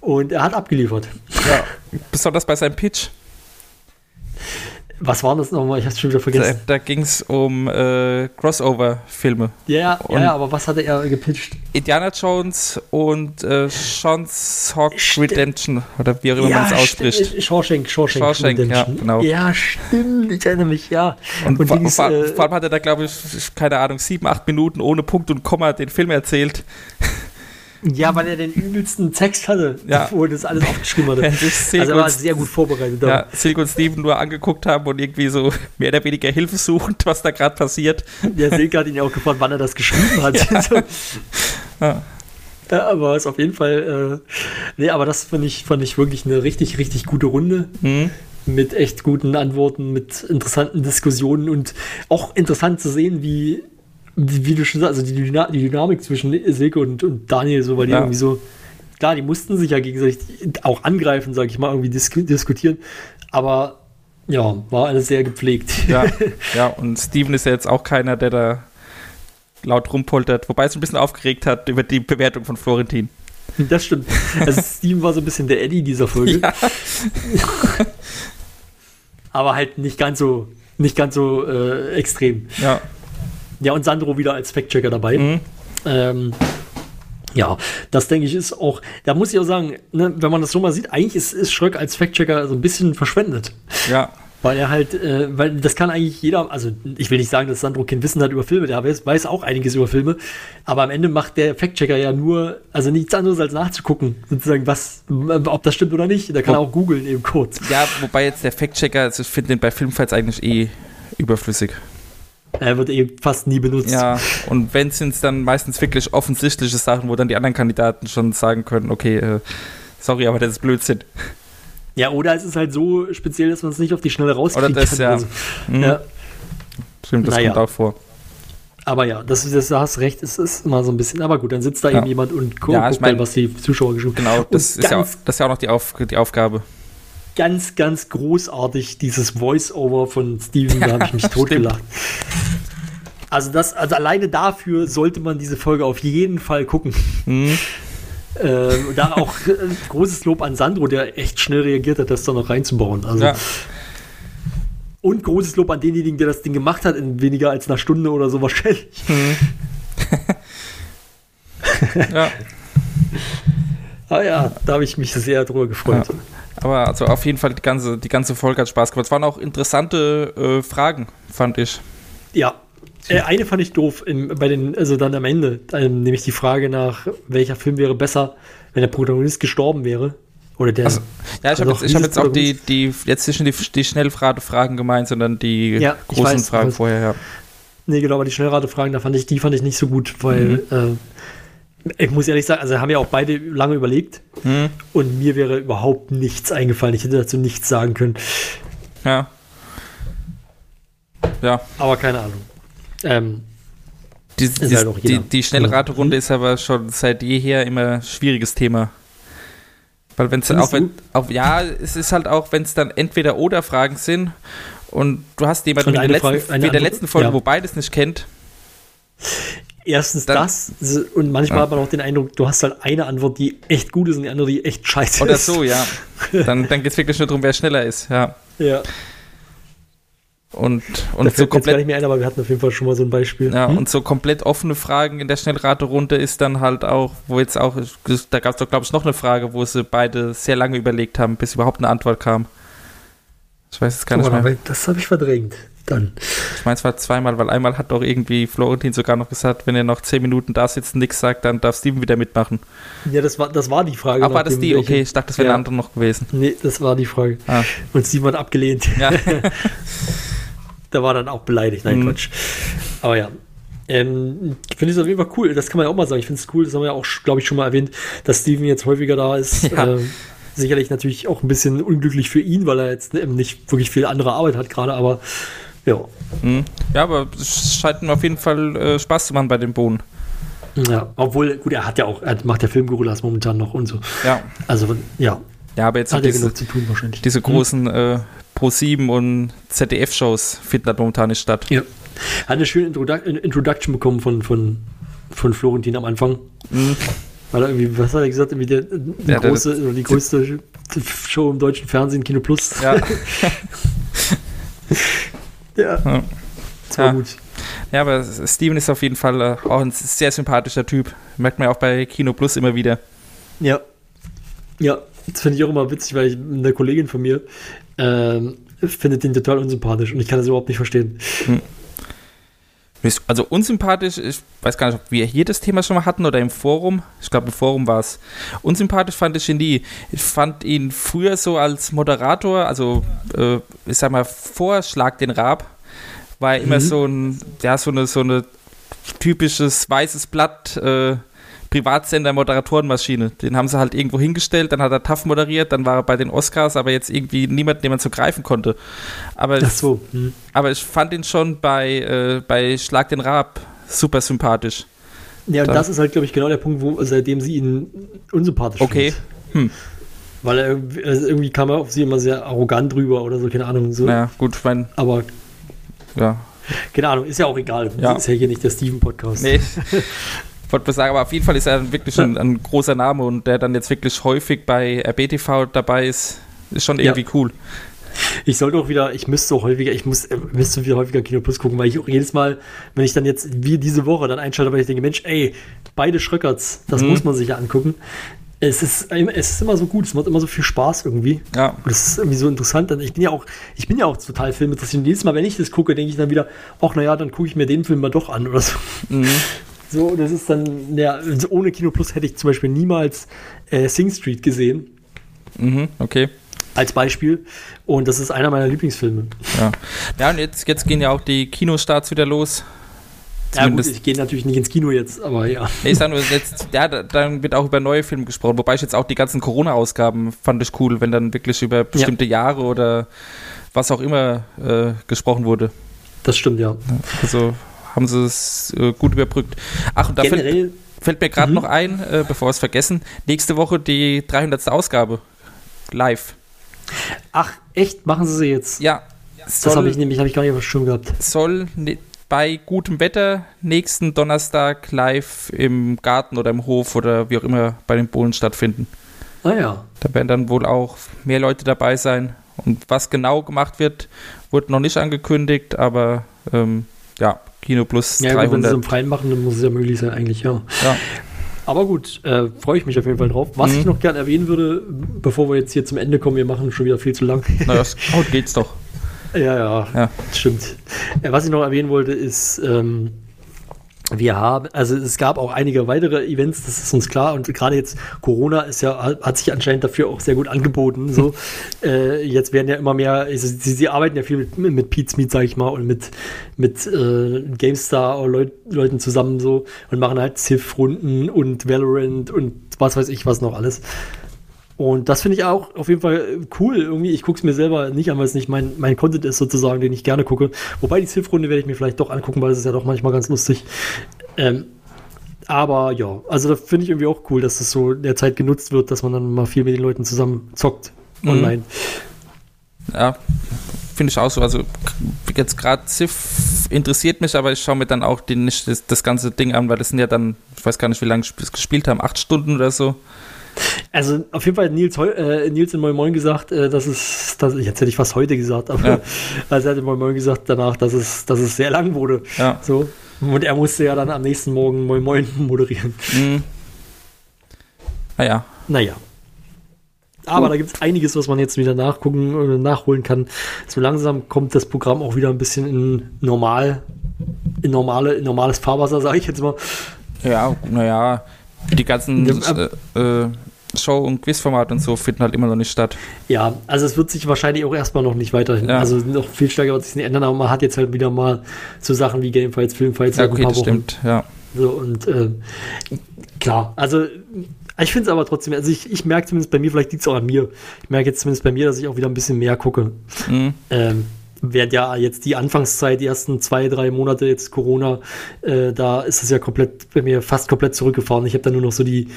Und er hat abgeliefert. Ja. Besonders bei seinem Pitch. Was war das nochmal? Ich hab's schon wieder Da, vergessen. da ging es um äh, Crossover-Filme. Ja, ja, ja, ja, aber was hatte er gepitcht? Indiana Jones und äh, Sean's Hawk Stimmt. Redemption, oder wie auch immer man es ausspricht. Shawshank, Shawshank, Shawshank, ja, Redemption. genau. Ja, stimmt, ich erinnere mich, ja. Und, Und vor, vor, äh, vor allem hat er da, glaube ich, keine Ahnung, sieben, acht Minuten ohne Punkt und Komma den Film erzählt. Ja, weil er den übelsten Text hatte, Ja. wo er das alles aufgeschrieben hatte. Also er war sehr gut vorbereitet. Ja, Silk und Steven nur angeguckt haben und irgendwie so mehr oder weniger Hilfe suchend, was da gerade passiert. Der Silke hat ihn ja auch gefragt, wann er das geschrieben hat. So. Ja. Ja, aber ist auf jeden Fall, äh, nee, aber das fand ich, fand ich wirklich eine richtig, richtig gute Runde. Hm? Mit echt guten Antworten, mit interessanten Diskussionen und auch interessant zu sehen, wie, wie, du schon sagst, also die, Dyna die Dynamik zwischen Silke und, und Daniel, so, weil die Ja. irgendwie so, klar, die mussten sich ja gegenseitig auch angreifen, sag ich mal, irgendwie disku diskutieren, aber ja, war alles sehr gepflegt. Ja, ja, und Steven ist ja jetzt auch keiner, der da laut rumpoltert, wobei es ein bisschen aufgeregt hat über die Bewertung von Florentin. Das stimmt. Also Steven war so ein bisschen der Eddie dieser Folge. Ja. aber halt nicht ganz so, nicht ganz so äh, extrem. Ja. Ja, und Sandro wieder als Fact-Checker dabei. Mhm. Ähm, ja, das denke ich ist auch, da muss ich auch sagen, ne, wenn man das so mal sieht, eigentlich ist, ist Schröck als Fact-Checker so ein bisschen verschwendet. Ja. Weil er halt, äh, weil das kann eigentlich jeder, also ich will nicht sagen, dass Sandro kein Wissen hat über Filme, der weiß, weiß auch einiges über Filme, aber am Ende macht der Fact-Checker ja nur, also nichts anderes als nachzugucken, sozusagen, was, ob das stimmt oder nicht. Der kann Wo- auch googeln eben kurz. Ja, wobei jetzt der Fact-Checker, also ich finde den bei Filmfights eigentlich eh überflüssig. Er wird eben fast nie benutzt. Ja, und wenn sind es dann meistens wirklich offensichtliche Sachen, wo dann die anderen Kandidaten schon sagen können, okay, äh, sorry, aber das ist Blödsinn. Ja, oder es ist halt so speziell, dass man es nicht auf die Schnelle rauskriegt. Oder das, ja. Also, Mhm. ja. Stimmt, das Naja. kommt auch vor. Aber ja, das, das, da hast recht, es ist immer so ein bisschen, aber gut, dann sitzt da Ja. eben jemand und gu Ja, ich guckt mal, mein- was die Zuschauer geschrieben Genau, Und das ist, ja das ist ja auch noch die, Auf, die Aufgabe. Ganz, ganz großartig, dieses Voice-Over von Steven, da habe ich mich totgelacht. Also das, also alleine dafür sollte man diese Folge auf jeden Fall gucken. Mhm. Äh, da auch äh, großes Lob an Sandro, der echt schnell reagiert hat, das da noch reinzubauen. Also, Ja, Und großes Lob an denjenigen, der das Ding gemacht hat, in weniger als einer Stunde oder so wahrscheinlich. ja. Ah ja, da habe ich mich sehr drüber gefreut. Ja. Aber also auf jeden Fall die ganze, die ganze Folge hat Spaß gemacht. Es waren auch interessante äh, Fragen, fand ich. Ja. Äh, eine fand ich doof im, bei den, also dann am Ende, ähm, nämlich die Frage nach, welcher Film wäre besser, wenn der Protagonist gestorben wäre. Oder der. Also, Ja, ich habe Also jetzt, ich hab jetzt auch die, die, jetzt nicht die, die Schnellfragen gemeint, sondern die Ja, großen weiß, Fragen vorher, ja. nee, genau, aber die Schnellratefragen, da fand ich, die fand ich nicht so gut, weil, Mhm. äh, ich muss ehrlich sagen, also haben ja auch beide lange überlegt Hm, und mir wäre überhaupt nichts eingefallen. Ich hätte dazu nichts sagen können. ja. Ja, Aber keine Ahnung. Ähm, die, die, halt die, die Schnellraterunde ist aber schon seit jeher immer ein schwieriges Thema. Weil wenn es auch, wenn, auch, ja, es ist halt auch, wenn es dann entweder oder Fragen sind und du hast jemanden wie in der letzten, Frage- wie der letzten Folge, ja. wo beides nicht kennt, erstens Dann- das und manchmal Ja. hat man auch den Eindruck, du hast halt eine Antwort, die echt gut ist und die andere, die echt scheiße oder ist. so, ja. Dann, dann geht es wirklich nur darum, wer schneller ist, ja. Ja. Und, Und das so jetzt gar nicht komplett, mehr ein, aber wir hatten auf jeden Fall schon mal so ein Beispiel. ja, Hm? und so komplett offene Fragen in der Schnellraterunde ist dann halt auch, wo jetzt auch, da gab es doch, glaube ich, noch eine Frage, wo sie beide sehr lange überlegt haben, bis überhaupt eine Antwort kam. Ich weiß es gar nicht Guck mal, mehr. das habe ich verdrängt. Dann. Ich meine, es war zweimal, weil einmal hat doch irgendwie Florentin sogar noch gesagt, wenn er noch zehn Minuten da sitzt und nichts sagt, dann darf Steven wieder mitmachen. Ja, das war, das war die Frage. Ach, war das die? Okay, ich dachte, das wäre Ja. eine andere noch gewesen. Nee, das war die Frage. Ah. Und Steven hat abgelehnt. Ja. Da war dann auch beleidigt. Nein, Mhm. Quatsch. Aber ja. Ähm, ich finde es auf jeden Fall cool. Das kann man ja auch mal sagen. Ich finde es cool, das haben wir ja auch, glaube ich, schon mal erwähnt, dass Steven jetzt häufiger da ist. Ja. Ähm, sicherlich natürlich auch ein bisschen unglücklich für ihn, weil er jetzt eben nicht wirklich viel andere Arbeit hat gerade, aber ja. Hm. Ja, aber es scheint mir auf jeden Fall äh, Spaß zu machen bei den Bohnen. Ja, obwohl, gut, er hat ja auch, er macht ja Filmgorillas momentan noch und so. Ja. Also, ja, Ja, aber jetzt hat er diese, genug zu tun wahrscheinlich. diese großen äh, Pro7 und ZDF-Shows finden halt momentan nicht statt. Ja. Hat eine schöne Introdu Introduction bekommen von, von, von Florentin am Anfang. Mhm. Weil er irgendwie, was hat er gesagt, irgendwie der, die, Ja, der- große, oder die größte Show im deutschen Fernsehen, Kino Plus. Ja. Ja, Ja. das war Ja. gut. Ja, aber Steven ist auf jeden Fall äh, auch ein sehr sympathischer Typ. Merkt man ja auch bei Kino Plus immer wieder. Ja. Ja, das finde ich auch immer witzig, weil ich, eine Kollegin von mir ähm, findet den total unsympathisch und ich kann das überhaupt nicht verstehen. Ist Also unsympathisch, ich weiß gar nicht, ob wir hier das Thema schon mal hatten oder im Forum. Ich glaube, im Forum war es. Unsympathisch fand ich ihn nie. Ich fand ihn früher so als Moderator, also äh, ich sag mal, vor Schlag den Rab, war er immer Mhm. so ein, ja, so eine, so eine typisches weißes Blatt, äh, Privatsender-Moderatorenmaschine. Den haben sie halt irgendwo hingestellt, dann hat er TAF moderiert, dann war er bei den Oscars, aber jetzt irgendwie niemand, den man so greifen konnte. Aber Ach so. Hm. aber ich fand ihn schon bei, äh, bei Schlag den Rab super sympathisch. Ja, und Da- das ist halt, glaube ich, genau der Punkt, wo seitdem sie ihn unsympathisch Okay. Hm. Weil er irgendwie, also irgendwie kam er auf sie immer sehr arrogant rüber oder so, keine Ahnung. So. Naja, gut, ich mein, Aber ja. keine Ahnung, ist ja auch egal. Ja. Ist ja hier nicht der Steven-Podcast. Nee. Wollte mal sagen, aber auf jeden Fall ist er wirklich ein, ein großer Name und der dann jetzt wirklich häufig bei RBTV dabei ist, ist schon irgendwie cool. Ich sollte auch wieder, ich müsste häufiger, ich muss, äh, müsste wieder häufiger Kino Plus gucken, weil ich auch jedes Mal, wenn ich dann jetzt wie diese Woche dann einschalte, weil ich denke, Mensch, ey, beide Schröckerts, das Mhm. muss man sich ja angucken. Es ist, es ist immer so gut, es macht immer so viel Spaß irgendwie. Ja. Und das ist irgendwie so interessant. Ich bin ja auch, ich bin ja auch total filminteressiert. Und jedes Mal, wenn ich das gucke, denke ich dann wieder, ach naja, dann gucke ich mir den Film mal doch an oder so. Mhm. So, das ist dann, ja, also ohne Kino Plus hätte ich zum Beispiel niemals äh, Sing Street gesehen, Mhm, okay. als Beispiel. Und das ist einer meiner Lieblingsfilme. Ja, ja und jetzt, jetzt gehen ja auch die Kinostarts wieder los. Ja, gut, Zumindest- ich gehe natürlich nicht ins Kino jetzt, aber ja. Nee, ich sag nur, jetzt, ja, da- dann wird auch über neue Filme gesprochen. Wobei ich jetzt auch die ganzen Corona-Ausgaben fand ich cool, wenn dann wirklich über bestimmte Jahre oder was auch immer äh, gesprochen wurde. Das stimmt, ja. Also haben sie es äh, gut überbrückt. Ach, und da fällt, fällt mir gerade Mhm. noch ein, äh, bevor wir es vergessen, nächste Woche die 300. Ausgabe. Live. ach, echt, machen sie sie jetzt? Ja. das habe ich nämlich, habe ich gar nicht auf dem Schirm gehabt. soll ne- bei gutem Wetter nächsten Donnerstag live im Garten oder im Hof oder wie auch immer bei den Bohlen stattfinden. Ah ja. Da werden dann wohl auch mehr Leute dabei sein. Und was genau gemacht wird, wurde noch nicht angekündigt, aber ähm, ja, Kino Plus Ja, gut, wenn sie es 300. im Freien machen, dann muss es ja möglich sein, eigentlich, ja. Ja. Aber gut, äh, freue ich mich auf jeden Fall drauf. Was Mhm. ich noch gerne erwähnen würde, bevor wir jetzt hier zum Ende kommen, wir machen schon wieder viel zu lang. Na, das geht's doch. Ja, ja, Ja. stimmt. Äh, was ich noch erwähnen wollte, ist, ähm, wir haben, also es gab auch einige weitere Events, das ist uns klar. Und gerade jetzt Corona ist ja, hat sich anscheinend dafür auch sehr gut angeboten. So, äh, jetzt werden ja immer mehr, also sie, sie arbeiten ja viel mit, mit Pete's Meet, sag ich mal, und mit, mit äh, GameStar oder Leut, Leuten zusammen so und machen halt Civ-Runden und Valorant und was weiß ich was noch alles. Und das finde ich auch auf jeden Fall cool. Irgendwie, ich gucke es mir selber nicht an, weil es nicht mein, mein Content ist, sozusagen, den ich gerne gucke. Wobei die Ziff-Runde werde ich mir vielleicht doch angucken, weil es ist ja doch manchmal ganz lustig. Ähm, aber ja, also da finde ich irgendwie auch cool, dass das so in der Zeit genutzt wird, dass man dann mal viel mit den Leuten zusammen zockt Mhm. online. Ja, finde ich auch so. Also jetzt gerade Civ interessiert mich, aber ich schaue mir dann auch den, das, das ganze Ding an, weil das sind ja dann, ich weiß gar nicht, wie lange wir es gespielt haben, acht Stunden oder so. Also auf jeden Fall hat Nils, äh, Nils in Moin Moin gesagt, äh, dass es, dass, jetzt hätte ich fast heute gesagt, aber Ja. also er hat in Moin Moin gesagt danach, dass es, dass es sehr lang wurde. Ja. So. Und er musste ja dann am nächsten Morgen Moin Moin moderieren. Mhm. Naja, Naja. Aber da gibt es einiges, was man jetzt wieder nachgucken oder nachholen kann. So langsam kommt das Programm auch wieder ein bisschen in normal, in normale, in normales Fahrwasser, sage ich jetzt mal. ja, naja, die ganzen äh, äh, Show- und Quizformate und so finden halt immer noch nicht statt. Ja, also es wird sich wahrscheinlich auch erstmal noch nicht weiterhin. Ja. Also noch viel stärker wird sich nicht ändern, aber man hat jetzt halt wieder mal so Sachen wie Gamefights, Filmfights Ja, okay, das Wochen. stimmt, ja. So, und äh, klar, also ich finde es aber trotzdem, also ich, ich merke zumindest bei mir, vielleicht liegt es auch an mir, ich merke jetzt zumindest bei mir, dass ich auch wieder ein bisschen mehr gucke. Mhm. Ähm, während ja jetzt die Anfangszeit, die ersten zwei, drei Monate jetzt Corona, äh, da ist es ja komplett bei mir fast komplett zurückgefahren. Ich habe dann nur noch so die,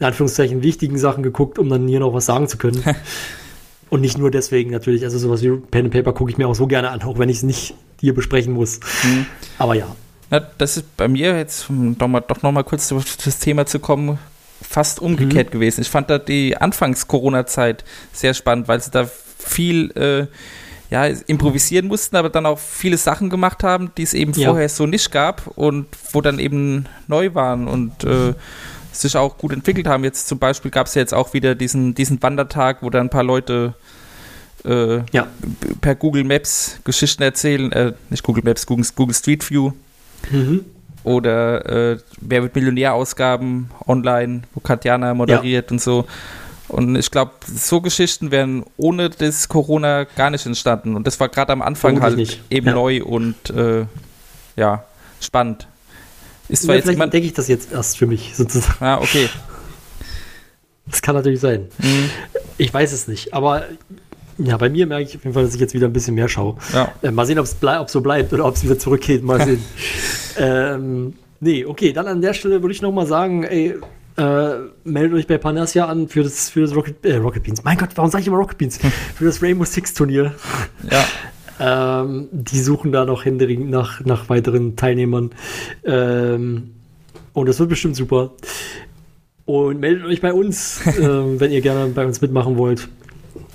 in Anführungszeichen, wichtigen Sachen geguckt, um dann hier noch was sagen zu können. Und nicht nur deswegen natürlich, also sowas wie Pen and Paper gucke ich mir auch so gerne an, auch wenn ich es nicht hier besprechen muss. Mhm. Aber ja. Na, das ist bei mir jetzt, um doch, mal, doch noch mal kurz auf das Thema zu kommen, fast Mhm. umgekehrt gewesen. Ich fand da die Anfangs-Corona-Zeit sehr spannend, weil sie da viel, äh, ja, improvisieren mussten, aber dann auch viele Sachen gemacht haben, die es eben Ja. vorher so nicht gab und wo dann eben neu waren und äh, sich auch gut entwickelt haben. Jetzt zum Beispiel gab es ja jetzt auch wieder diesen, diesen Wandertag, wo dann ein paar Leute äh, Ja. per Google Maps Geschichten erzählen, äh, nicht Google Maps, Google, Google Street View Mhm. oder äh, Wer wird Millionär-Ausgaben online, wo Katjana moderiert und so. Und ich glaube, so Geschichten wären ohne das Corona gar nicht entstanden. Und das war gerade am Anfang Vermutlich halt nicht. eben Ja. neu und äh, ja, spannend. Ist zwar Ja, jetzt vielleicht entdecke ich das jetzt erst für mich, sozusagen. Ah, okay. Das kann natürlich sein. Mhm. Ich weiß es nicht. Aber ja, bei mir merke ich auf jeden Fall, dass ich jetzt wieder ein bisschen mehr schaue. Ja. Äh, mal sehen, ob es blei ob so bleibt oder ob es wieder zurückgeht. Mal sehen. ähm, nee, okay, dann an der Stelle würde ich noch mal sagen, ey, äh, meldet euch bei Panassia an für das, für das Rocket, äh, Rocket Beans. Mein Gott, warum sage ich immer Rocket Beans? für das Rainbow Six Turnier. Ja. Ähm, die suchen da noch händeringend nach, nach weiteren Teilnehmern. Ähm, und das wird bestimmt super. Und meldet euch bei uns, ähm, wenn ihr gerne bei uns mitmachen wollt.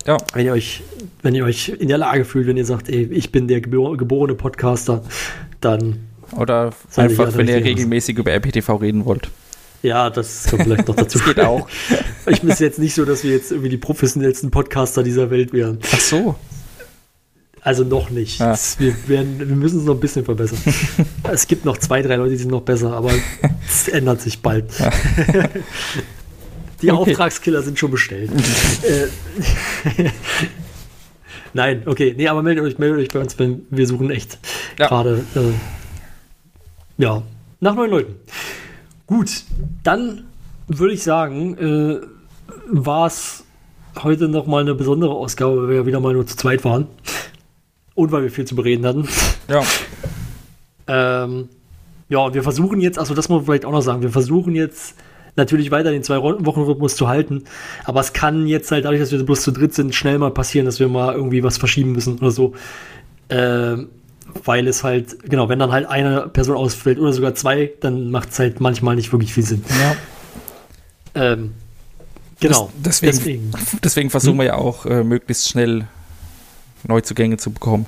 Ja. Wenn ihr euch, wenn ihr euch in der Lage fühlt, wenn ihr sagt, ey, ich bin der gebor geborene Podcaster, dann Oder einfach, wenn ihr regelmäßig über RPTV reden wollt. ja, das kommt vielleicht noch dazu. Das geht auch. Ich bin jetzt nicht so, dass wir jetzt irgendwie die professionellsten Podcaster dieser Welt wären. Ach so. Also noch nicht. Das, wir, werden, wir müssen es noch ein bisschen verbessern. es gibt noch zwei, drei Leute, die sind noch besser, aber es ändert sich bald. die Okay. Auftragskiller sind schon bestellt. äh, Nein, okay. Nee, aber meldet euch, meldet euch bei uns, wenn wir suchen echt Ja. gerade äh, ja, nach neuen Leuten. Gut, dann würde ich sagen, äh, war es heute noch mal eine besondere Ausgabe, weil wir ja wieder mal nur zu zweit waren. Und weil wir viel zu bereden hatten. Ja. Ähm, ja, und wir versuchen jetzt, also das muss man vielleicht auch noch sagen, wir versuchen jetzt natürlich weiter den Zwei-Wochen-Rhythmus zu halten, aber es kann jetzt halt dadurch, dass wir bloß zu dritt sind, schnell mal passieren, dass wir mal irgendwie was verschieben müssen oder so. Ähm, weil es halt, genau, wenn dann halt eine Person ausfällt oder sogar zwei, dann macht es halt manchmal nicht wirklich viel Sinn. ja. Ähm, genau. Das, deswegen, deswegen, versuchen wir ja auch, äh, möglichst schnell Neuzugänge zu bekommen.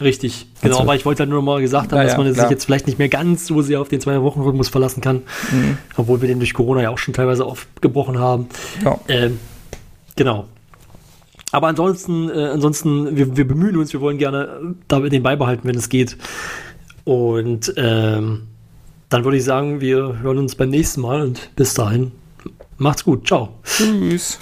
Richtig, genau, Also- aber ich wollte halt nur mal gesagt haben, Ja, dass man sich klar. jetzt vielleicht nicht mehr ganz so sehr auf den Zwei-Wochen-Rhythmus verlassen kann, Mhm. obwohl wir den durch Corona ja auch schon teilweise aufgebrochen haben. Ja. Ähm, genau. Aber ansonsten, äh, ansonsten, wir, wir bemühen uns, wir wollen gerne äh, da den beibehalten, wenn es geht. Und ähm, dann würde ich sagen, wir hören uns beim nächsten Mal und bis dahin, macht's gut. Ciao. Tschüss.